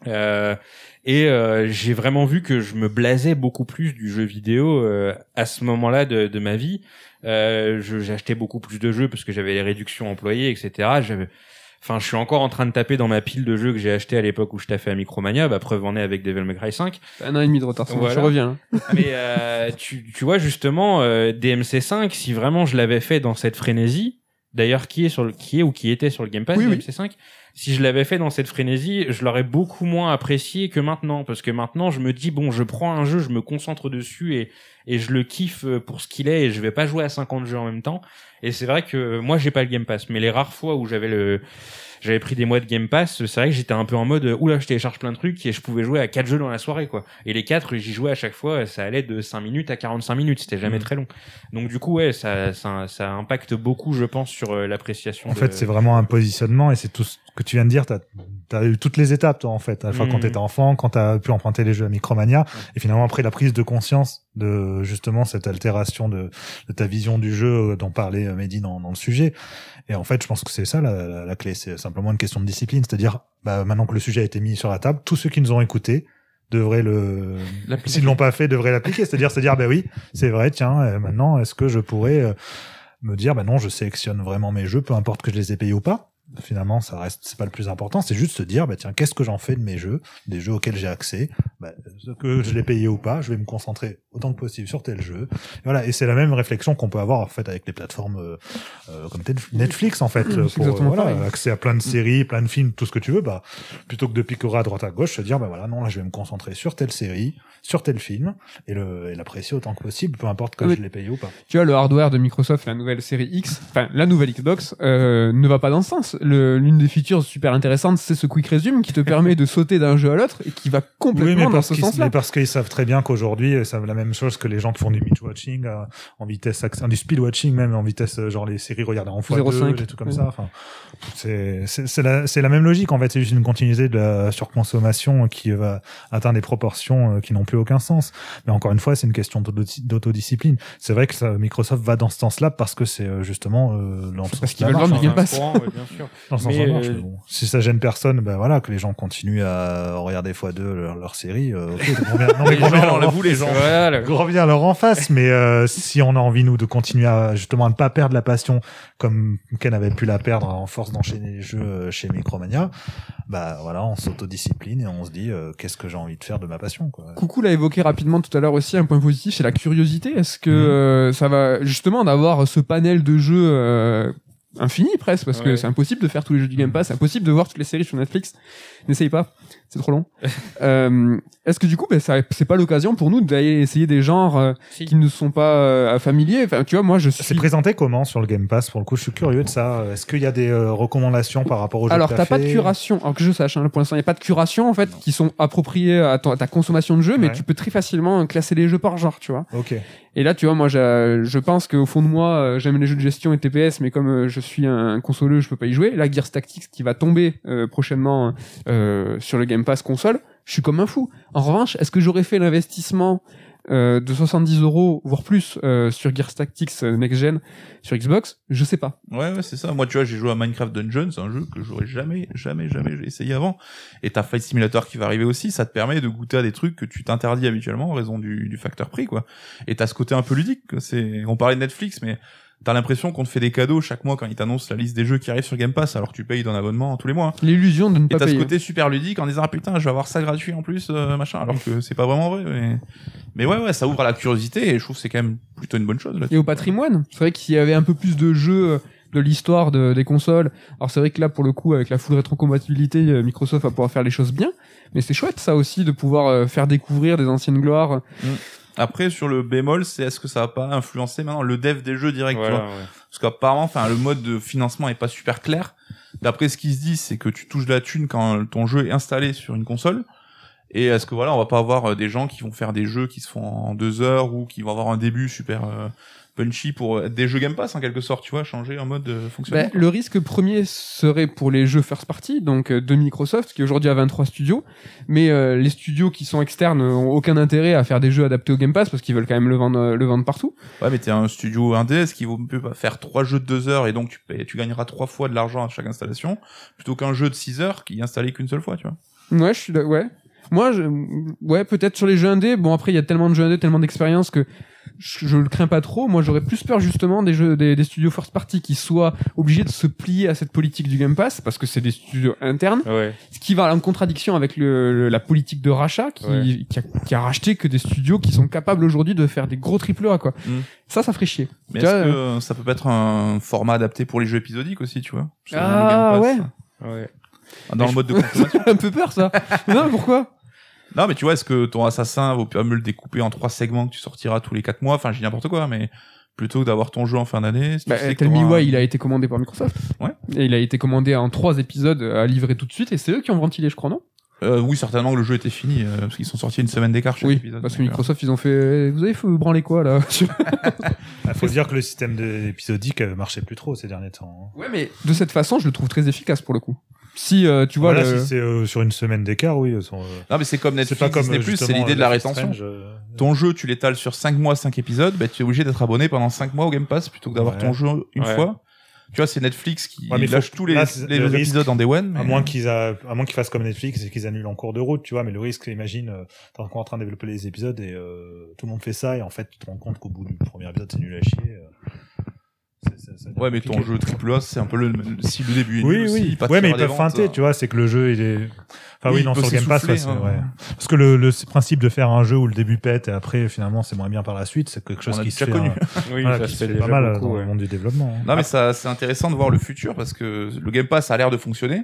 Euh, et euh, j'ai vraiment vu que je me blasais beaucoup plus du jeu vidéo euh, à ce moment-là de, de ma vie. Euh, J'achetais beaucoup plus de jeux parce que j'avais les réductions employées, etc. Enfin, je suis encore en train de taper dans ma pile de jeux que j'ai acheté à l'époque où je taffais à Micromania. Bah, preuve en est avec Devil May Cry 5. Un an et demi de retard, Voilà. je reviens. hein. Mais euh, tu, tu vois justement euh, DMC5, si vraiment je l'avais fait dans cette frénésie, d'ailleurs qui est sur le qui est ou qui était sur le Game Pass Oui, oui. DMC5, si je l'avais fait dans cette frénésie, je l'aurais beaucoup moins apprécié que maintenant parce que maintenant je me dis bon, je prends un jeu, je me concentre dessus et et je le kiffe euh, pour ce qu'il est et je vais pas jouer à 50 jeux en même temps. Et c'est vrai que moi j'ai pas le Game Pass, mais les rares fois où j'avais le j'avais pris des mois de Game Pass, c'est vrai que j'étais un peu en mode euh, oula, je télécharge plein de trucs et je pouvais jouer à quatre jeux dans la soirée quoi. Et les quatre, j'y jouais à chaque fois, ça allait de 5 minutes à 45 minutes, c'était jamais Mhm. très long. Donc du coup ouais, ça ça, ça impacte beaucoup je pense sur euh, l'appréciation En de- fait, c'est vraiment un positionnement et c'est tout ce que tu viens de dire. T'as as eu toutes les étapes, toi, en fait. À la fois quand Mhm. t'étais enfant, quand t'as pu emprunter les jeux à Micromania, et finalement après la prise de conscience de justement cette altération de, de ta vision du jeu euh, dont parlait euh, Mehdi dans, dans le sujet. Et en fait, je pense que c'est ça la, la, la clé. C'est simplement une question de discipline, c'est-à-dire, bah, maintenant que le sujet a été mis sur la table, tous ceux qui nous ont écoutés devraient le, s'ils l'ont pas fait, devraient l'appliquer. C'est-à-dire, c'est dire, bah oui, c'est vrai, tiens, euh, maintenant, est-ce que je pourrais me dire, bah non, je sélectionne vraiment mes jeux, peu importe que je les ai payés ou pas. Finalement, ça reste, c'est pas le plus important. C'est juste se dire, bah tiens, qu'est-ce que j'en fais de mes jeux, des jeux auxquels j'ai accès, bah, que je l'ai payé ou pas, je vais me concentrer autant que possible sur tel jeu. Et voilà. Et c'est la même réflexion qu'on peut avoir en fait avec les plateformes euh, euh, comme Netflix en fait, C'est pour euh, voilà, accès à plein de séries, plein de films, tout ce que tu veux. Bah plutôt que de picorer à droite à gauche, se dire, bah voilà, non, là, je vais me concentrer sur telle série, sur tel film, et le et l'apprécier autant que possible, peu importe que Oui. je l'ai payé ou pas. Tu vois, le hardware de Microsoft, la nouvelle série X, enfin, la nouvelle Xbox, euh, ne va pas dans ce sens. Le- L'une des features super intéressantes, c'est ce quick resume qui te permet de sauter d'un jeu à l'autre et qui va complètement Oui, mais dans ce sens-là. mais parce qu'ils savent très bien qu'aujourd'hui, euh, ça veut la même chose que les gens qui font du binge watching euh, en vitesse, du speed watching même en vitesse, euh, genre les séries regardées en fois 0,5, des trucs comme ouais. ça. Enfin, c'est c'est c'est la la même logique en fait. C'est juste une continuité de la surconsommation qui va atteindre des proportions euh, qui n'ont plus aucun sens. Mais encore une fois, c'est une question d'auto- d'autodiscipline. C'est vrai que ça, Microsoft va dans ce sens-là parce que c'est euh, justement euh, dans Parce qu'ils veulent vendre du. Game Pass. Courant, ouais, bien sûr. Dans le sens Mais, ça marche, euh, mais bon. Si ça gêne personne, ben voilà, que les gens continuent à regarder fois deux leur, leur série. euh, ok, grand bien, non, mais Les grand gens, bien leur- vous les gens. Voilà. grand bien leur en face. Mais euh, si on a envie nous de continuer à justement à ne pas perdre la passion comme Ken avait pu la perdre en force d'enchaîner les jeux euh, chez Micromania, bah voilà, on s'autodiscipline et on se dit euh, qu'est-ce que j'ai envie de faire de ma passion. Quoi. Coucou l'a évoqué rapidement tout à l'heure aussi, un point positif, c'est la curiosité. Est-ce que Mhm. euh, ça va justement d'avoir ce panel de jeux euh, infini presque, parce que c'est impossible de faire tous les jeux du Game Pass, c'est impossible de voir toutes les séries sur Netflix. N'essaye pas, c'est trop long. euh, Est-ce que du coup, ben, ça- c'est pas l'occasion pour nous d'aller essayer des genres euh, Si. qui ne sont pas euh, familiers? Enfin, tu vois, moi je C'est suis. présenté comment sur le Game Pass? Pour le coup, je suis curieux de ça. Est-ce qu'il y a des euh, recommandations par rapport aux jeux Alors, t'as pas de curation. Alors que je sache, hein, pour l'instant, il n'y a pas de curation en fait qui sont appropriées à, ton- à ta consommation de jeux, mais Ouais. tu peux très facilement classer les jeux par genre, tu vois. Ok. Et là, tu vois, moi, je pense qu'au fond de moi, euh, j'aime les jeux de gestion et TPS, mais comme euh, je suis un consoleux, je peux pas y jouer. Là, Gears Tactics qui va tomber euh, prochainement euh, sur le Game Pass console, je suis comme un fou. En revanche, est-ce que j'aurais fait l'investissement euh, de 70 euros, voire plus, euh, sur Gears Tactics euh, Next Gen sur Xbox? Je sais pas. Ouais, ouais, c'est ça. Moi, tu vois, j'ai joué à Minecraft Dungeons, un jeu que j'aurais jamais, jamais, jamais essayé avant. Et t'as Fight Simulator qui va arriver aussi, ça te permet de goûter à des trucs que tu t'interdis habituellement en raison du, du facteur prix, quoi. Et t'as ce côté un peu ludique. C'est, on parlait de Netflix, mais t'as l'impression qu'on te fait des cadeaux chaque mois quand ils t'annoncent la liste des jeux qui arrivent sur Game Pass, alors que tu payes ton abonnement tous les mois. L'illusion de ne Et pas t'as ce payer. côté super ludique en disant ah putain je vais avoir ça gratuit en plus euh, machin alors que c'est pas vraiment vrai mais... mais ouais ouais ça ouvre à la curiosité et je trouve que c'est quand même plutôt une bonne chose là Et au patrimoine, c'est vrai qu'il y avait un peu plus de jeux euh, de l'histoire de, des consoles. Alors c'est vrai que là, pour le coup, avec la full rétrocompatibilité, euh, Microsoft va pouvoir faire les choses bien. Mais c'est chouette ça aussi de pouvoir faire découvrir des anciennes gloires. Après sur le bémol c'est est-ce que ça va pas influencer maintenant le dev des jeux direct tu vois ouais. parce qu'apparemment enfin le mode de financement est pas super clair d'après ce qui se dit c'est que tu touches de la thune quand ton jeu est installé sur une console et est-ce que voilà on va pas avoir euh, des gens qui vont faire des jeux qui se font en deux heures ou qui vont avoir un début super euh, punchy pour être des jeux Game Pass en quelque sorte tu vois changer en mode euh, fonctionnement Ben, le risque premier serait pour les jeux first party, donc euh, de Microsoft, qui aujourd'hui a 23 studios. Mais euh, les studios qui sont externes ont aucun intérêt à faire des jeux adaptés au Game Pass parce qu'ils veulent quand même le vendre, euh, le vendre partout. Ouais, mais t'es un studio indé, est-ce qu'il vaut mieux pas faire trois jeux de deux heures et donc tu payes, tu gagneras trois fois de l'argent à chaque installation, plutôt qu'un jeu de six heures qui est installé qu'une seule fois, tu vois? Ouais, je suis ouais. Moi, je, ouais, peut-être sur les jeux indés. Bon, après, il y a tellement de jeux indés, tellement d'expérience que je, je le crains pas trop. Moi, j'aurais plus peur justement des jeux, des, des studios first party qui soient obligés de se plier à cette politique du Game Pass parce que c'est des studios internes, Ouais. ce qui va en contradiction avec le, le- la politique de rachat qui, Ouais. qui, a, qui a racheté que des studios qui sont capables aujourd'hui de faire des gros triple A, quoi. Mm. Ça, ça ferait chier. Mais Tu est-ce vois, que euh, ça peut pas être un format adapté pour les jeux épisodiques aussi, tu vois? Ah, Game ouais. Pass, Ouais. Dans le mode de consommation. un peu peur, ça. non, mais pourquoi? Non, mais tu vois, est-ce que ton assassin vaut mieux le découper en trois segments que tu sortiras tous les quatre mois? Enfin, dis n'importe quoi, mais plutôt que d'avoir ton jeu en fin d'année. si tu Bah, sais Tell Me un- Why, il a été commandé par Microsoft. Ouais. Et il a été commandé en trois épisodes à livrer tout de suite, et c'est eux qui ont ventilé, je crois, non? Euh, oui, certainement que le jeu était fini, euh, parce qu'ils sont sortis une semaine d'écart chaque Oui, épisode. parce que euh, Microsoft, ils ont fait, eh, vous avez fait branler quoi, là? Il faut dire que le système de- épisodique euh, marchait plus trop ces derniers temps. hein. ouais, mais de cette façon, je le trouve très efficace pour le coup. Si, euh, tu vois, Voilà, le- si c'est euh, sur une semaine d'écart, oui. elles sont, euh, Non, mais c'est comme c'est Netflix, pas comme Disney+, euh, c'est justement, l'idée de la rétention. Strange, euh, ton jeu, tu l'étales sur 5 mois, 5 épisodes, bah, tu es obligé d'être abonné pendant 5 mois au Game Pass plutôt que d'avoir Ouais. ton jeu une Ouais. fois. Tu vois, c'est Netflix qui Ouais, mais faut- lâche tous les, là, c'est- les le risque- épisodes en Day One. À moins qu'ils a- à moins qu'ils fassent comme Netflix et qu'ils annulent en cours de route, tu vois. Mais le risque, imagine, euh, t'es encore en train de développer les épisodes et euh, tout le monde fait ça et en fait, tu te rends compte qu'au bout du premier épisode, c'est nul à chier. Ça Ouais, mais ton jeu triple A, c'est un peu le, si le début est Oui, nul aussi, oui. pas Ouais, mais ils peuvent ventes, feinter, tu vois. C'est que le jeu, il est. Enfin, oui, Oui, non, sur Game Pass, ouais, hein. ouais. Parce que le, le principe de faire un jeu où le début pète et après, finalement, c'est moins bien par la suite, c'est quelque chose On a qui déjà se fait, connu. un- Oui, voilà, ça qui se fait fait pas mal beaucoup, dans ouais. le monde du développement. hein. Non, mais ça, c'est intéressant de voir le futur parce que le Game Pass a l'air de fonctionner.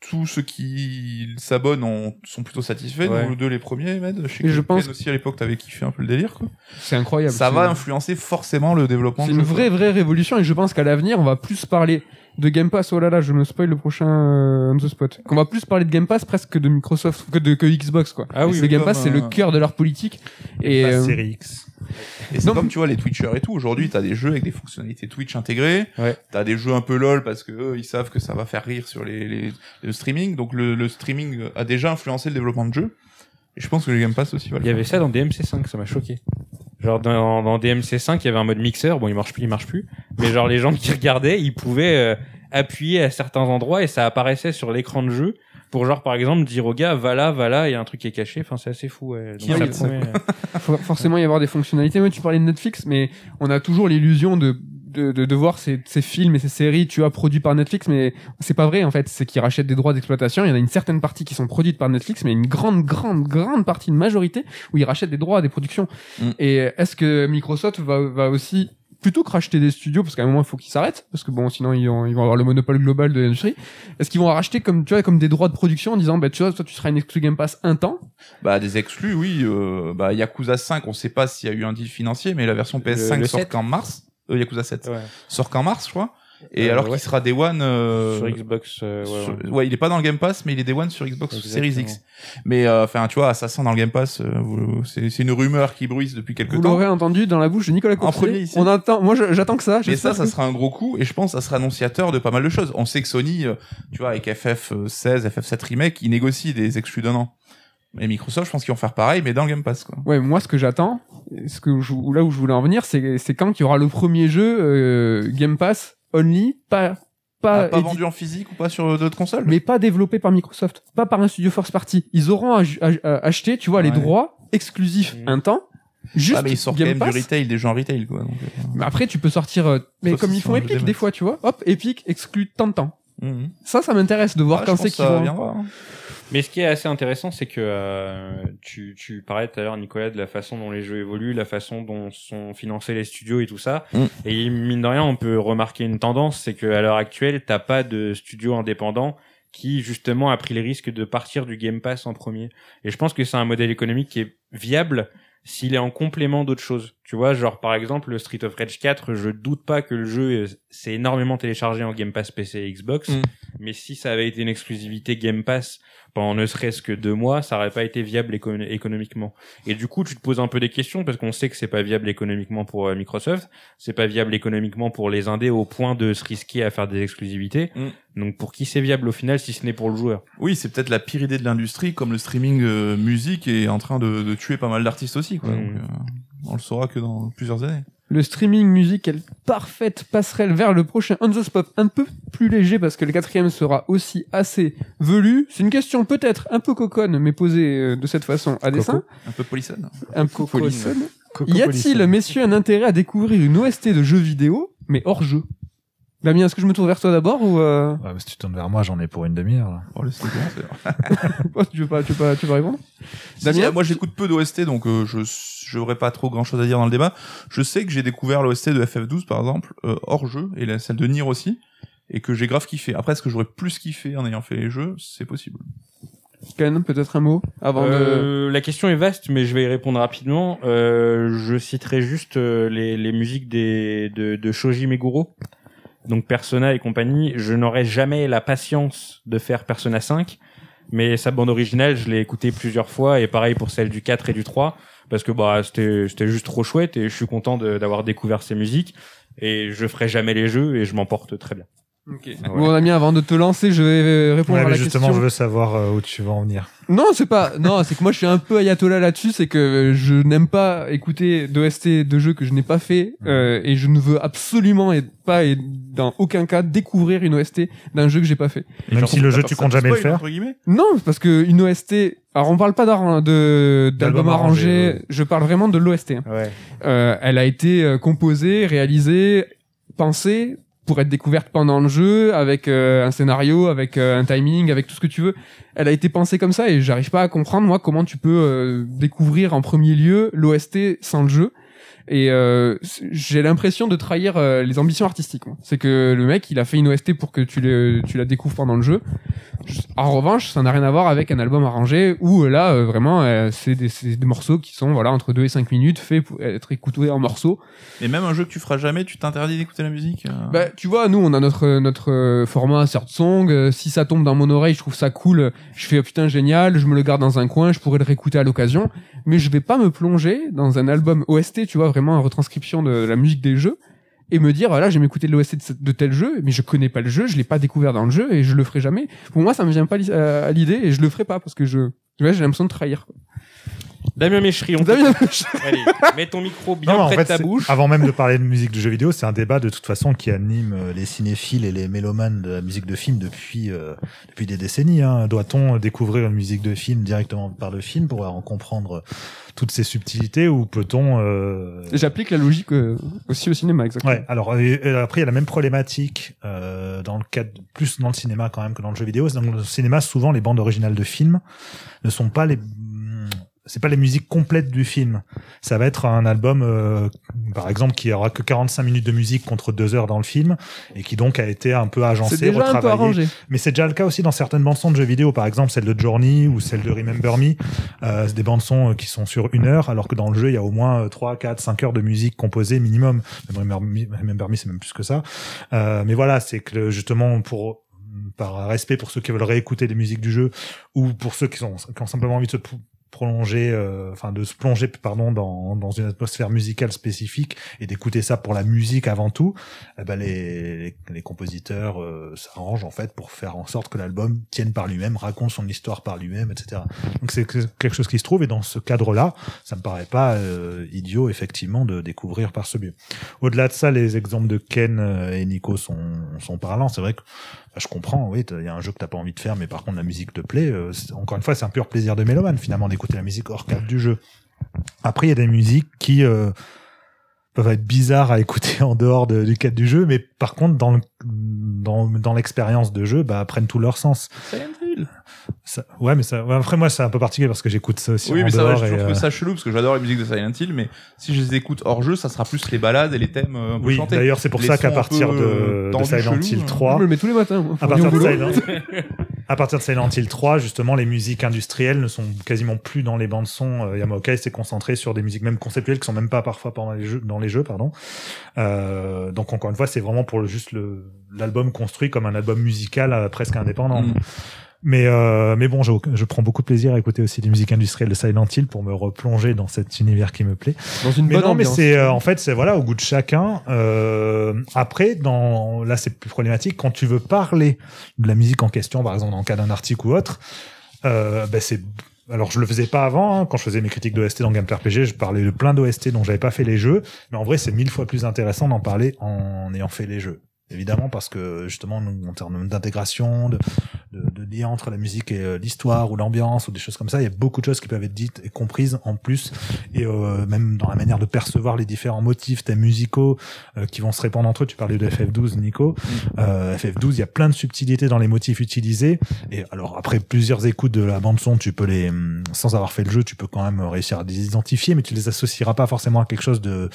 Tous ceux qui s'abonnent ont- sont plutôt satisfaits. Ouais. Nous deux les premiers, Med. Je sais que je pense- Ken aussi à l'époque, t'avais kiffé un peu le délire, quoi. c'est incroyable. Ça va influencer forcément le développement C'est une jeu, vraie, vraie révolution et je pense qu'à l'avenir, on va plus parler de Game Pass. Oh là là, je me spoil le prochain euh, on the spot. Qu'on va plus parler de Game Pass presque que de Microsoft que de que Xbox quoi. Ah oui, C'est oui, Game Pass, c'est le euh, cœur de leur politique. Et Pass euh, Série X. Et c'est comme tu vois les Twitchers et tout. Aujourd'hui, t'as des jeux avec des fonctionnalités Twitch intégrées. Ouais. T'as des jeux un peu lol parce que eux, ils savent que ça va faire rire sur les, les le streaming. Donc le, le streaming a déjà influencé le développement de jeux. Et je pense que le Game Pass aussi va le Il y faire. avait ça dans DMC5, ça m'a choqué. Genre dans, dans DMC5, il y avait un mode mixeur, bon il marche plus, il marche plus, mais genre les gens qui regardaient, ils pouvaient euh, appuyé à certains endroits et ça apparaissait sur l'écran de jeu pour genre par exemple dire au gars va là, va là, il y a un truc qui est caché. Enfin c'est assez fou. Ouais. Donc, ça, promet, euh, faut forcément y avoir des fonctionnalités. Ouais, tu parlais de Netflix, mais on a toujours l'illusion de, de, de, de voir ces, ces films et ces séries, tu vois, produits par Netflix, mais c'est pas vrai en fait. C'est qu'ils rachètent des droits d'exploitation. Il y en a une certaine partie qui sont produites par Netflix, mais une grande, grande, grande partie, une majorité où ils rachètent des droits à des productions. Mm. Et est-ce que Microsoft va, va aussi plutôt que racheter des studios parce qu'à un moment il faut qu'ils s'arrêtent parce que bon sinon ils vont, ils vont avoir le monopole global de l'industrie est-ce qu'ils vont racheter comme tu vois comme des droits de production en disant bah tu vois toi tu seras une exclu Game Pass un temps? Bah des exclus, oui. Euh, bah Yakuza 5, on sait pas s'il y a eu un deal financier, mais la version PS5 Le- le sort 7. qu'en mars. Euh, Yakuza 7 ouais. sort qu'en mars, je crois. Et Euh, alors ouais. qu'il sera Day One. euh, sur Xbox. euh, ouais, sur- ouais. ouais, il est pas dans le Game Pass, mais il est Day One sur Xbox Exactement. Series X. Mais euh, enfin, tu vois, Assassin dans le Game Pass, euh, vous- c'est c'est une rumeur qui bruise depuis quelques vous temps. l'aurez entendu dans la bouche de Nicolas Courtier premier, ici. on attend moi j'attends que ça Mais ça, ça que- sera un gros coup, et je pense que ça sera annonciateur de pas mal de choses. On sait que Sony, tu vois, avec FF16, FF7 Remake, ils négocient des exclus d'un an. Et Microsoft, je pense qu'ils vont faire pareil, mais dans le Game Pass, quoi. Ouais, moi, ce que j'attends, ce que je, là où je voulais en venir, c'est, c'est quand il y aura le premier jeu euh, Game Pass only, pas, pas, Ah, pas vendu en physique ou pas sur d'autres consoles? Mais pas développé par Microsoft, pas par un studio first party. Ils auront à, à- à acheter, tu vois, les droits exclusifs Mhm. un temps, juste Ah, mais ils sortent Game quand même Pass. du retail, des gens en retail, quoi. Donc, euh, Mais après, tu peux sortir, euh, mais Sauf comme ils font Epic des fois, tu vois, hop, Epic exclut tant de temps. mhm. Ça, ça m'intéresse de voir Ah, quand c'est qu'ils vont. Mais ce qui est assez intéressant, c'est que euh, tu, tu parlais tout à l'heure, Nicolas, de la façon dont les jeux évoluent, la façon dont sont financés les studios et tout ça. Mm. Et mine de rien, on peut remarquer une tendance, c'est qu'à l'heure actuelle, t'as pas de studio indépendant qui justement a pris le risque de partir du Game Pass en premier. Et je pense que c'est un modèle économique qui est viable s'il est en complément d'autres choses. Tu vois, genre par exemple le Street of Rage 4, je doute pas que le jeu euh, s'est énormément téléchargé en Game Pass PC et Xbox, Mm. Mais si ça avait été une exclusivité Game Pass pendant ne serait-ce que deux mois, ça aurait pas été viable éco- économiquement. Et du coup, tu te poses un peu des questions parce qu'on sait que c'est pas viable économiquement pour euh, Microsoft, c'est pas viable économiquement pour les indés au point de se risquer à faire des exclusivités. Mm. Donc pour qui c'est viable au final si ce n'est pour le joueur? Oui, c'est peut-être la pire idée de l'industrie, comme le streaming euh, musique est en train de, de tuer pas mal d'artistes aussi, quoi. Donc, euh, on le saura que dans plusieurs années. Le streaming musique est parfaite passerelle vers le prochain On the Spot, un peu plus léger parce que le quatrième sera aussi assez velu. C'est une question peut-être un peu coconne, mais posée euh, de cette façon à dessein. Un peu polissonne. Un peu. Coco Y a-t-il, messieurs, un intérêt à découvrir une OST de jeu vidéo, mais hors jeu? Damien, est-ce que je me tourne vers toi d'abord ou euh... Ouais, mais si tu tournes vers moi, j'en ai pour une demi-heure. là. Oh, commencer. oh, tu veux pas, tu veux pas, tu veux pas répondre? Si, Damien si, moi j'écoute peu d'OST, donc euh, je j'aurais pas trop grand chose à dire dans le débat. Je sais que j'ai découvert l'OST de FF12 par exemple, euh, hors jeu, et la, celle de Nier aussi, et que j'ai grave kiffé. Après, est-ce que j'aurais plus kiffé en ayant fait les jeux? C'est possible. Ken, peut-être un mot avant de... Euh, La question est vaste, mais je vais y répondre rapidement. Euh, je citerai juste euh, les, les musiques des, de, de Shoji Meguro, donc Persona et compagnie. Je n'aurais jamais la patience de faire Persona 5, mais sa bande originale, je l'ai écoutée plusieurs fois, et pareil pour celle du 4 et du 3, parce que bah c'était c'était juste trop chouette, et je suis content d'avoir découvert ces musiques. Et je ferai jamais les jeux, et je m'en porte très bien. Ok. Bon Damien, avant de te lancer, je vais euh, répondre Ouais, à mais la justement, question. je veux savoir euh, où tu vas en venir. Non, c'est pas. Non, c'est que moi je suis un peu ayatollah là-dessus, c'est que je n'aime pas écouter d'OST de jeux que je n'ai pas fait euh, et je ne veux absolument et pas et dans aucun cas découvrir une OST d'un jeu que j'ai pas fait. Même si le jeu, tu comptes jamais le faire. Non, parce que une OST. Alors on parle pas de d'album arrangé, je parle vraiment de l'OST. hein. Ouais. Euh, elle a été euh, composée, réalisée, pensée pour être découverte pendant le jeu, avec euh, un scénario, avec euh, un timing, avec tout ce que tu veux. Elle a été pensée comme ça et j'arrive pas à comprendre moi comment tu peux euh, découvrir en premier lieu l'OST sans le jeu. Et euh, j'ai l'impression de trahir euh, les ambitions artistiques. moi. C'est que le mec, il a fait une OST pour que tu, le, tu la découvres pendant le jeu. Je- En revanche, ça n'a rien à voir avec un album arrangé où euh, là, euh, vraiment, euh, c'est des, c'est des morceaux qui sont voilà entre 2 et 5 minutes, faits pour être écoutés en morceaux. Et même un jeu que tu feras jamais, tu t'interdis d'écouter la musique euh Bah, tu vois, nous, on a notre notre euh, format Third Song. Euh, si ça tombe dans mon oreille, je trouve ça cool. Je fais oh, putain génial. Je me le garde dans un coin. Je pourrais le réécouter à l'occasion. Mais je vais pas me plonger dans un album OST, tu vois, vraiment en retranscription de la musique des jeux, et me dire voilà, j'ai m'écouter de l'OST de, tel jeu, mais je connais pas le jeu, je l'ai pas découvert dans le jeu et je le ferai jamais. Pour moi, ça me vient pas li- à l'idée et je le ferai pas parce que je, j'ai l'impression de trahir. Damien Méchery, on Damien Allez, mets ton micro bien Non, près fait, de ta bouche. Avant même de parler de musique de jeux vidéo, c'est un débat de toute façon qui anime euh, les cinéphiles et les mélomanes de la musique de film depuis euh, depuis des décennies. Hein. Doit-on découvrir une musique de film directement par le film pour en comprendre toutes ces subtilités ou peut-on euh, J'applique la logique euh, aussi au cinéma, exactement. Ouais, alors et- et après il y a la même problématique euh, dans le cadre plus dans le cinéma quand même que dans le jeu vidéo. Dans le cinéma, souvent les bandes originales de films ne sont pas les c'est pas les musiques complètes du film. Ça va être un album, euh, par exemple, qui aura que 45 minutes de musique contre deux heures dans le film et qui donc a été un peu agencé, peu retravaillé. arrangé. Mais c'est déjà le cas aussi dans certaines bandes son de jeux vidéo, par exemple celle de Journey ou celle de Remember Me. Euh, c'est des bandes son euh, qui sont sur une heure, alors que dans le jeu il y a au moins euh, 3, 4, 5 heures de musique composée minimum. Remember Me, c'est même plus que ça. Euh, mais voilà, c'est que justement pour par respect pour ceux qui veulent réécouter les musiques du jeu ou pour ceux qui, sont, qui ont simplement envie de se prolonger, euh, enfin de se plonger pardon dans, dans une atmosphère musicale spécifique et d'écouter ça pour la musique avant tout, eh ben les, les, les compositeurs euh, s'arrangent en fait pour faire en sorte que l'album tienne par lui-même, raconte son histoire par lui-même, etc. Donc c'est que- quelque chose qui se trouve et dans ce cadre-là, ça me paraît pas euh, idiot effectivement de découvrir par ce biais. Au-delà de ça, les exemples de Ken euh, et Nico sont, sont parlants. C'est vrai que je comprends, oui, il y a un jeu que t'as pas envie de faire, mais par contre la musique te plaît. euh, encore une fois, c'est un pur plaisir de mélomane finalement d'écouter la musique hors cadre du jeu. Après, il y a des musiques qui euh, peuvent être bizarres à écouter en dehors de- du cadre du jeu, mais par contre dans le, dans, dans l'expérience de jeu, bah, prennent tout leur sens. Silent. Ça- ouais, mais ça, ouais, après moi c'est un peu particulier parce que j'écoute ça aussi Oui, en mais ça va, j'ai toujours trouvé euh, ça chelou parce que j'adore les musiques de Silent Hill, mais si je les écoute hors jeu, ça sera plus les balades et les thèmes euh, un peu oui, chantés. d'ailleurs c'est pour Les ça qu'à partir de, euh, de Silent Hill hein. 3, Je me le mets tous les matins. moi. à partir, de. Silent, à partir de Silent Hill 3, justement, les musiques industrielles ne sont quasiment plus dans les bandes son. Euh, Yamaoka s'est concentré sur des musiques même conceptuelles qui sont même pas parfois pendant les jeux, dans les jeux, pardon. Euh, donc encore une fois, c'est vraiment pour le, juste le l'album construit comme un album musical euh, presque indépendant. Mm. Mais euh, mais bon, je, je prends beaucoup de plaisir à écouter aussi des musiques industrielles de Silent Hill pour me replonger dans cet univers qui me plaît. Dans une Mais bonne non, mais c'est euh, en fait c'est voilà au goût de chacun. Euh, après, dans là c'est plus problématique quand tu veux parler de la musique en question, par exemple dans le cas d'un article ou autre. Euh, ben c'est alors je le faisais pas avant hein, quand je faisais mes critiques d'OST dans Gameplay RPG, je parlais de plein d'OST dont j'avais pas fait les jeux, mais en vrai c'est mille fois plus intéressant d'en parler en ayant fait les jeux. Évidemment parce que justement nous, en termes d'intégration, de, de, de lien entre la musique et euh, l'histoire ou l'ambiance ou des choses comme ça, il y a beaucoup de choses qui peuvent être dites et comprises en plus et euh, même dans la manière de percevoir les différents motifs, thèmes musicaux euh, qui vont se répandre entre eux. Tu parlais de FF12, Nico. Euh, FF12, il y a plein de subtilités dans les motifs utilisés. Et alors après plusieurs écoutes de la bande son, tu peux les, hum, sans avoir fait le jeu, tu peux quand même réussir à les identifier, mais tu les associeras pas forcément à quelque chose de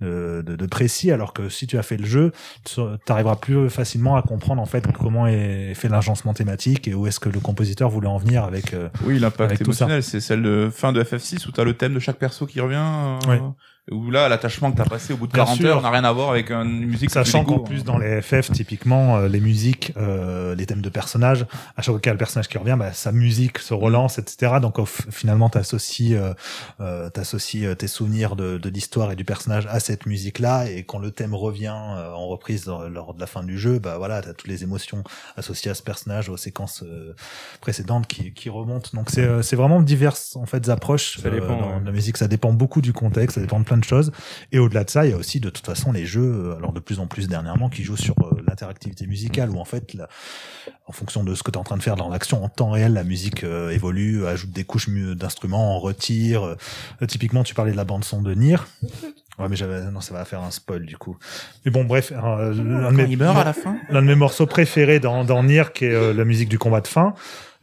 de, de, de précis, alors que si tu as fait le jeu, tu arriveras plus facilement à comprendre en fait comment est fait l'agencement thématique et où est-ce que le compositeur voulait en venir avec. euh, Oui, l'impact émotionnel, c'est celle de fin de FF6 où t'as le thème de chaque perso qui revient. euh, Ouais. Où là, l'attachement que t'as passé au bout de Bien 40 sûr. heures n'a rien à voir avec une musique. Sachant qu'en plus dans les FF typiquement euh, les musiques, euh, les thèmes de personnages, à chaque fois qu'il y a le personnage qui revient, bah, sa musique se relance, etc. Donc finalement t'associes, euh, euh, t'associes euh, tes souvenirs de, de l'histoire et du personnage à cette musique-là, et quand le thème revient euh, en reprise dans- lors de la fin du jeu, bah voilà, t'as toutes les émotions associées à ce personnage, aux séquences euh, précédentes qui, qui remontent. Donc c'est euh, c'est vraiment diverses en fait approches Ça dépend, dans ouais. la musique. Ça dépend beaucoup du contexte, ça dépend de plein de choses. Et au-delà de ça, il y a aussi de toute façon les jeux, euh, alors de plus en plus dernièrement, qui jouent sur euh, l'interactivité musicale, où en fait, la- en fonction de ce que tu es en train de faire dans l'action, en temps réel, la musique euh, évolue, ajoute des couches d'instruments, en retire. Typiquement, tu parlais de la bande son de Nier. Ouais, mais j'avais, non, ça va faire un spoil du coup. Mais bon, bref, euh, l'un de mes- il meurt à la fin. l'un de mes morceaux préférés dans, dans Nier, qui est euh, la musique du combat de fin.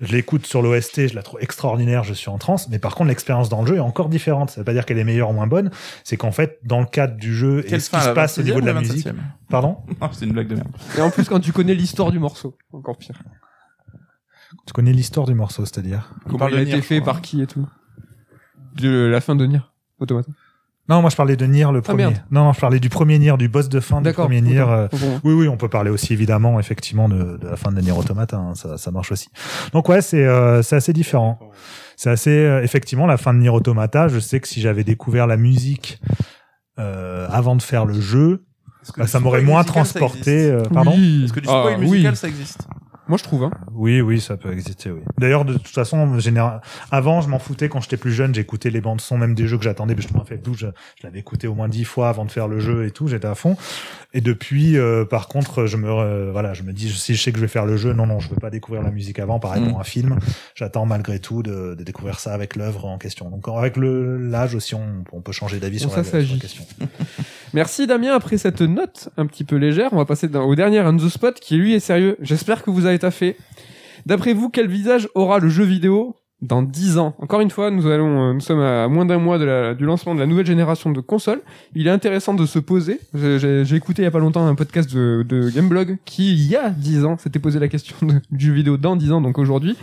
Je l'écoute sur l'OST, je la trouve extraordinaire, je suis en transe. Mais par contre, l'expérience dans le jeu est encore différente. Ça veut pas dire qu'elle est meilleure ou moins bonne. C'est qu'en fait, dans le cadre du jeu et Quelle ce fin, qui se passe au 26e niveau de la musique. 27e Pardon c'est une blague de merde. Et en plus, quand tu connais l'histoire du morceau, encore pire. Tu connais l'histoire du morceau, c'est-à-dire? Comment il a été fait, par qui et tout. De la fin de Nier, Automata. Non, moi je parlais de Nier le premier. Ah, merde. non, non, je parlais du premier Nier, du boss de fin du D'accord. premier Nier. euh. Oui, oui, on peut parler aussi évidemment, effectivement, de, de la fin de Nier Automata. hein, ça, ça marche aussi. Donc ouais, c'est euh, c'est assez différent. C'est assez euh, effectivement la fin de Nier Automata. Je sais que si j'avais découvert la musique euh, avant de faire le jeu, bah, ça m'aurait moins musical, transporté. euh, pardon. Oui. Est-ce que du Ah, spoil oui. musical, ça existe? Moi, je trouve. Hein. Oui, oui, ça peut exister, oui. D'ailleurs, de toute façon, général... avant, je m'en foutais quand j'étais plus jeune, j'écoutais les bandes son, même des jeux que j'attendais, je fait je, je l'avais écouté au moins dix fois avant de faire le jeu et tout, j'étais à fond. Et depuis, euh, par contre, je me, euh, voilà, je me dis, si je sais que je vais faire le jeu, non, non, je veux pas découvrir la musique avant, pareil Mm. pour un film. J'attends malgré tout de, de découvrir ça avec l'œuvre en question. Donc, avec l'âge aussi, on, on peut changer d'avis sur, ça la, sur la question. Merci Damien. Après cette note un petit peu légère, on va passer au dernier on the spot qui lui est sérieux. J'espère que vous avez taffé. D'après vous, quel visage aura le jeu vidéo dans 10 ans? Encore une fois, nous allons, euh, nous sommes à moins d'un mois du lancement de la nouvelle génération de consoles. Il est intéressant de se poser. J'ai écouté il y a pas longtemps un podcast de, Gameblog qui, il y a 10 ans, s'était posé la question du jeu vidéo dans 10 ans, donc aujourd'hui.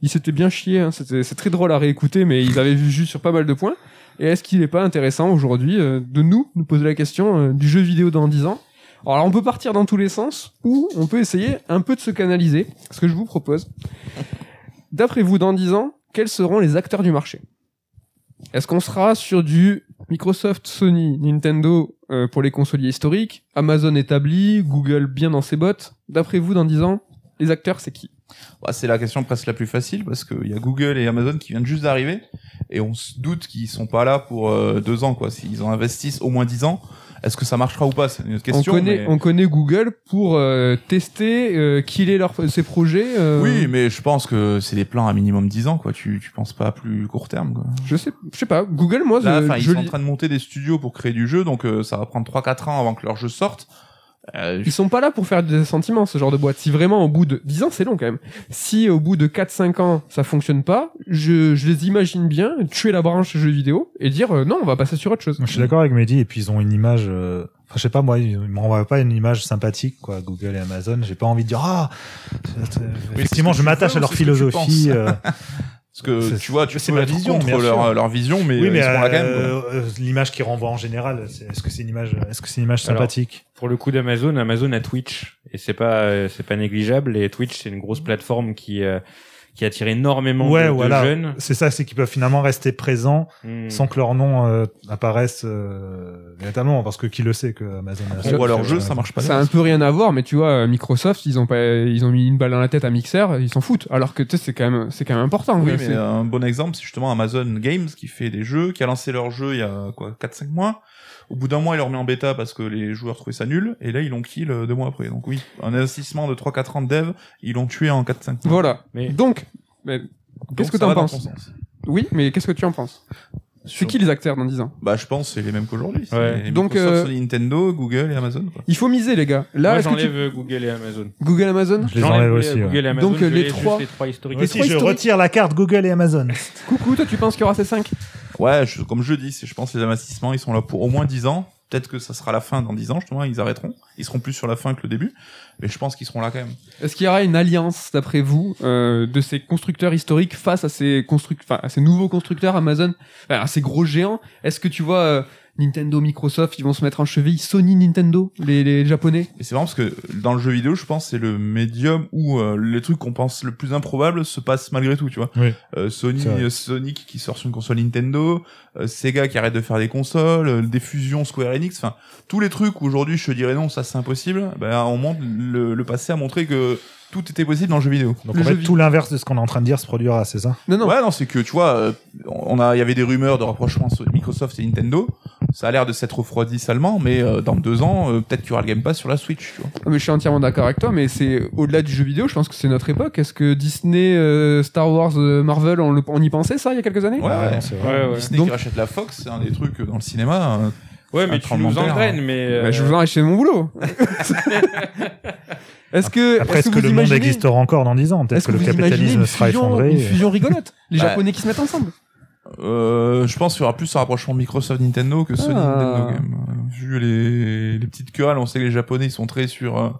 Ils s'étaient bien chiés, hein. C'est très drôle à réécouter, mais ils avaient vu juste sur pas mal de points. Et est-ce qu'il n'est pas intéressant aujourd'hui euh, de nous nous poser la question euh, du jeu vidéo dans 10 ans? Alors on peut partir dans tous les sens ou on peut essayer un peu de se canaliser, ce que je vous propose. D'après vous, dans 10 ans, quels seront les acteurs du marché? Est-ce qu'on sera sur du Microsoft, Sony, Nintendo euh, pour les consoliers historiques, Amazon établi, Google bien dans ses bottes? D'après vous, dans 10 ans, les acteurs, c'est qui? Bah, c'est la question presque la plus facile parce qu'il y a Google et Amazon qui viennent juste d'arriver et on se doute qu'ils sont pas là pour euh, deux ans quoi. S'ils en investissent au moins dix ans, est-ce que ça marchera ou pas? C'est une autre question. on, connaît, mais- on connaît Google pour euh, tester, euh, killer leur, ses projets. euh, Oui, mais je pense que c'est des plans à minimum 10 ans quoi. Tu tu penses pas à plus court terme quoi. Je sais, je sais pas. Google, moi, Là, je, enfin, ils je sont en train de monter des studios pour créer du jeu, donc euh, ça va prendre 3-4 ans avant que leur jeu sorte. Euh, ils sont pas là pour faire des sentiments, ce genre de boîte. Si vraiment au bout de 10 ans, c'est long quand même. Si au bout de 4-5 ans, ça fonctionne pas, je, je les imagine bien tuer la branche jeux vidéo et dire euh, non, on va passer sur autre chose. Je suis d'accord avec Mehdi, et puis ils ont une image, euh, enfin, je sais pas, moi, ils m'envoient pas une image sympathique, quoi, Google et Amazon. J'ai pas envie de dire, ah, effectivement, je m'attache à leur philosophie. Parce que C'est- tu vois, tu c'est peux ma être vision, contre leur, leur vision, mais, oui, euh, mais ils seront là quand même. quoi. euh, l'image qui renvoie en général, c'est- est-ce que c'est une image, est-ce que c'est une image Alors, sympathique? Pour le coup d'Amazon, Amazon a Twitch et c'est pas euh, c'est pas négligeable et Twitch c'est une grosse plateforme qui euh, qui attire énormément Ouais, de, de voilà. jeunes. C'est ça, c'est qu'ils peuvent finalement rester présents Hmm. sans que leur nom euh, apparaisse euh, véritablement, parce que qui le sait que Amazon. a voit leur euh, jeu, ça marche pas. Ça a un peu rien à voir, mais tu vois, euh, Microsoft, ils ont pas, ils ont mis une balle dans la tête à Mixer, ils s'en foutent. Alors que tu sais, c'est quand même, c'est quand même important. Oui, mais C'est- un bon exemple, c'est justement Amazon Games qui fait des jeux, qui a lancé leur jeu il y a quoi 4-5 mois. Au bout d'un mois, ils l'ont remis en bêta parce que les joueurs trouvaient ça nul, et là, ils l'ont kill euh, deux mois après. Donc oui, un investissement de 3-4 ans de dev, ils l'ont tué en 4-5 mois. Voilà. Mais Donc, qu'est-ce que va dans penses. Oui, mais qu'est-ce que tu en penses C'est qui les acteurs dans 10 ans Bah, je pense que c'est les mêmes qu'aujourd'hui. Ouais. Donc, euh, Nintendo, Google et Amazon. Quoi. Il faut miser, les gars. Là, Moi que tu- j'enlève euh, Google et Amazon. Google, Amazon Je les J'enlève enlève Google- aussi. Google et Amazon. Donc, je les trois- les trois historiques. Les trois je historiques. retire la carte Google et Amazon. Coucou, toi, tu penses qu'il y aura ces 5 Ouais, je- comme je dis, c'est- je pense que les investissements, ils sont là pour au moins 10 ans. Peut-être que ça sera la fin dans 10 ans, justement, ils arrêteront. Ils seront plus sur la fin que le début. Mais je pense qu'ils seront là quand même. Est-ce qu'il y aura une alliance, d'après vous, euh, de ces constructeurs historiques face à ces à ces nouveaux constructeurs Amazon, à ces gros géants? Est-ce que tu vois euh, Nintendo, Microsoft, ils vont se mettre en cheville Sony, Nintendo, les, les japonais Et c'est marrant parce que dans le jeu vidéo, je pense, c'est le médium où euh, les trucs qu'on pense le plus improbable se passent malgré tout, tu vois. Oui. Euh, Sony, euh, Sonic qui sort sur une console Nintendo, euh, Sega qui arrête de faire des consoles, euh, des fusions Square Enix, enfin tous les trucs où aujourd'hui je te dirais non, ça c'est impossible. Ben on montre le, le passé a montré que tout était possible dans le jeu vidéo. Donc Le en fait, tout l'inverse de ce qu'on est en train de dire se produira, c'est ça? Non, non. Ouais, non, c'est que tu vois, euh, on a, il y avait des rumeurs de rapprochement sur Microsoft et Nintendo. Ça a l'air de s'être refroidi salement, mais euh, dans deux ans, euh, peut-être qu'il y aura le Game Pass sur la Switch, tu vois. Ah, mais je suis entièrement d'accord avec toi, mais c'est au-delà du jeu vidéo, je pense que c'est notre époque. Est-ce que Disney, euh, Star Wars, euh, Marvel, on, le- on y pensait ça il y a quelques années? Ouais, ouais. c'est vrai. Ouais, ouais. Disney Donc- qui rachète la Fox, c'est un des trucs euh, dans le cinéma. euh, Ouais, mais tu nous engraines, mais. euh, Bah, Je vous en chez mon boulot. est-ce que, Après, est-ce que, vous le monde existera encore dans 10 ans? Peut-être Est-ce que, que, le capitalisme sera fusion, effondré. une fusion rigolote? Les Bah, Japonais qui se mettent ensemble Euh, je pense qu'il y aura plus un rapprochement Microsoft Nintendo que Sony Ah. Nintendo quand même. Vu les, les petites querelles, on sait que les Japonais ils sont très sur euh,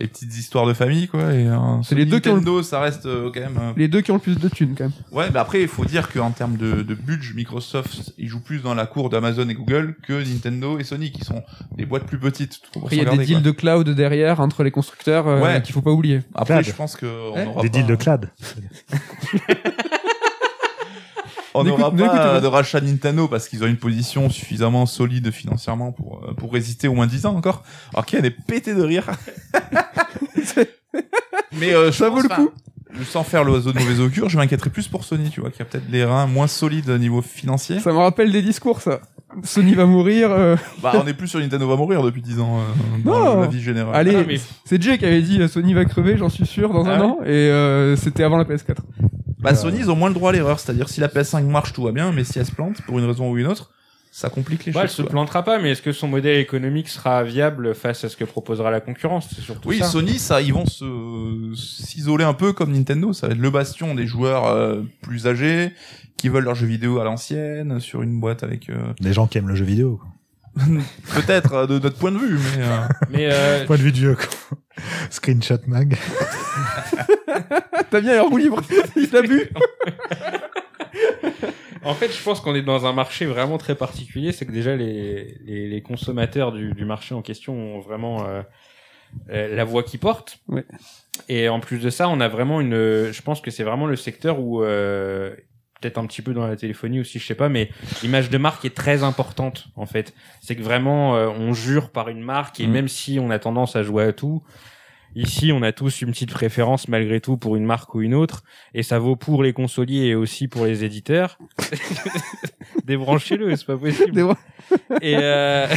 les petites histoires de famille quoi. Et euh, C'est les Sony deux qui ont le- Nintendo, ça reste euh, quand même. euh, Les deux qui ont le plus de thunes, quand même. Ouais, mais après il faut dire qu'en termes de, de budget, Microsoft il joue plus dans la cour d'Amazon et Google que Nintendo et Sony qui sont des boîtes plus petites. Il y a des deals quoi. de cloud derrière entre les constructeurs euh, Ouais. qu'il faut pas oublier. Après, Clad. je pense que on Eh aura Des pas- deals de clad. On n'aura pas pas. de rachat Nintendo parce qu'ils ont une position suffisamment solide financièrement pour, euh, pour résister au moins 10 ans encore. Alors Ken est pété de rire. Mais euh, Ça vaut le coup. Sans faire l'oiseau de mauvais augure, je m'inquiéterais plus pour Sony, tu vois, qui a peut-être les reins moins solides au niveau financier. Ça me rappelle des discours, ça. Sony va mourir. euh, Bah, on est plus sur Nintendo va mourir depuis 10 ans, euh, Non. dans la vie générale. Allez, Ah, mais- c'est Jay qui avait dit euh, Sony va crever, j'en suis sûr, dans Ah un ouais an. Et euh, c'était avant la PS4. Bah, Sony, ils ont moins le droit à l'erreur, c'est-à-dire si la PS5 marche, tout va bien, mais si elle se plante, pour une raison ou une autre, ça complique les Ouais, elle choses. se quoi. plantera pas, mais est-ce que son modèle économique sera viable face à ce que proposera la concurrence? C'est surtout Oui, ça. Sony, ça, ils vont se s'isoler un peu comme Nintendo. Ça va être le bastion des joueurs euh, plus âgés qui veulent leurs jeux vidéo à l'ancienne sur une boîte avec euh, Des gens qui aiment le jeu vidéo. Quoi. peut-être euh, de notre point de vue, mais euh, Mais euh, Point de vue de vieux. Quoi. Screenshot mag. T'as bien un roue libre. Il a bu. En fait, je pense qu'on est dans un marché vraiment très particulier. C'est que déjà les, les, les consommateurs du, du marché en question ont vraiment euh, euh, la voix qui porte. Ouais. Et en plus de ça, on a vraiment une. Je pense que c'est vraiment le secteur où euh, peut-être un petit peu dans la téléphonie aussi, je sais pas, mais l'image de marque est très importante en fait. C'est que vraiment euh, on jure par une marque et Mhm. même si on a tendance à jouer à tout. Ici, on a tous une petite préférence malgré tout pour une marque ou une autre, et ça vaut pour les consoliers et aussi pour les éditeurs. Débranchez-le, c'est pas possible. Et, euh,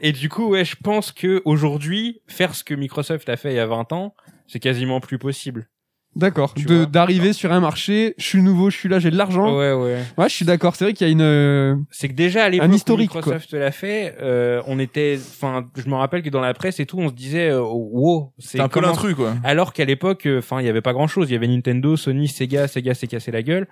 et du coup, ouais, je pense que aujourd'hui, faire ce que Microsoft a fait il y a 20 ans, c'est quasiment plus possible. D'accord. Tu De-. D'arriver sur un marché, je suis nouveau, je suis là, j'ai de l'argent. Ouais, ouais. Ouais, je suis d'accord. C'est vrai qu'il y a une. euh, C'est que déjà à l'époque Microsoft l'a fait, euh, on était, enfin, je me rappelle que dans la presse et tout, on se disait, euh, wow, c'est un peu l'intrus, quoi. Alors qu'à l'époque, euh, enfin, il y avait pas grand chose. Il y avait Nintendo, Sony, Sega, Sega s'est cassé la gueule.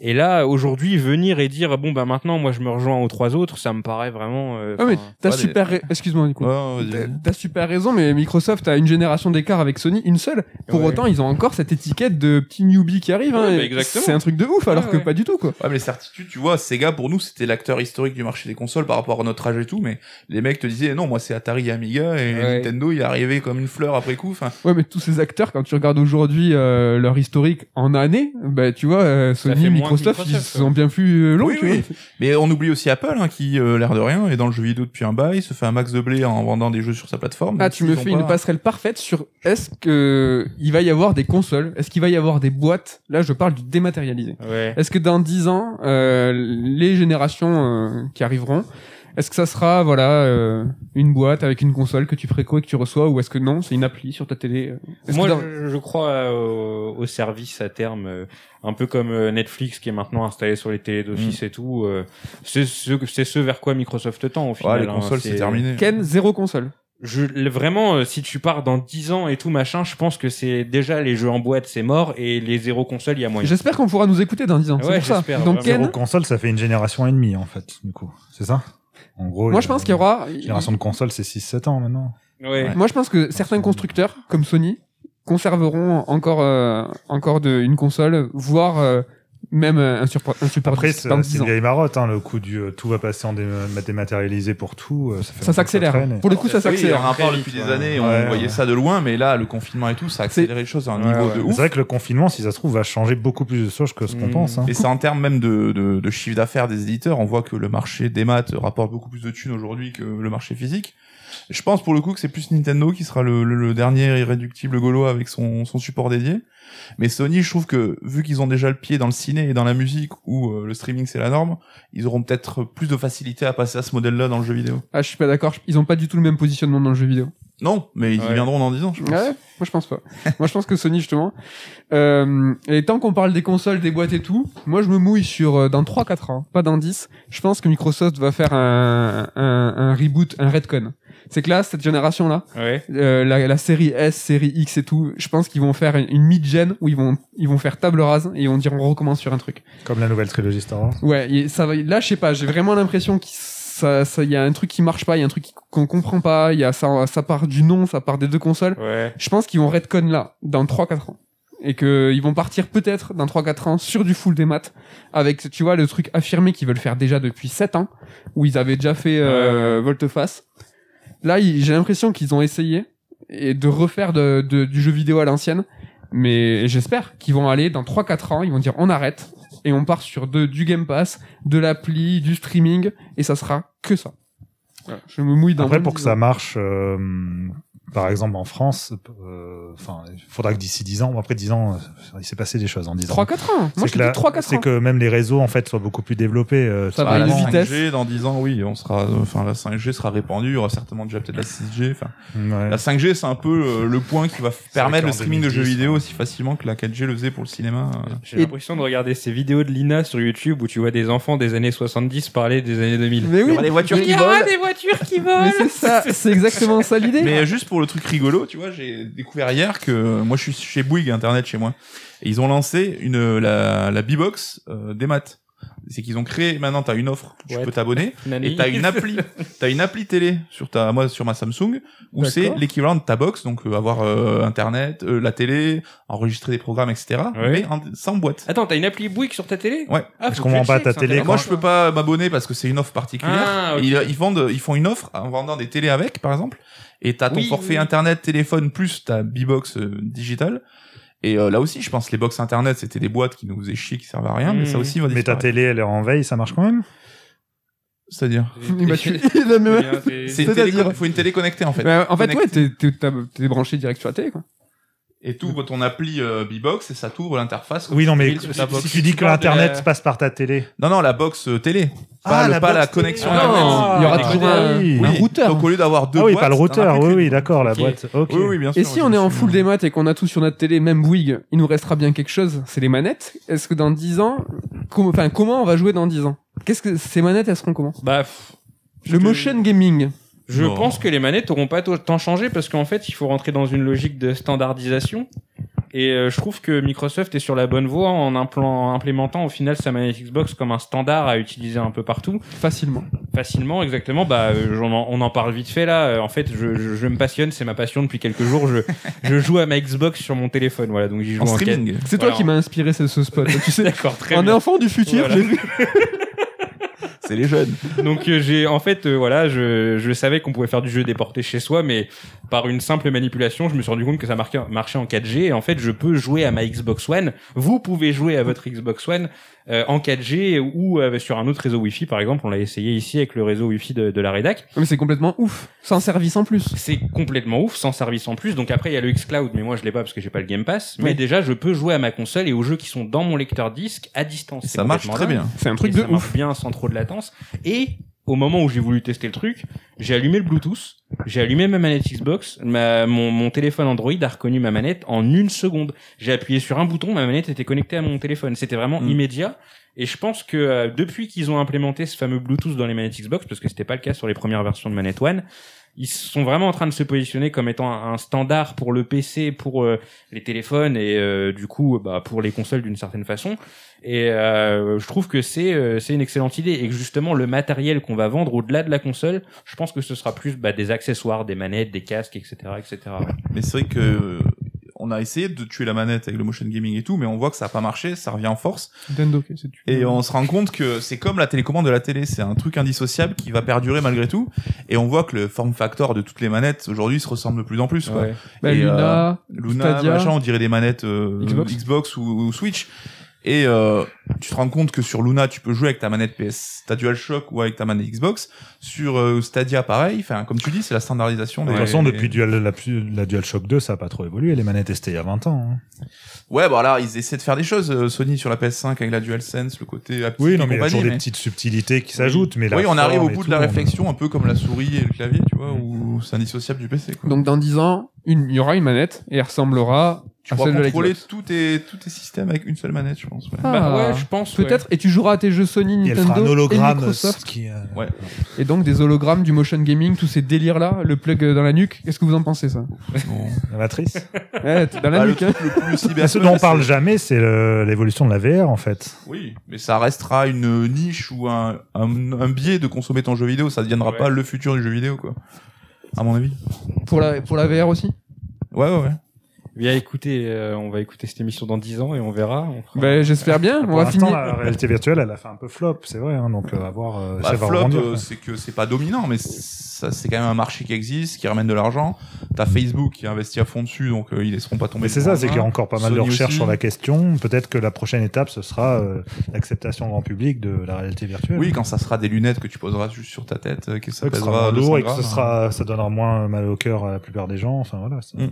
Et là, aujourd'hui, venir et dire, bon, bah, maintenant, moi, je me rejoins aux trois autres, ça me paraît vraiment, euh, Ah, mais enfin, t'as Ouais, super. ra- Excuse-moi, du coup. Ouais, ouais, T'as- super raison, mais Microsoft a une génération d'écart avec Sony, une seule. Pour Ouais. autant, ils ont encore cette étiquette de petit newbie qui arrive. hein, Ouais, bah, c'est un truc de ouf, alors Ouais, que ouais. pas du tout, quoi. Ouais, mais les certitudes, tu vois, Sega, pour nous, c'était l'acteur historique du marché des consoles par rapport à notre âge et tout, mais les mecs te disaient, non, moi, c'est Atari et Amiga, et Ouais. Nintendo, il est arrivé comme une fleur après coup, enfin. Ouais, mais tous ces acteurs, quand tu regardes aujourd'hui euh, leur historique en année, bah tu vois, euh, Sony, Microsoft, ils sont bien plus euh, longs, Oui, oui. Mais on oublie aussi Apple, hein, qui, euh, l'air de rien, est dans le jeu vidéo depuis un bail, se fait un max de blé en vendant des jeux sur sa plateforme. Ah, tu me fais pas- une passerelle parfaite sur est-ce que il va y avoir des consoles Est-ce qu'il va y avoir des boîtes? Là, je parle du dématérialisé. ouais. Est-ce que dans 10 ans, euh, les générations euh, qui arriveront, est-ce que ça sera voilà euh, une boîte avec une console que tu préco et que tu reçois ou est-ce que non, c'est une appli sur ta télé euh Moi, dans- je, je crois euh, au, au service à terme, euh, un peu comme euh, Netflix qui est maintenant installé sur les télés d'office et tout. euh, c'est ce, vers quoi Microsoft tend au final. Ouais, les hein, consoles, c'est terminé. Ken zéro console. Je, vraiment, euh, si tu pars dans 10 ans et tout machin, je pense que c'est déjà les jeux en boîte, c'est mort, et les zéro consoles, il y a moyen. J'espère qu'on pourra nous écouter dans 10 ans. Ouais, pour ça. Donc. Zéro console, ça fait une génération et demie, en fait, du coup. C'est ça? En gros. moi il je pense qu'il y aura. Génération de console, c'est 6-7 ans maintenant. Ouais. Moi je pense que certains constructeurs comme Sony conserveront encore euh, encore de, une console, voire euh, même euh, un un support Après, c'est dans c'est 10 une vieille marotte, hein, le coup du euh, tout va passer en dé- dématérialisé pour tout. euh, Ça, fait Ça s'accélère. Pour le coup, ça Oui, il y s'accélère. a un rapport depuis des ouais. années, on Ouais, voyait ouais. ça de loin, mais là, le confinement et tout, ça a accéléré les choses à un Ouais, niveau ouais. de C'est ouf. vrai que le confinement, si ça se trouve, va changer beaucoup plus de choses que ce qu'on Mmh. pense. Hein. Et c'est en termes même de, de, de chiffre d'affaires des éditeurs, on voit que le marché des maths rapporte beaucoup plus de thunes aujourd'hui que le marché physique. Je pense pour le coup que c'est plus Nintendo qui sera le, le- le dernier irréductible gaulois avec son, son support dédié. Mais Sony, je trouve que vu qu'ils ont déjà le pied dans le ciné et dans la musique où euh, le streaming c'est la norme, ils auront peut-être plus de facilité à passer à ce modèle-là dans le jeu vidéo. Ah, je suis pas d'accord. Ils ont pas du tout le même positionnement dans le jeu vidéo. Non, mais ils y viendront dans 10 ans, je pense. Ouais, moi je pense pas. moi je pense que Sony justement. Euh, et tant qu'on parle des consoles, des boîtes et tout, moi je me mouille sur euh, dans 3-4 ans, pas dans 10. Je pense que Microsoft va faire un, un, un reboot, un retcon. C'est que là, cette génération là, Ouais. euh, la, la série S, série X et tout, je pense qu'ils vont faire une, une mid-gen où ils vont ils vont faire table rase et ils vont dire on recommence sur un truc. Comme la nouvelle trilogie Star Wars. Ouais, et ça va. Là, je sais pas. J'ai vraiment l'impression qu'il ça, ça, y a un truc qui marche pas, il y a un truc qu'on comprend pas. Il y a ça, ça part du nom, ça part des deux consoles. Ouais. Je pense qu'ils vont retcon là dans 3-4 ans et que ils vont partir peut-être dans 3-4 ans sur du full des maths avec tu vois le truc affirmé qu'ils veulent faire déjà depuis 7 ans où ils avaient déjà fait euh, volte-face. Là, j'ai l'impression qu'ils ont essayé et de refaire de, de- du jeu vidéo à l'ancienne, mais j'espère qu'ils vont aller dans 3-4 ans, ils vont dire on arrête et on part sur de, du Game Pass, de l'appli, du streaming et ça sera que ça. Voilà, je me mouille dans Après, pour que 10 ça marche, euh, par exemple en France, euh, enfin, il faudra que d'ici 10 ans, ou après 10 ans, euh, il s'est passé des choses en 10 ans. 3-4 ans. Moi, C'est je que, dis la- 3-4 c'est ans. que même les réseaux en fait soient beaucoup plus développés. euh, Ça va aller la vite. vitesse. 5G, dans 10 ans, oui, on sera, euh, enfin, la 5G sera répandue, il y aura certainement déjà peut-être la 6G, enfin. Ouais. La 5G, c'est un peu euh, le point qui va permettre le streaming de jeux 2010, vidéo aussi facilement que la 4G le faisait pour le cinéma. euh. J'ai l'impression de regarder ces vidéos de Lina sur YouTube où tu vois des enfants des années 70 parler des années 2000. Mais oui. les voitures Mais- qui volent. des voitures qui volent c'est ça, c'est exactement ça l'idée. Mais juste pour le truc rigolo, tu vois, j'ai découvert hier que euh, moi je suis chez Bouygues Internet chez moi et ils ont lancé une la la B-box euh, des maths. C'est qu'ils ont créé maintenant t'as une offre, tu Ouais. peux t'abonner et t'as une appli, t'as une appli télé sur ta moi sur ma Samsung où c'est l'équivalent de ta box donc euh, avoir euh, internet, euh, la télé, enregistrer des programmes etc. Ouais. Mais en- sans boîte. Attends, t'as une appli Bouygues sur ta télé? Ouais. Ah, faut comprends que pas ta télé, Moi je peux pas m'abonner parce que c'est une offre particulière. Ah, ils vendent ils font une offre en vendant des télés avec par exemple et t'as ton Oui, forfait oui. internet téléphone plus ta B-box euh, digital et euh, là aussi je pense les box internet c'était des boîtes qui nous faisaient chier qui servaient à rien mais ça Mhm. aussi va Mais ta télé, elle est en veille, ça marche quand même? C'est à dire tu- il a même- c'est une télé C'est-à-dire il faut une télé connectée en fait Bah, en fait, ouais, t'es, t'as- t'es branché direct sur la télé, quoi. Et t'ouvres ton appli euh, B-box et ça t'ouvre l'interface Oui, non, mais si, si tu dis que l'internet la- passe par ta télé. non non la box euh, télé pas, Ah, le, la pas la connexion Ah, internet non, il y aura Ah, toujours un, oui. un routeur. donc au lieu d'avoir deux Ah oui, boîtes, pas le routeur. Oui, oui, d'accord, la boîte. Ok. oui oui bien sûr Et si on est en full des maths et qu'on a tout sur notre télé, même Bouygues, il nous restera bien quelque chose, c'est les manettes. Est-ce que dans 10 ans, com- enfin, comment on va jouer dans 10 ans? Qu'est-ce que ces manettes, elles seront comment? Bah, pff, Le motion gaming. Je pense que les manettes auront pas tant changé parce qu'en fait, il faut rentrer dans une logique de standardisation. Et euh, je trouve que Microsoft est sur la bonne voie en implan- implémentant au final sa manette Xbox comme un standard à utiliser un peu partout, Facilement. facilement, exactement. Bah, euh, j'en en- on en parle vite fait là. Euh, En fait, je, je, je me passionne, c'est ma passion depuis quelques jours. Je, je joue à ma Xbox sur mon téléphone, voilà. Donc j'y joue en en, streaming C'est toi qui m'as inspiré ce, ce spot. tu sais, D'accord, très un bien. enfant du futur, Voilà. j'ai vu. c'est les jeunes Donc euh, j'ai en fait euh, voilà, je, je savais qu'on pouvait faire du jeu déporté chez soi, mais par une simple manipulation, je me suis rendu compte que ça marquait, marchait en 4G. Et en fait, je peux jouer à ma Xbox One. Vous pouvez jouer à votre Xbox One euh, en 4G ou euh, sur un autre réseau Wi-Fi, par exemple. On l'a essayé ici avec le réseau Wi-Fi de, de la rédac. Mais c'est complètement ouf. Sans service en plus. C'est complètement ouf, sans service en plus. Donc après, il y a le xCloud, mais moi je l'ai pas parce que j'ai pas le Game Pass. Mais Ouais. déjà, je peux jouer à ma console et aux jeux qui sont dans mon lecteur disque à distance. Ça marche très dingue. bien C'est un truc Et de ça marche ouf. bien sans trop de latence. Et au moment où j'ai voulu tester le truc, j'ai allumé le Bluetooth, j'ai allumé ma manette Xbox, ma, mon, mon téléphone Android a reconnu ma manette en une seconde. J'ai appuyé sur un bouton, ma manette était connectée à mon téléphone. C'était vraiment Mm. immédiat. Et je pense que euh, depuis qu'ils ont implémenté ce fameux Bluetooth dans les manettes Xbox, parce que c'était pas le cas sur les premières versions de manette One, ils sont vraiment en train de se positionner comme étant un, un standard pour le PC, pour euh, les téléphones et euh, du coup bah, pour les consoles d'une certaine façon. Et euh, je trouve que c'est euh, c'est une excellente idée et que justement le matériel qu'on va vendre au-delà de la console, je pense que ce sera plus bah, des accessoires, des manettes, des casques, etc., etc. Mais c'est vrai que euh, on a essayé de tuer la manette avec le motion gaming et tout, mais on voit que ça a pas marché, ça revient en force. Nintendo, ok, c'est tu. Et on se rend compte que c'est comme la télécommande de la télé, c'est un truc indissociable qui va perdurer malgré tout. Et on voit que le form factor de toutes les manettes aujourd'hui se ressemble de plus en plus. Quoi. Ouais. Bah, et, Luna, Luna, Stadia. machin, on dirait des manettes euh, Xbox. Xbox, ou, ou Switch. Et euh, tu te rends compte que sur Luna, tu peux jouer avec ta manette PS, ta DualShock ou avec ta manette Xbox. Sur euh, Stadia, pareil. Enfin, comme tu dis, c'est la standardisation. De des- toute façon, depuis Dual, la, DualShock 2, ça a pas trop évolué. Les manettes c'était il y a 20 ans. hein. Ouais, bon là, ils essaient de faire des choses. euh, Sony sur la PS5 avec la DualSense, le côté haptique Oui, non, mais il y a toujours des mais- petites subtilités qui s'ajoutent. Mais la Oui, on arrive au bout de la on- réflexion, un peu comme la souris et le clavier, tu vois, où c'est indissociable du PC. Quoi. Donc dans 10 ans, il y aura une manette et elle ressemblera tu à pourras de contrôler tous tes, tous tes systèmes avec une seule manette, je pense. Ouais. Ah. Bah ouais, je pense. ouais. Peut-être, et tu joueras à tes jeux Sony, Et elle fera Nintendo un hologramme. et Microsoft. qui, euh, Ouais. Et donc des hologrammes, du motion gaming, tous ces délires-là, le plug dans la nuque. Qu'est-ce que vous en pensez, ça? Bon. La matrice. Ouais, dans la Bah, le nuque, hein. truc le plus cyber- Mais ce dont on parle jamais, c'est l'évolution de la VR, en fait. Oui, mais ça restera une niche ou un, un, un biais de consommer ton jeu vidéo. Ça ne deviendra Ouais. pas le futur du jeu vidéo, quoi. À mon avis. Pour la, pour la VR aussi? Ouais, ouais, ouais. Viens écouter, euh, on va écouter cette émission dans 10 ans et on verra. On fera- Ben, j'espère bien. Pour On va l'instant, finir. la réalité virtuelle, elle a fait un peu flop, c'est vrai. Hein, donc, euh, à voir euh, Bah, va flop, rebondir, euh, quoi. c'est que c'est pas dominant, mais ça, c'est quand même un marché qui existe, qui ramène de l'argent. T'as Facebook qui investit à fond dessus, donc euh, ils laisseront pas tomber. Mais le c'est ça, c'est qu'il y a encore pas mal de Sony recherches aussi. sur la question. Peut-être que la prochaine étape, ce sera euh, l'acceptation grand public de la réalité virtuelle. Oui, quand ça sera des lunettes que tu poseras juste sur ta tête, euh, que ça Ça que ce sera pèsera moins 200 lourd et que grammes. ce sera, ça donnera moins mal au cœur à la plupart des gens. Enfin voilà. ça- Mm.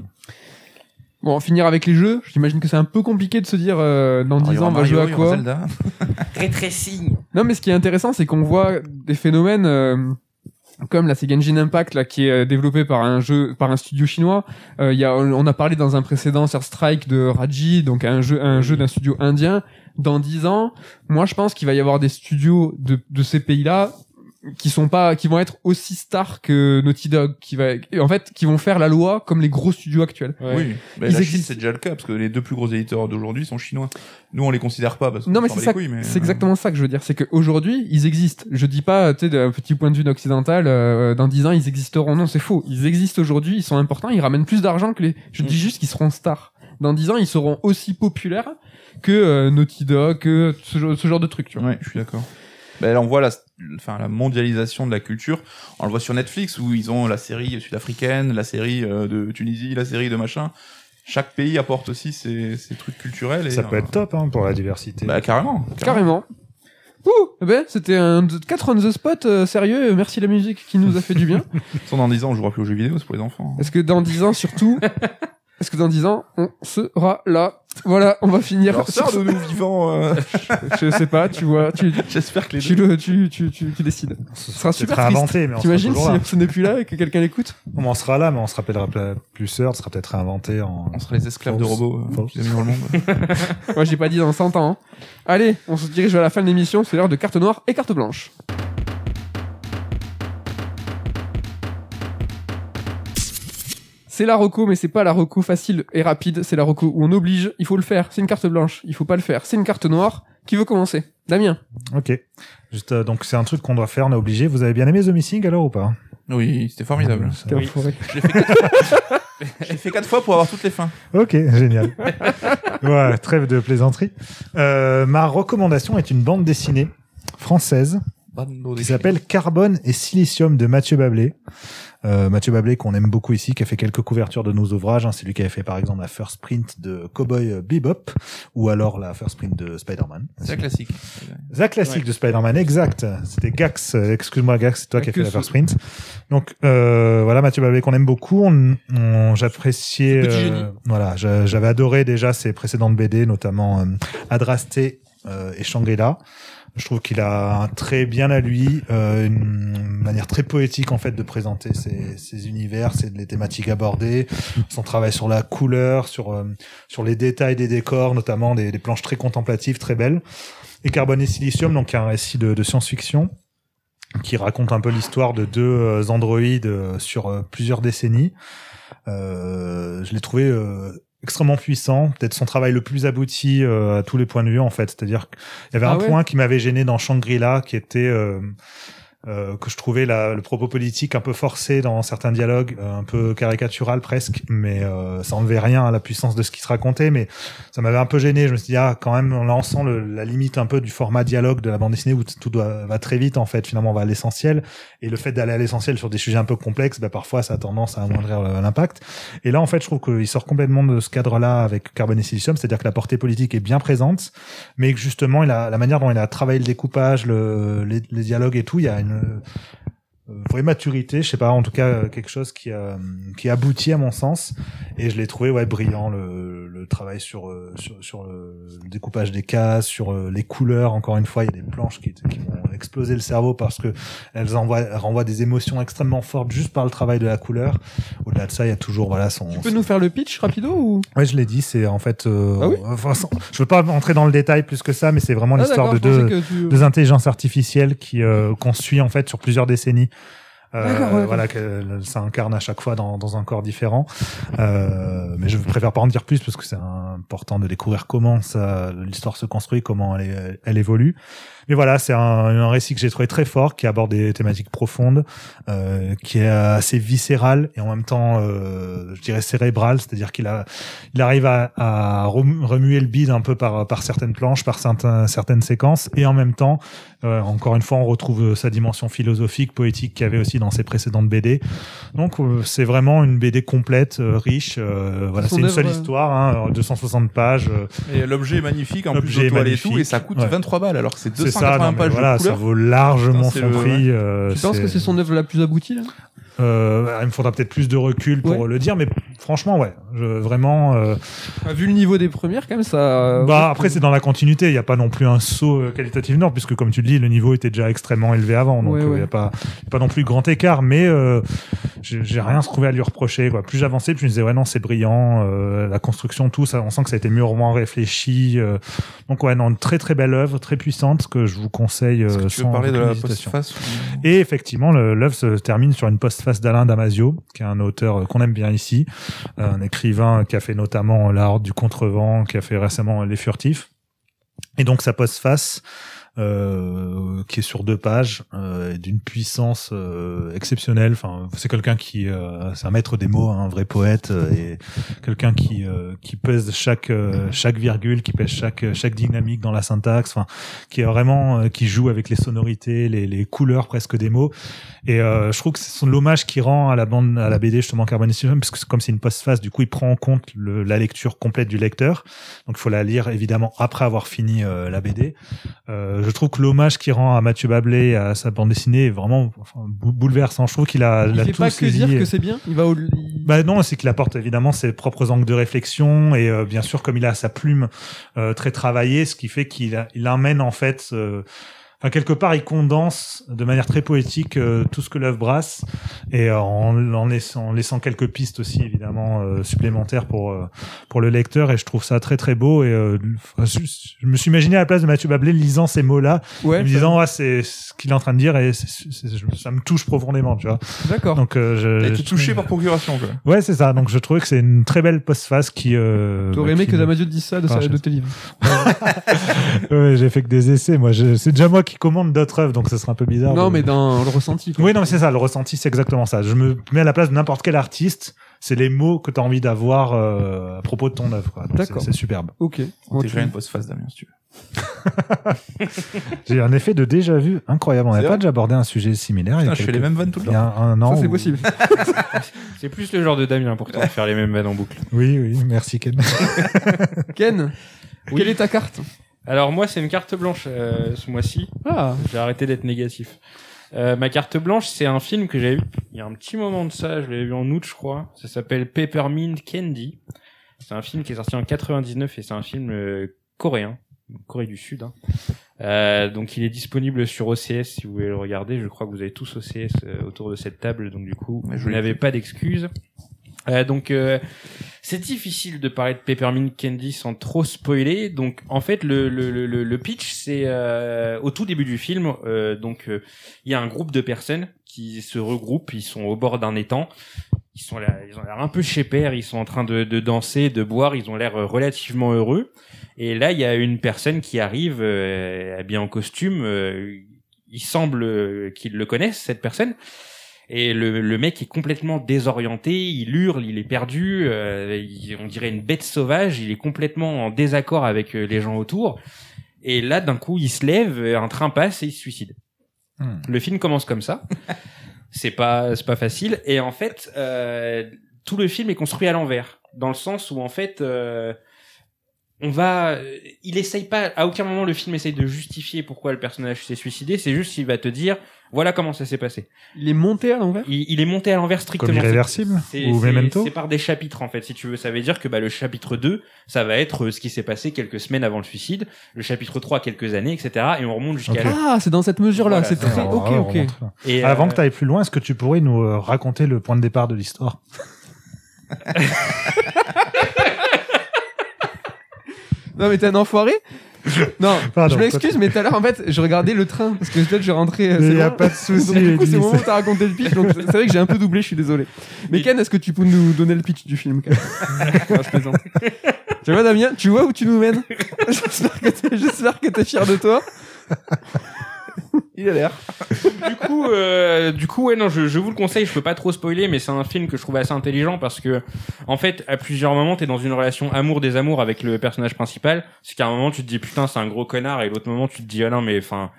Bon, finir avec les jeux. J'imagine que c'est un peu compliqué de se dire euh, dans Alors, 10 il y aura ans on va jouer à quoi. Rétrécine. Non, mais ce qui est intéressant, c'est qu'on voit des phénomènes euh, comme la Sega Engine Impact, là, qui est euh, développé par un jeu, par un studio chinois. Euh, il y a, on a parlé dans un précédent sur Strike de Raji, donc un jeu, un jeu d'un studio indien. Dans 10 ans, moi, je pense qu'il va y avoir des studios de, de ces pays-là qui sont pas, qui vont être aussi stars que Naughty Dog, qui va, en fait, qui vont faire la loi comme les gros studios actuels. Ouais. Oui, mais Ils la Chine existent. c'est déjà le cas parce que les deux plus gros éditeurs d'aujourd'hui sont chinois. Nous on les considère pas parce qu'on Non, mais c'est ça, couilles, mais, c'est euh, exactement ça que je veux dire. C'est qu'aujourd'hui, ils existent. Je dis pas, tu sais, d'un petit point de vue occidental, euh, dans 10 ans, ils existeront. Non, c'est faux. Ils existent aujourd'hui, ils sont importants, ils ramènent plus d'argent que les, je Mm. dis juste qu'ils seront stars. Dans 10 ans, ils seront aussi populaires que euh, Naughty Dog, que ce, genre- ce genre de trucs, tu vois. Ouais, je suis d'accord. Ben là, on voit la, enfin, la mondialisation de la culture. On le voit sur Netflix où ils ont la série sud-africaine, la série euh, de Tunisie, la série de machin. Chaque pays apporte aussi ses, ses trucs culturels. Et, Ça peut euh, être top hein, pour la diversité. Bah, carrément. Carrément. Ouh, eh ben, c'était un 4 on the spot euh, sérieux. Merci la musique qui nous a fait du bien. Sans dans 10 ans, on jouera plus aux jeux vidéo, c'est pour les enfants. Est-ce que dans 10 ans, surtout, est-ce que dans 10 ans, on sera là? Voilà, on va finir. Alors, sors de nous vivants. euh, Je sais pas, tu vois, tu, J'espère que les tu, deux. le, tu, tu, tu, tu décides. Ce sera super triste. inventé, mais on sera T'imagines si ce n'est plus là et que quelqu'un l'écoute? On en sera là, mais on se rappellera plus heure, sera peut-être réinventé en. On sera les esclaves de robots euh, dominent le monde. Moi, j'ai pas dit dans 100 ans. hein. Allez, on se dirige vers la fin de l'émission. C'est l'heure de carte noire et carte blanche. C'est la reco, mais c'est pas la reco facile et rapide. C'est la reco où on oblige. Il faut le faire. C'est une carte blanche. Il faut pas le faire. C'est une carte noire. Qui veut commencer? Damien. Ok. Juste, euh, donc c'est un truc qu'on doit faire, on est obligé. Vous avez bien aimé The Missing alors ou pas? Oui, c'était formidable. Ça- T'es Oui. fait, quatre... l'ai fait quatre fois pour avoir toutes les fins. Ok, génial. voilà, trêve de plaisanterie. Euh, ma recommandation est une bande dessinée française qui s'appelle Carbone et Silicium de Mathieu Bablé. Euh, Mathieu Bablé qu'on aime beaucoup ici, qui a fait quelques couvertures de nos ouvrages. hein. C'est lui qui avait fait par exemple la first print de Cowboy Bebop ou alors la first print de Spider-Man. C'est classique. La classique Ouais. de Spider-Man, exact. C'était Gax. euh, Excuse-moi, Gax, c'est toi qui as fait la first print. Donc euh, voilà, Mathieu Bablé qu'on aime beaucoup. On, on- j'appréciais. Euh, voilà, j'a- j'avais adoré déjà ses précédentes BD, notamment euh, Adrasté euh, et Shangri-La. Je trouve qu'il a un trait bien à lui, euh, une manière très poétique en fait de présenter ses, ses univers, ses, les thématiques abordées, son travail sur la couleur, sur euh, sur les détails des décors, notamment des, des planches très contemplatives, très belles. Et Carbone et Silicium, donc un récit de, de science-fiction qui raconte un peu l'histoire de deux euh, androïdes euh, sur euh, plusieurs décennies. Euh, je l'ai trouvé euh, extrêmement puissant, peut-être son travail le plus abouti euh, à tous les points de vue en fait. C'est-à-dire qu'il y avait Ah un ouais point qui m'avait gêné dans Shangri-La, qui était euh, euh, que je trouvais la, le propos politique un peu forcé dans certains dialogues, euh, un peu caricatural presque, mais euh, ça enlevait rien à la puissance de ce qui se racontait, mais ça m'avait un peu gêné. Je me suis dit, ah, quand même, là, on sent le- la limite un peu du format dialogue de la bande dessinée où tout doit, va très vite, en fait, finalement, on va à l'essentiel. Et le fait d'aller à l'essentiel sur des sujets un peu complexes, bah, parfois, ça a tendance à amoindrir le- l'impact. Et là, en fait, je trouve qu'il sort complètement de ce cadre-là avec Carbone et Silicium, c'est-à-dire que la portée politique est bien présente, mais que justement, il a, la manière dont il a travaillé le découpage, le, les, les dialogues et tout, il y a une euh, vraie maturité, je sais pas, en tout cas euh, quelque chose qui a qui aboutit à mon sens et je l'ai trouvé ouais brillant le, le travail sur euh, sur, sur le, le découpage des cases, sur euh, les couleurs. Encore une fois, il y a des planches qui, qui m'ont explosé le cerveau parce que elles envoient elles renvoient des émotions extrêmement fortes juste par le travail de la couleur. Au-delà de ça, il y a toujours voilà son. Tu peux nous faire le pitch rapido ou? Ouais, je l'ai dit, c'est en fait. euh, Ah oui? enfin, je veux pas entrer dans le détail plus que ça, mais c'est vraiment Ah, l'histoire de deux tu- deux intelligences artificielles qui euh, qu'on suit en fait sur plusieurs décennies. Euh, ouais, voilà que ça incarne à chaque fois dans, dans un corps différent. Euh, mais je préfère pas en dire plus parce que c'est important de découvrir comment l'histoire se construit, comment elle, elle évolue. Mais voilà, c'est un, un récit que j'ai trouvé très fort, qui aborde des thématiques profondes, euh, qui est assez viscéral et en même temps, euh, je dirais cérébral, c'est-à-dire qu'il a, il arrive à, à remu- remuer le bide un peu par, par certaines planches, par certains, certaines séquences, et en même temps, euh, encore une fois, on retrouve sa dimension philosophique, poétique qu'il y avait aussi dans ses précédentes BD. Donc, euh, c'est vraiment une BD complète, euh, riche. euh, voilà, c'est une seule histoire, hein, 260 pages. euh, Et l'objet est magnifique, en plus L'objet est toile et tout, et magnifique, ça coûte ouais. 23 balles, alors que c'est c'est 280 ça, non, mais pages voilà, de ça vaut largement Putain, son le- prix. euh, Tu penses que c'est son œuvre la plus aboutie là? Euh, il me faudra peut-être plus de recul pour Ouais. le dire, mais franchement, ouais, je, vraiment. euh, Ah, Vu le niveau des premières, quand même, ça. bah après, c'est dans la continuité. Il n'y a pas non plus un saut euh, qualitatif nord, puisque comme tu le dis, le niveau était déjà extrêmement élevé avant, donc Ouais, euh, il ouais. n'y a pas, y a pas non plus grand écart. Mais euh, j'ai j'ai rien trouvé à lui reprocher. Quoi. Plus j'avançais, plus je me disais ouais non, c'est brillant. euh, la construction, tout ça, on sent que ça a été mûrement réfléchi. euh, donc ouais, non, une très très belle œuvre, très puissante que je vous conseille. Euh, que tu veux sans parler de la postface ou- Et effectivement, l'œuvre se termine sur une postface d'Alain Damasio, qui est un auteur qu'on aime bien ici, un écrivain qui a fait notamment La Horde du Contrevent, qui a fait récemment Les Furtifs. Et donc sa postface, euh, qui est sur deux pages, euh, d'une puissance euh, exceptionnelle. Enfin, c'est quelqu'un qui, euh, c'est un maître des mots, hein, un vrai poète, euh, et quelqu'un qui euh, qui pèse chaque chaque virgule, qui pèse chaque chaque dynamique dans la syntaxe. Enfin, qui est vraiment qui joue avec les sonorités, les, les couleurs presque des mots. Et je trouve que c'est l'hommage qu'il rend à la bande à la BD justement Carbonation, parce que comme c'est une postface, du coup il prend en compte le- la lecture complète du lecteur. Donc il faut la lire évidemment après avoir fini la BD. Je trouve que l'hommage qu'il rend à Mathieu Bablé à sa bande dessinée est vraiment enfin, bouleversant. Je trouve qu'il a, Il a fait tout pas que dire que c'est bien, il va au. Bah non, c'est qu'il apporte évidemment ses propres angles de réflexion et euh, bien sûr comme il a sa plume euh, très travaillée, ce qui fait qu'il il amène en fait, euh, enfin quelque part il condense de manière très poétique euh, tout ce que l'œuvre brasse et euh, en, en laissant, en laissant quelques pistes aussi évidemment euh, supplémentaires pour euh, pour le lecteur et je trouve ça très très beau et euh, enfin, je, je me suis imaginé à la place de Mathieu Bablé lisant ces mots-là Ouais, et me disant ouais, c'est ce qu'il est en train de dire et ça me touche profondément tu vois d'accord. donc euh, je, été je- touché par procuration, quoi. Ouais, c'est ça. Donc je trouvais que c'est une très belle postface qui. Euh, T'aurais bah, aimé qui que Damasio dise ça de, sa- Ah, de tes livres. Ouais, j'ai fait que des essais. Moi, c'est déjà moi qui commande d'autres œuvres, donc ce serait un peu bizarre. Non, de- mais dans le ressenti. quoi. Oui, non, mais c'est ça. Le ressenti, c'est exactement ça. Je me mets à la place de n'importe quel artiste. C'est les mots que tu as envie d'avoir euh, à propos de ton œuvre. D'accord. C'est superbe. Ok. On Ok. déjà une postface, Damien, si tu veux. J'ai un effet de déjà vu incroyable. On vrai pas déjà abordé un sujet similaire. il y a Putain, je fais les mêmes vannes tout le Il y temps. a un an. Ça, c'est ou- possible. C'est plus le genre de Damien pour toi de faire les mêmes vannes en boucle. Oui, oui. Merci Ken. Ken, Oui. quelle est ta carte? Alors moi, c'est une carte blanche euh, ce mois-ci. Ah, J'ai arrêté d'être négatif. Euh, ma carte blanche, c'est un film que j'avais vu il y a un petit moment de ça. Je l'avais vu en août, je crois. Ça s'appelle Peppermint Candy. C'est un film qui est sorti en 99 et c'est un film euh, coréen, Corée du Sud. hein. Euh, donc il est disponible sur OCS si vous voulez le regarder. Je crois que vous avez tous OCS euh, autour de cette table, donc du coup Mais je vous l'ai n'avez pas d'excuses. Euh, donc euh, c'est difficile de parler de Peppermint Candy sans trop spoiler. Donc en fait le le le, le- pitch c'est euh, au tout début du film. euh, donc euh, il y a un groupe de personnes qui se regroupent. Ils sont au bord d'un étang. Ils sont là, ils ont l'air un peu chépères. Ils sont en train de, de danser, de boire. Ils ont l'air euh, relativement heureux. Et là il y a une personne qui arrive euh, habillée en costume. euh, il semble qu'ils le connaissent cette personne. Et le, le mec est complètement désorienté, il hurle, il est perdu, euh, il- on dirait une bête sauvage, il est complètement en désaccord avec euh, les gens autour. Et là, d'un coup, il se lève, un train passe et il se suicide. Hmm. Le film commence comme ça. c'est pas, c'est pas facile. Et en fait, euh, tout le film est construit à l'envers, dans le sens où en fait, euh, on va, il essaye pas, à aucun moment le film essaye de justifier pourquoi le personnage s'est suicidé. C'est juste qu'il va te dire, voilà comment ça s'est passé. il est monté à l'envers Il, il est monté à l'envers strictement. Comme Irréversible C'est- ou Memento C'est par des chapitres en fait, si tu veux. Ça veut dire que bah, le chapitre 2, ça va être euh, ce qui s'est passé quelques semaines avant le suicide, le chapitre 3 quelques années, etc. Et on remonte jusqu'à Ok. là. Ah, c'est dans cette mesure-là. Voilà, c'est très. Ok, ok. Et, Avant euh, que tu ailles plus loin, est-ce que tu pourrais nous euh, raconter le point de départ de l'histoire? Non, mais t'es un enfoiré? Non, Pardon, je m'excuse, mais tout à l'heure, en fait, je regardais le train parce que peut-être je rentrais. euh, Il c'est y a bon. pas de souci, du coup, c'est le moment où t'as raconté le pitch. Donc, c'est vrai que j'ai un peu doublé, je suis désolé. Mais Ken, est-ce que tu peux nous donner le pitch du film Ken Non, je plaisante. Tu vois, Damien, tu vois où tu nous mènes? J'espère que t'es, j'espère que t'es fier de toi. Il a l'air. du coup, euh, du coup, ouais, non, je, je vous le conseille. Je peux pas trop spoiler, mais c'est un film que je trouve assez intelligent parce que, en fait, à plusieurs moments, t'es dans une relation amour des amours avec le personnage principal. C'est qu'à un moment, tu te dis putain, c'est un gros connard, et l'autre moment, tu te dis ah non, mais enfin,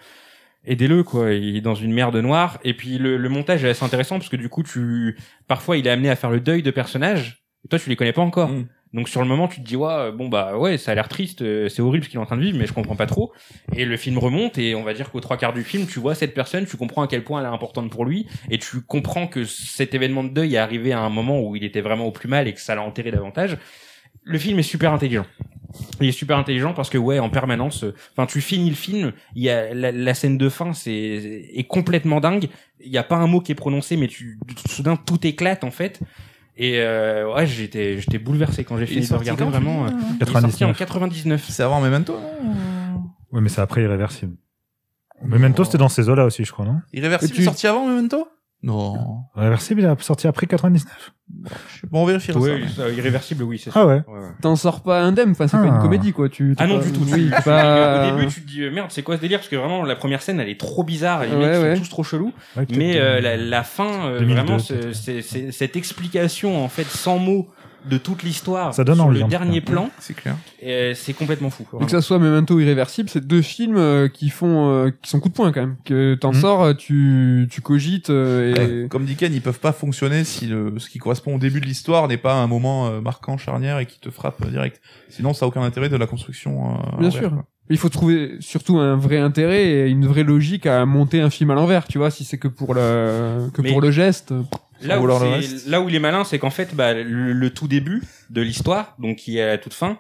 aidez-le quoi. Il est dans une merde noire. Et puis le, le montage est assez intéressant parce que du coup, tu, parfois, il est amené à faire le deuil de personnages. Et toi, tu les connais pas encore. Mm. Donc sur le moment, tu te dis ouais, bon bah ouais, ça a l'air triste, euh, c'est horrible ce qu'il est en train de vivre, mais je comprends pas trop. Et le film remonte et on va dire qu'aux trois quarts du film, tu vois cette personne, tu comprends à quel point elle est importante pour lui et tu comprends que cet événement de deuil est arrivé à un moment où il était vraiment au plus mal et que ça l'a enterré davantage. Le film est super intelligent. Il est super intelligent parce que ouais, en permanence, euh, enfin tu finis le film, il y a la, la scène de fin, c'est est complètement dingue. Il y a pas un mot qui est prononcé, mais tu soudain tout éclate en fait. Et euh, ouais, j'étais j'étais bouleversé quand j'ai fini de regarder vraiment. euh, celui-là Il est sorti en 99. 99. C'est avant Memento, non Oui, mais c'est après Irréversible. Memento, c'était dans ces eaux-là aussi, je crois, non? Irréversible tu- est sorti avant Memento? Non. Irréversible, il a sorti après 99. Bon, on vérifiera Oui, ça. ça, irréversible, oui, c'est Ah ça. ouais. Ouais, ouais. T'en sors pas indemne, enfin, c'est pas Ah. une comédie, quoi. Tu, Ah non, pas- du tout. Oui, pas... Au début, tu te dis euh, merde, c'est quoi ce délire? Parce que vraiment, la première scène, elle est trop bizarre. Les Ouais, mecs ouais. sont tous trop chelous. Mais euh, la, la fin, euh, 2002, vraiment, peut-être. c'est- c'est c'est- cette explication en fait sans mots de toute l'histoire Ça donne sur envie, le en dernier cas. plan, C'est clair. et c'est complètement fou. Donc que ça soit Memento ou Irréversible, c'est deux films euh, qui font, euh, qui sont coup de poing quand même. Que t'en Mhm. sors, euh, tu, tu cogites euh, et Ouais, Comme dit Ken, ils peuvent pas fonctionner si le, ce qui correspond au début de l'histoire n'est pas un moment euh, marquant, charnière et qui te frappe euh, direct. Sinon, ça a aucun intérêt de la construction. euh, Bien sûr. quoi. il faut trouver surtout un vrai intérêt et une vraie logique à monter un film à l'envers. Tu vois, si c'est que pour le que Mais- pour le geste. Là où, là où il est malin, c'est qu'en fait, bah, le, le tout début de l'histoire, donc qui est à la toute fin,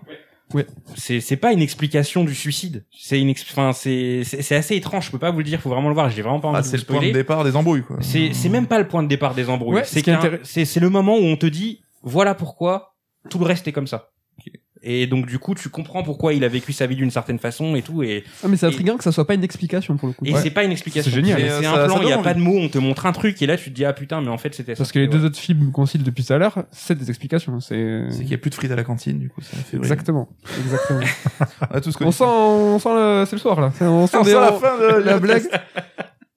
Ouais. c'est c'est pas une explication du suicide. C'est une, enfin, c'est c'est assez étrange. Je peux pas vous le dire. Faut vraiment le voir. J'ai vraiment pas envie Ah, de c'est le point de départ des embrouilles, quoi. C'est c'est même pas le point de départ des embrouilles. Ouais, c'est c'est c'est le moment où on te dit voilà pourquoi tout le reste est comme ça. Et donc du coup, tu comprends pourquoi il a vécu sa vie d'une certaine façon et tout. Et, Ah mais c'est intriguant que ça soit pas une explication pour le coup. et Ouais. c'est pas une explication. C'est génial. C'est un plan. Il y a pas de mots. On te montre un truc et là tu te dis ah putain mais en fait c'était ça. Parce que les deux autres films qu'on cite depuis tout à l'heure, c'est des explications. C'est C'est qu'il y a plus de frites à la cantine, du coup, ça fait exactement, exactement. On a tous on connu. sent, on sent le, c'est le soir là. On sent, On des- sent la fin de la blague.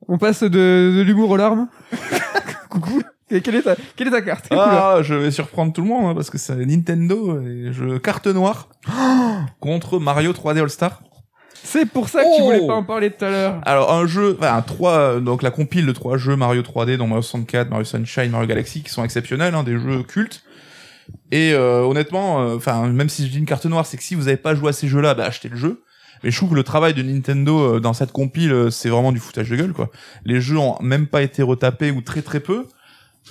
On passe de, de l'humour aux larmes. Coucou. Et quelle est ta, quelle est ta carte? Ah, je vais surprendre tout le monde, hein, parce que c'est Nintendo, et je carte noire contre Mario 3D All-Star. C'est pour ça que tu Oh voulais pas en parler tout à l'heure. Alors, un jeu, enfin, un trois, donc la compile de trois jeux Mario 3D, dont Mario 64, Mario Sunshine, Mario Galaxy, qui sont exceptionnels, hein, des jeux cultes. Et euh, honnêtement, euh, enfin, même si je dis une carte noire, c'est que si vous avez pas joué à ces jeux-là, bah achetez le jeu. Mais je trouve que le travail de Nintendo euh, dans cette compile, euh, c'est vraiment du foutage de gueule, quoi. Les jeux ont même pas été retapés ou très très peu.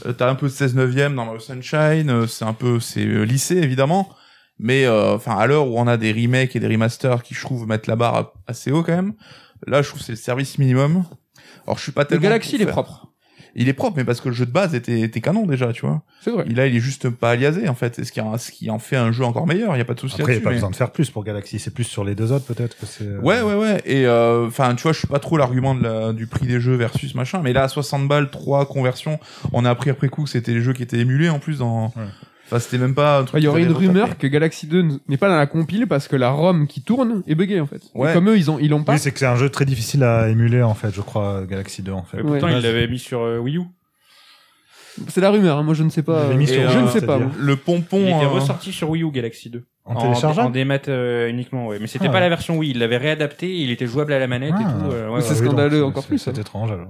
Euh, T'as un peu de 16 neuvième dans Mario Sunshine, euh, c'est un peu, c'est euh, lissé évidemment. Mais euh, enfin, à l'heure où on a des remakes et des remasters qui, je trouve, mettent la barre assez haut quand même. Là, je trouve c'est le service minimum. Alors, je suis pas Le tellement. Galaxy, pour il est propre. Il est propre, mais parce que le jeu de base était, était canon déjà, tu vois. C'est vrai. Il, là, il est juste pas aliasé, en fait. Et ce qui, en- ce qui en fait un jeu encore meilleur, il y a pas de souci Après, il n'y a pas mais- besoin de faire plus pour Galaxy. C'est plus sur les deux autres, peut-être que c'est. euh, Ouais, ouais, ouais. Et euh, enfin, tu vois, je suis pas trop l'argument de la- du prix des jeux versus machin. Mais là, à 60 balles, 3 conversions, on a appris après coup que c'était les jeux qui étaient émulés en plus dans. Ouais. Enfin, c'était même pas un truc. Il y aurait une rumeur que Galaxy 2 n- n'est pas dans la compile parce que la ROM qui tourne est buggée en fait. Et Ouais. comme eux, ils ont, ils l'ont pas. Oui, c'est que c'est un jeu très difficile à émuler, en fait, je crois, Galaxy 2, en fait. Et Ouais. pourtant, il l'avait mis sur euh, Wii U. C'est la rumeur. hein, Moi, je ne sais pas. Euh, je ne sais pas. moi. Le pompon. Il était euh, ressorti sur Wii U Galaxy 2. En téléchargeable En démat euh, uniquement, ouais. Mais c'était Ah, pas ouais. la version Wii. Il l'avait réadapté. Il était jouable à la manette et Ah. tout. euh, ouais, Mais c'est ouais. oui, donc, scandaleux c'est- encore c'est- plus, C'est hein. étrange, alors.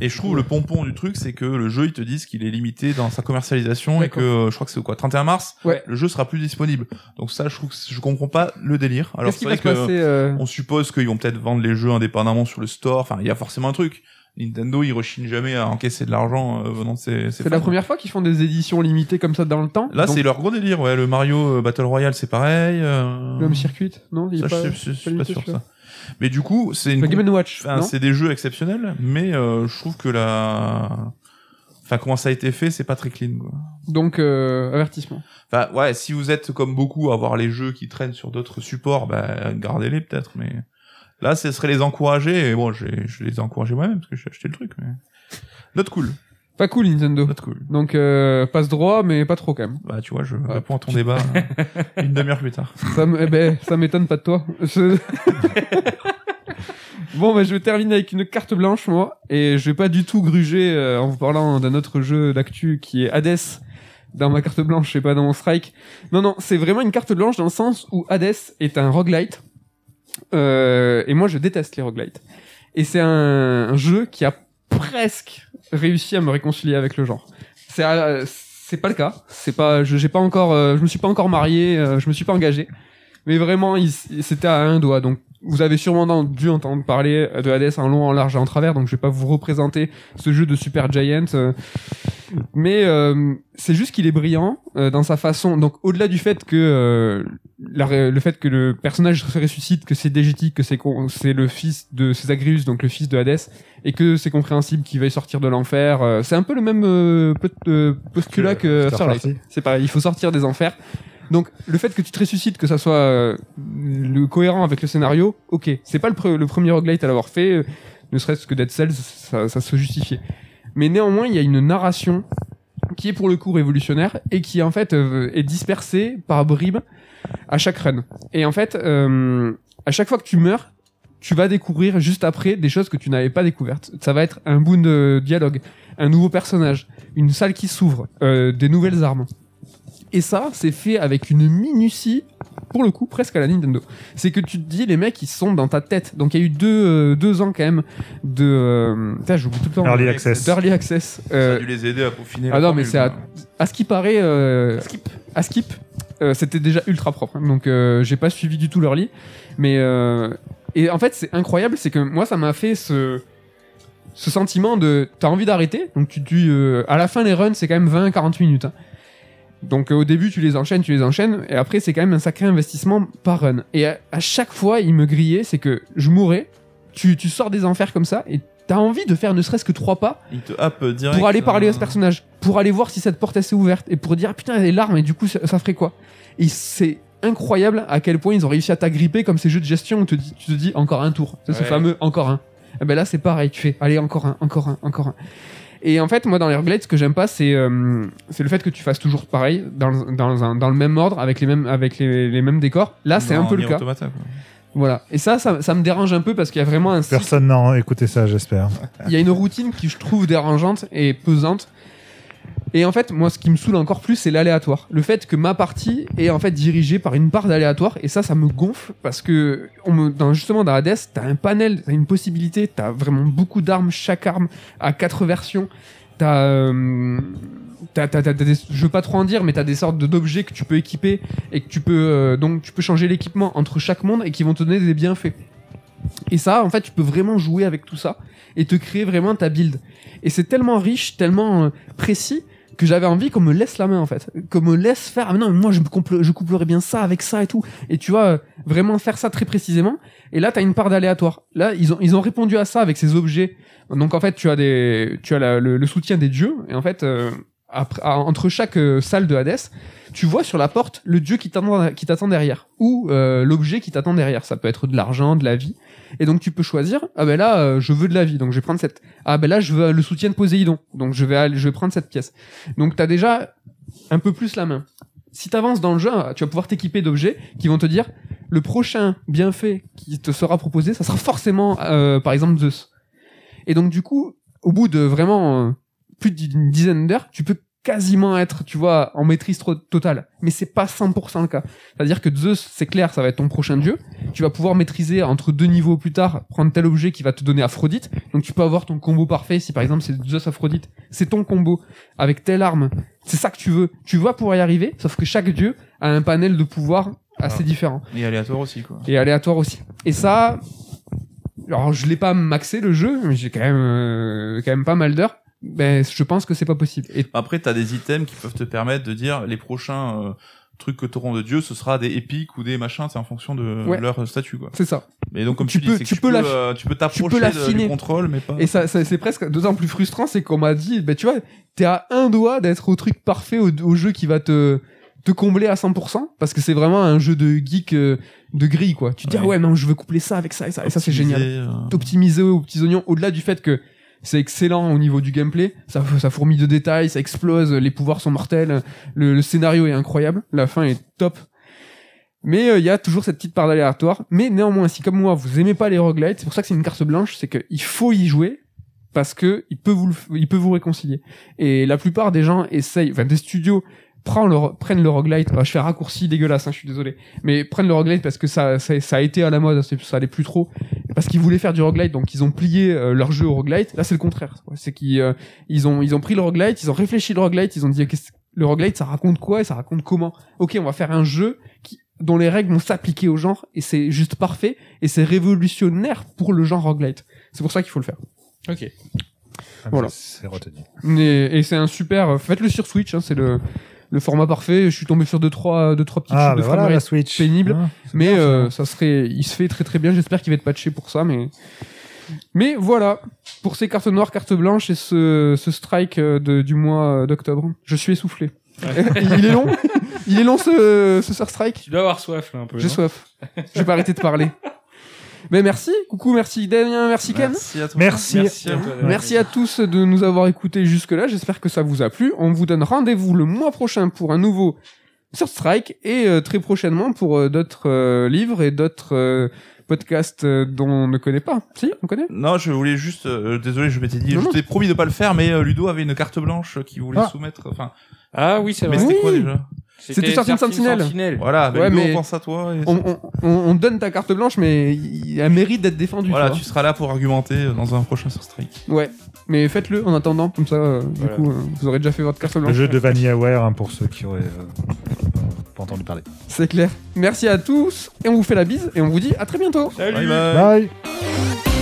Et je trouve le pompon du truc, c'est que le jeu, ils te disent qu'il est limité dans sa commercialisation et que euh, je crois que c'est quoi 31 mars, Ouais. le jeu sera plus disponible. Donc ça, je trouve que je comprends pas le délire. Alors Qu'est-ce qui c'est va vrai se que passer euh, on suppose qu'ils vont peut-être vendre les jeux indépendamment sur le store. Enfin, il y a forcément un truc. Nintendo, il rechigne jamais à encaisser de l'argent euh, venant de ses C'est la première fois qu'ils font des éditions limitées comme ça dans le temps. Là, Donc, c'est leur gros délire. Ouais, le Mario euh, Battle Royale, c'est pareil. Euh... L'homme circuit, non Il est Ça, pas. je, suis pas limité, sûr ça. Mais du coup, c'est une. Le Game Watch. Enfin, c'est des jeux exceptionnels, mais euh, je trouve que la. Enfin, comment ça a été fait, c'est pas très clean. Quoi. Donc euh, avertissement. Enfin, ouais, si vous êtes comme beaucoup à voir les jeux qui traînent sur d'autres supports, bah, gardez-les peut-être, mais là, ce serait les encourager, et bon, je les ai encouragés moi-même, parce que j'ai acheté le truc, mais... Note cool. Pas cool Nintendo. Not cool. Donc euh, passe droit, mais pas trop quand même. Bah, tu vois, je réponds à ton débat euh, une demi-heure plus tard. Ça, eh ben, ça m'étonne pas de toi. Je- bon, bah, je vais terminer avec une carte blanche, moi, et je vais pas du tout gruger euh, en vous parlant d'un autre jeu d'actu qui est Hades dans ma carte blanche, et pas dans mon strike. Non, non, c'est vraiment une carte blanche dans le sens où Hades est un roguelite, euh, et moi je déteste les roguelites. Et c'est un, jeu qui a presque réussi à me réconcilier avec le genre. C'est euh, pas le cas. C'est pas, je j'ai pas encore, euh, je me suis pas encore marié, euh, je me suis pas engagé. Mais vraiment, c'était à un doigt. Donc, vous avez sûrement dû entendre parler de Hades en long, en large et en travers. Donc, je vais pas vous représenter ce jeu de Super Giant. euh. mais euh, c'est juste qu'il est brillant euh, dans sa façon. Donc, au-delà du fait que euh, la le fait que le personnage se ressuscite, que c'est Dégétique, que c'est le fils de Césagrius, donc le fils de Hadès, et que c'est compréhensible qu'il veuille sortir de l'enfer. euh, c'est un peu le même postulat que Starlight. C'est pareil, il faut sortir des enfers. Donc le fait que tu te ressuscites, que ça soit euh, le cohérent avec le scénario, ok. C'est pas le, pre- le premier roguelite à l'avoir fait, euh, ne serait-ce que Dead Cells, ça, ça se justifiait. Mais néanmoins, il y a une narration qui est pour le coup révolutionnaire et qui en fait euh, est dispersée par bribes à chaque run. Et en fait, euh, à chaque fois que tu meurs, tu vas découvrir juste après des choses que tu n'avais pas découvertes. Ça va être un bout de dialogue, un nouveau personnage, une salle qui s'ouvre, euh, des nouvelles armes. Et ça, c'est fait avec une minutie, pour le coup, presque à la Nintendo. C'est que tu te dis, les mecs, ils sont dans ta tête. Donc il y a eu deux, euh, deux ans quand même de... Euh, putain, j'oublie tout le temps. Early access. D'early access. Ça Euh, a dû les aider à peaufiner. ah non, mais c'est à, à ce qui paraît, euh, à skip, euh, c'était déjà ultra propre. hein. donc euh, j'ai pas suivi du tout leur lit, mais euh, et en fait c'est incroyable, c'est que moi ça m'a fait ce ce sentiment de t'as envie d'arrêter, donc tu tu euh, à la fin les runs c'est quand même 20-40 minutes. hein. Donc euh, au début tu les enchaînes, tu les enchaînes, et après c'est quand même un sacré investissement par run. Et à, à chaque fois il me grillait, c'est que je mourais, tu, tu sors des enfers comme ça, et t'as envie de faire ne serait-ce que trois pas Il te happe direct. pour aller parler euh, à ce personnage, pour aller voir si cette porte s'est ouverte et pour dire ah, putain il y a des larmes et du coup ça, ça ferait quoi? Et c'est incroyable à quel point ils ont réussi à t'agripper comme ces jeux de gestion où te tu te dis encore un tour, c'est ce fameux encore un. Et ben là c'est pareil, tu fais allez encore un, encore un, encore un. Et en fait moi dans les roguelites ce que j'aime pas c'est euh, c'est le fait que tu fasses toujours pareil dans, le- dans, un- dans le même ordre avec les mêmes avec les, les mêmes décors. Là c'est un peu le cas. Automata, quoi. Voilà. Et ça, ça ça me dérange un peu parce qu'il y a vraiment un cycle Personne n'a écouté ça, j'espère. il y a une routine qui je trouve dérangeante et pesante. Et en fait, moi, ce qui me saoule encore plus, c'est l'aléatoire. Le fait que ma partie est en fait dirigée par une barre d'aléatoire, et ça, ça me gonfle parce que justement dans Hades, t'as un panel, t'as une possibilité, t'as vraiment beaucoup d'armes, chaque arme a quatre versions. T'as, euh, t'as, t'as, t'as je veux pas trop en dire, mais t'as des sortes d'objets que tu peux équiper et que tu peux euh, donc tu peux changer l'équipement entre chaque monde et qui vont te donner des bienfaits. Et ça, en fait, tu peux vraiment jouer avec tout ça et te créer vraiment ta build. Et c'est tellement riche, tellement euh, précis que j'avais envie qu'on me laisse la main en fait, qu'on me laisse faire. Ah, mais non, mais moi je me je couplerais bien ça avec ça et tout. Et tu vois vraiment faire ça très précisément. Et là, t'as une part d'aléatoire. Là, ils ont ils ont répondu à ça avec ces objets. Donc en fait, tu as des tu as le, soutien des dieux. Et en fait, euh, entre chaque euh, salle de Hades, tu vois sur la porte le dieu qui t'attend qui t'attend derrière ou euh, l'objet qui t'attend derrière. Ça peut être de l'argent, de la vie. Et donc tu peux choisir. Ah ben là, euh, je veux de la vie, donc je vais prendre cette. Ah ben là, je veux le soutien de Poséidon, donc je vais aller, je vais prendre cette pièce. Donc t'as déjà un peu plus la main. Si t'avances dans le jeu, tu vas pouvoir t'équiper d'objets qui vont te dire le prochain bienfait qui te sera proposé, ça sera forcément, euh, par exemple, Zeus. Et donc du coup, au bout de vraiment euh, plus d'une dizaine d'heures, tu peux quasiment être, tu vois, en maîtrise totale. Mais c'est pas 100% le cas. C'est-à-dire que Zeus, c'est clair, ça va être ton prochain dieu. Tu vas pouvoir maîtriser entre deux niveaux plus tard, prendre tel objet qui va te donner Aphrodite. Donc tu peux avoir ton combo parfait. Si par exemple c'est Zeus Aphrodite, c'est ton combo avec telle arme. C'est ça que tu veux. Tu vas pouvoir y arriver, sauf que chaque dieu a un panel de pouvoir assez différent Et aléatoire aussi, quoi. et aléatoire aussi. Et ça, alors je l'ai pas maxé le jeu, mais j'ai quand même euh, quand même pas mal d'heures. Ben je pense que c'est pas possible. Et Après, t'as des items qui peuvent te permettre de dire les prochains euh, trucs que t'auras de dieu, ce sera des épiques ou des machins, c'est en fonction de Ouais. leur statut, quoi. c'est ça. Mais donc, comme Tu tu, peux- dis, tu tu, peux l'aff- euh, tu peux t'approcher de- du contrôle, mais pas. Et ça, ça c'est presque d'autant plus frustrant, c'est qu'on m'a dit, ben tu vois, t'es à un doigt d'être au truc parfait, au, au jeu qui va te te combler à 100%, parce que c'est vraiment un jeu de geek euh, de grille, quoi. Tu te dis, Ouais. ah ouais, non, je veux coupler ça avec ça et ça, et ça c'est génial. Euh, T'optimiser aux petits oignons, au-delà du fait que c'est excellent au niveau du gameplay. Ça, ça fourmille de détails, ça explose, les pouvoirs sont mortels, le, scénario est incroyable, la fin est top. Mais euh, il y a toujours cette petite part d'aléatoire. Mais néanmoins, si comme moi vous aimez pas les roguelites, c'est pour ça que c'est une carte blanche, c'est qu'il faut y jouer parce que il peut vous il peut vous réconcilier. Et la plupart des gens essayent, enfin des studios prennent le, prennent le roguelite. Bah, je fais un raccourci dégueulasse, hein, je suis désolé. Mais prennent le roguelite parce que ça, ça, ça a été à la mode, c'est- ça allait plus trop. Parce qu'ils voulaient faire du roguelite, donc ils ont plié euh, leur jeu au roguelite. Là, c'est le contraire. C'est qu'ils euh, ils ont, ils ont pris le roguelite, ils ont réfléchi le roguelite, ils ont dit le roguelite, ça raconte quoi et ça raconte comment? Ok, on va faire un jeu qui, dont les règles vont s'appliquer au genre et c'est juste parfait et c'est révolutionnaire pour le genre roguelite. C'est pour ça qu'il faut le faire. Ok. Voilà. C'est retenu. Et, et c'est un super. euh, Faites-le sur Switch, hein, c'est le, le format parfait. Je suis tombé sur deux trois, deux trois petites Ah, chutes de bah voilà, la framerate Switch. pénible. Hein, mais bien, euh, ça serait, il se fait très très bien. J'espère qu'il va être patché pour ça, mais mais voilà pour ces cartes noires, cartes blanches et ce, ce strike euh, de, du mois euh, d'octobre. Je suis essoufflé. il est long, il est long ce, ce Sir Strike. Tu dois avoir soif là un peu. J'ai soif. Je vais pas arrêter de parler. Mais merci, coucou, merci Damien, merci Ken. Merci à toi. Merci. Merci à toi. David. Merci à tous de nous avoir écoutés jusque-là. J'espère que ça vous a plu. On vous donne rendez-vous le mois prochain pour un nouveau Sur Strike et euh, très prochainement pour euh, d'autres euh, livres et d'autres euh, podcasts euh, dont on ne connaît pas. Si, on connaît Non, je voulais juste, euh, désolé, je m'étais dit, Non, je t'ai promis de pas le faire, mais euh, Ludo avait une carte blanche qu'il voulait Ah. soumettre. Enfin, Ah oui, c'est mais vrai. c'était Oui. quoi déjà? C'était Sorti de Sentinelle. Voilà, Ouais, mais- on pense à toi. et on, on, on- on donne ta carte blanche, mais il a mérite d'être défendu. voilà, tu tu seras là pour argumenter euh, dans un prochain sur Strike. Ouais, mais faites-le en attendant, comme ça, euh, du coup, euh, vous aurez déjà fait votre carte Le blanche. jeu de VanillaWare, hein, pour ceux qui auraient euh, pas- pas entendu parler. C'est clair. Merci à tous et on vous fait la bise et on vous dit à très bientôt. Salut. Bye bye. Bye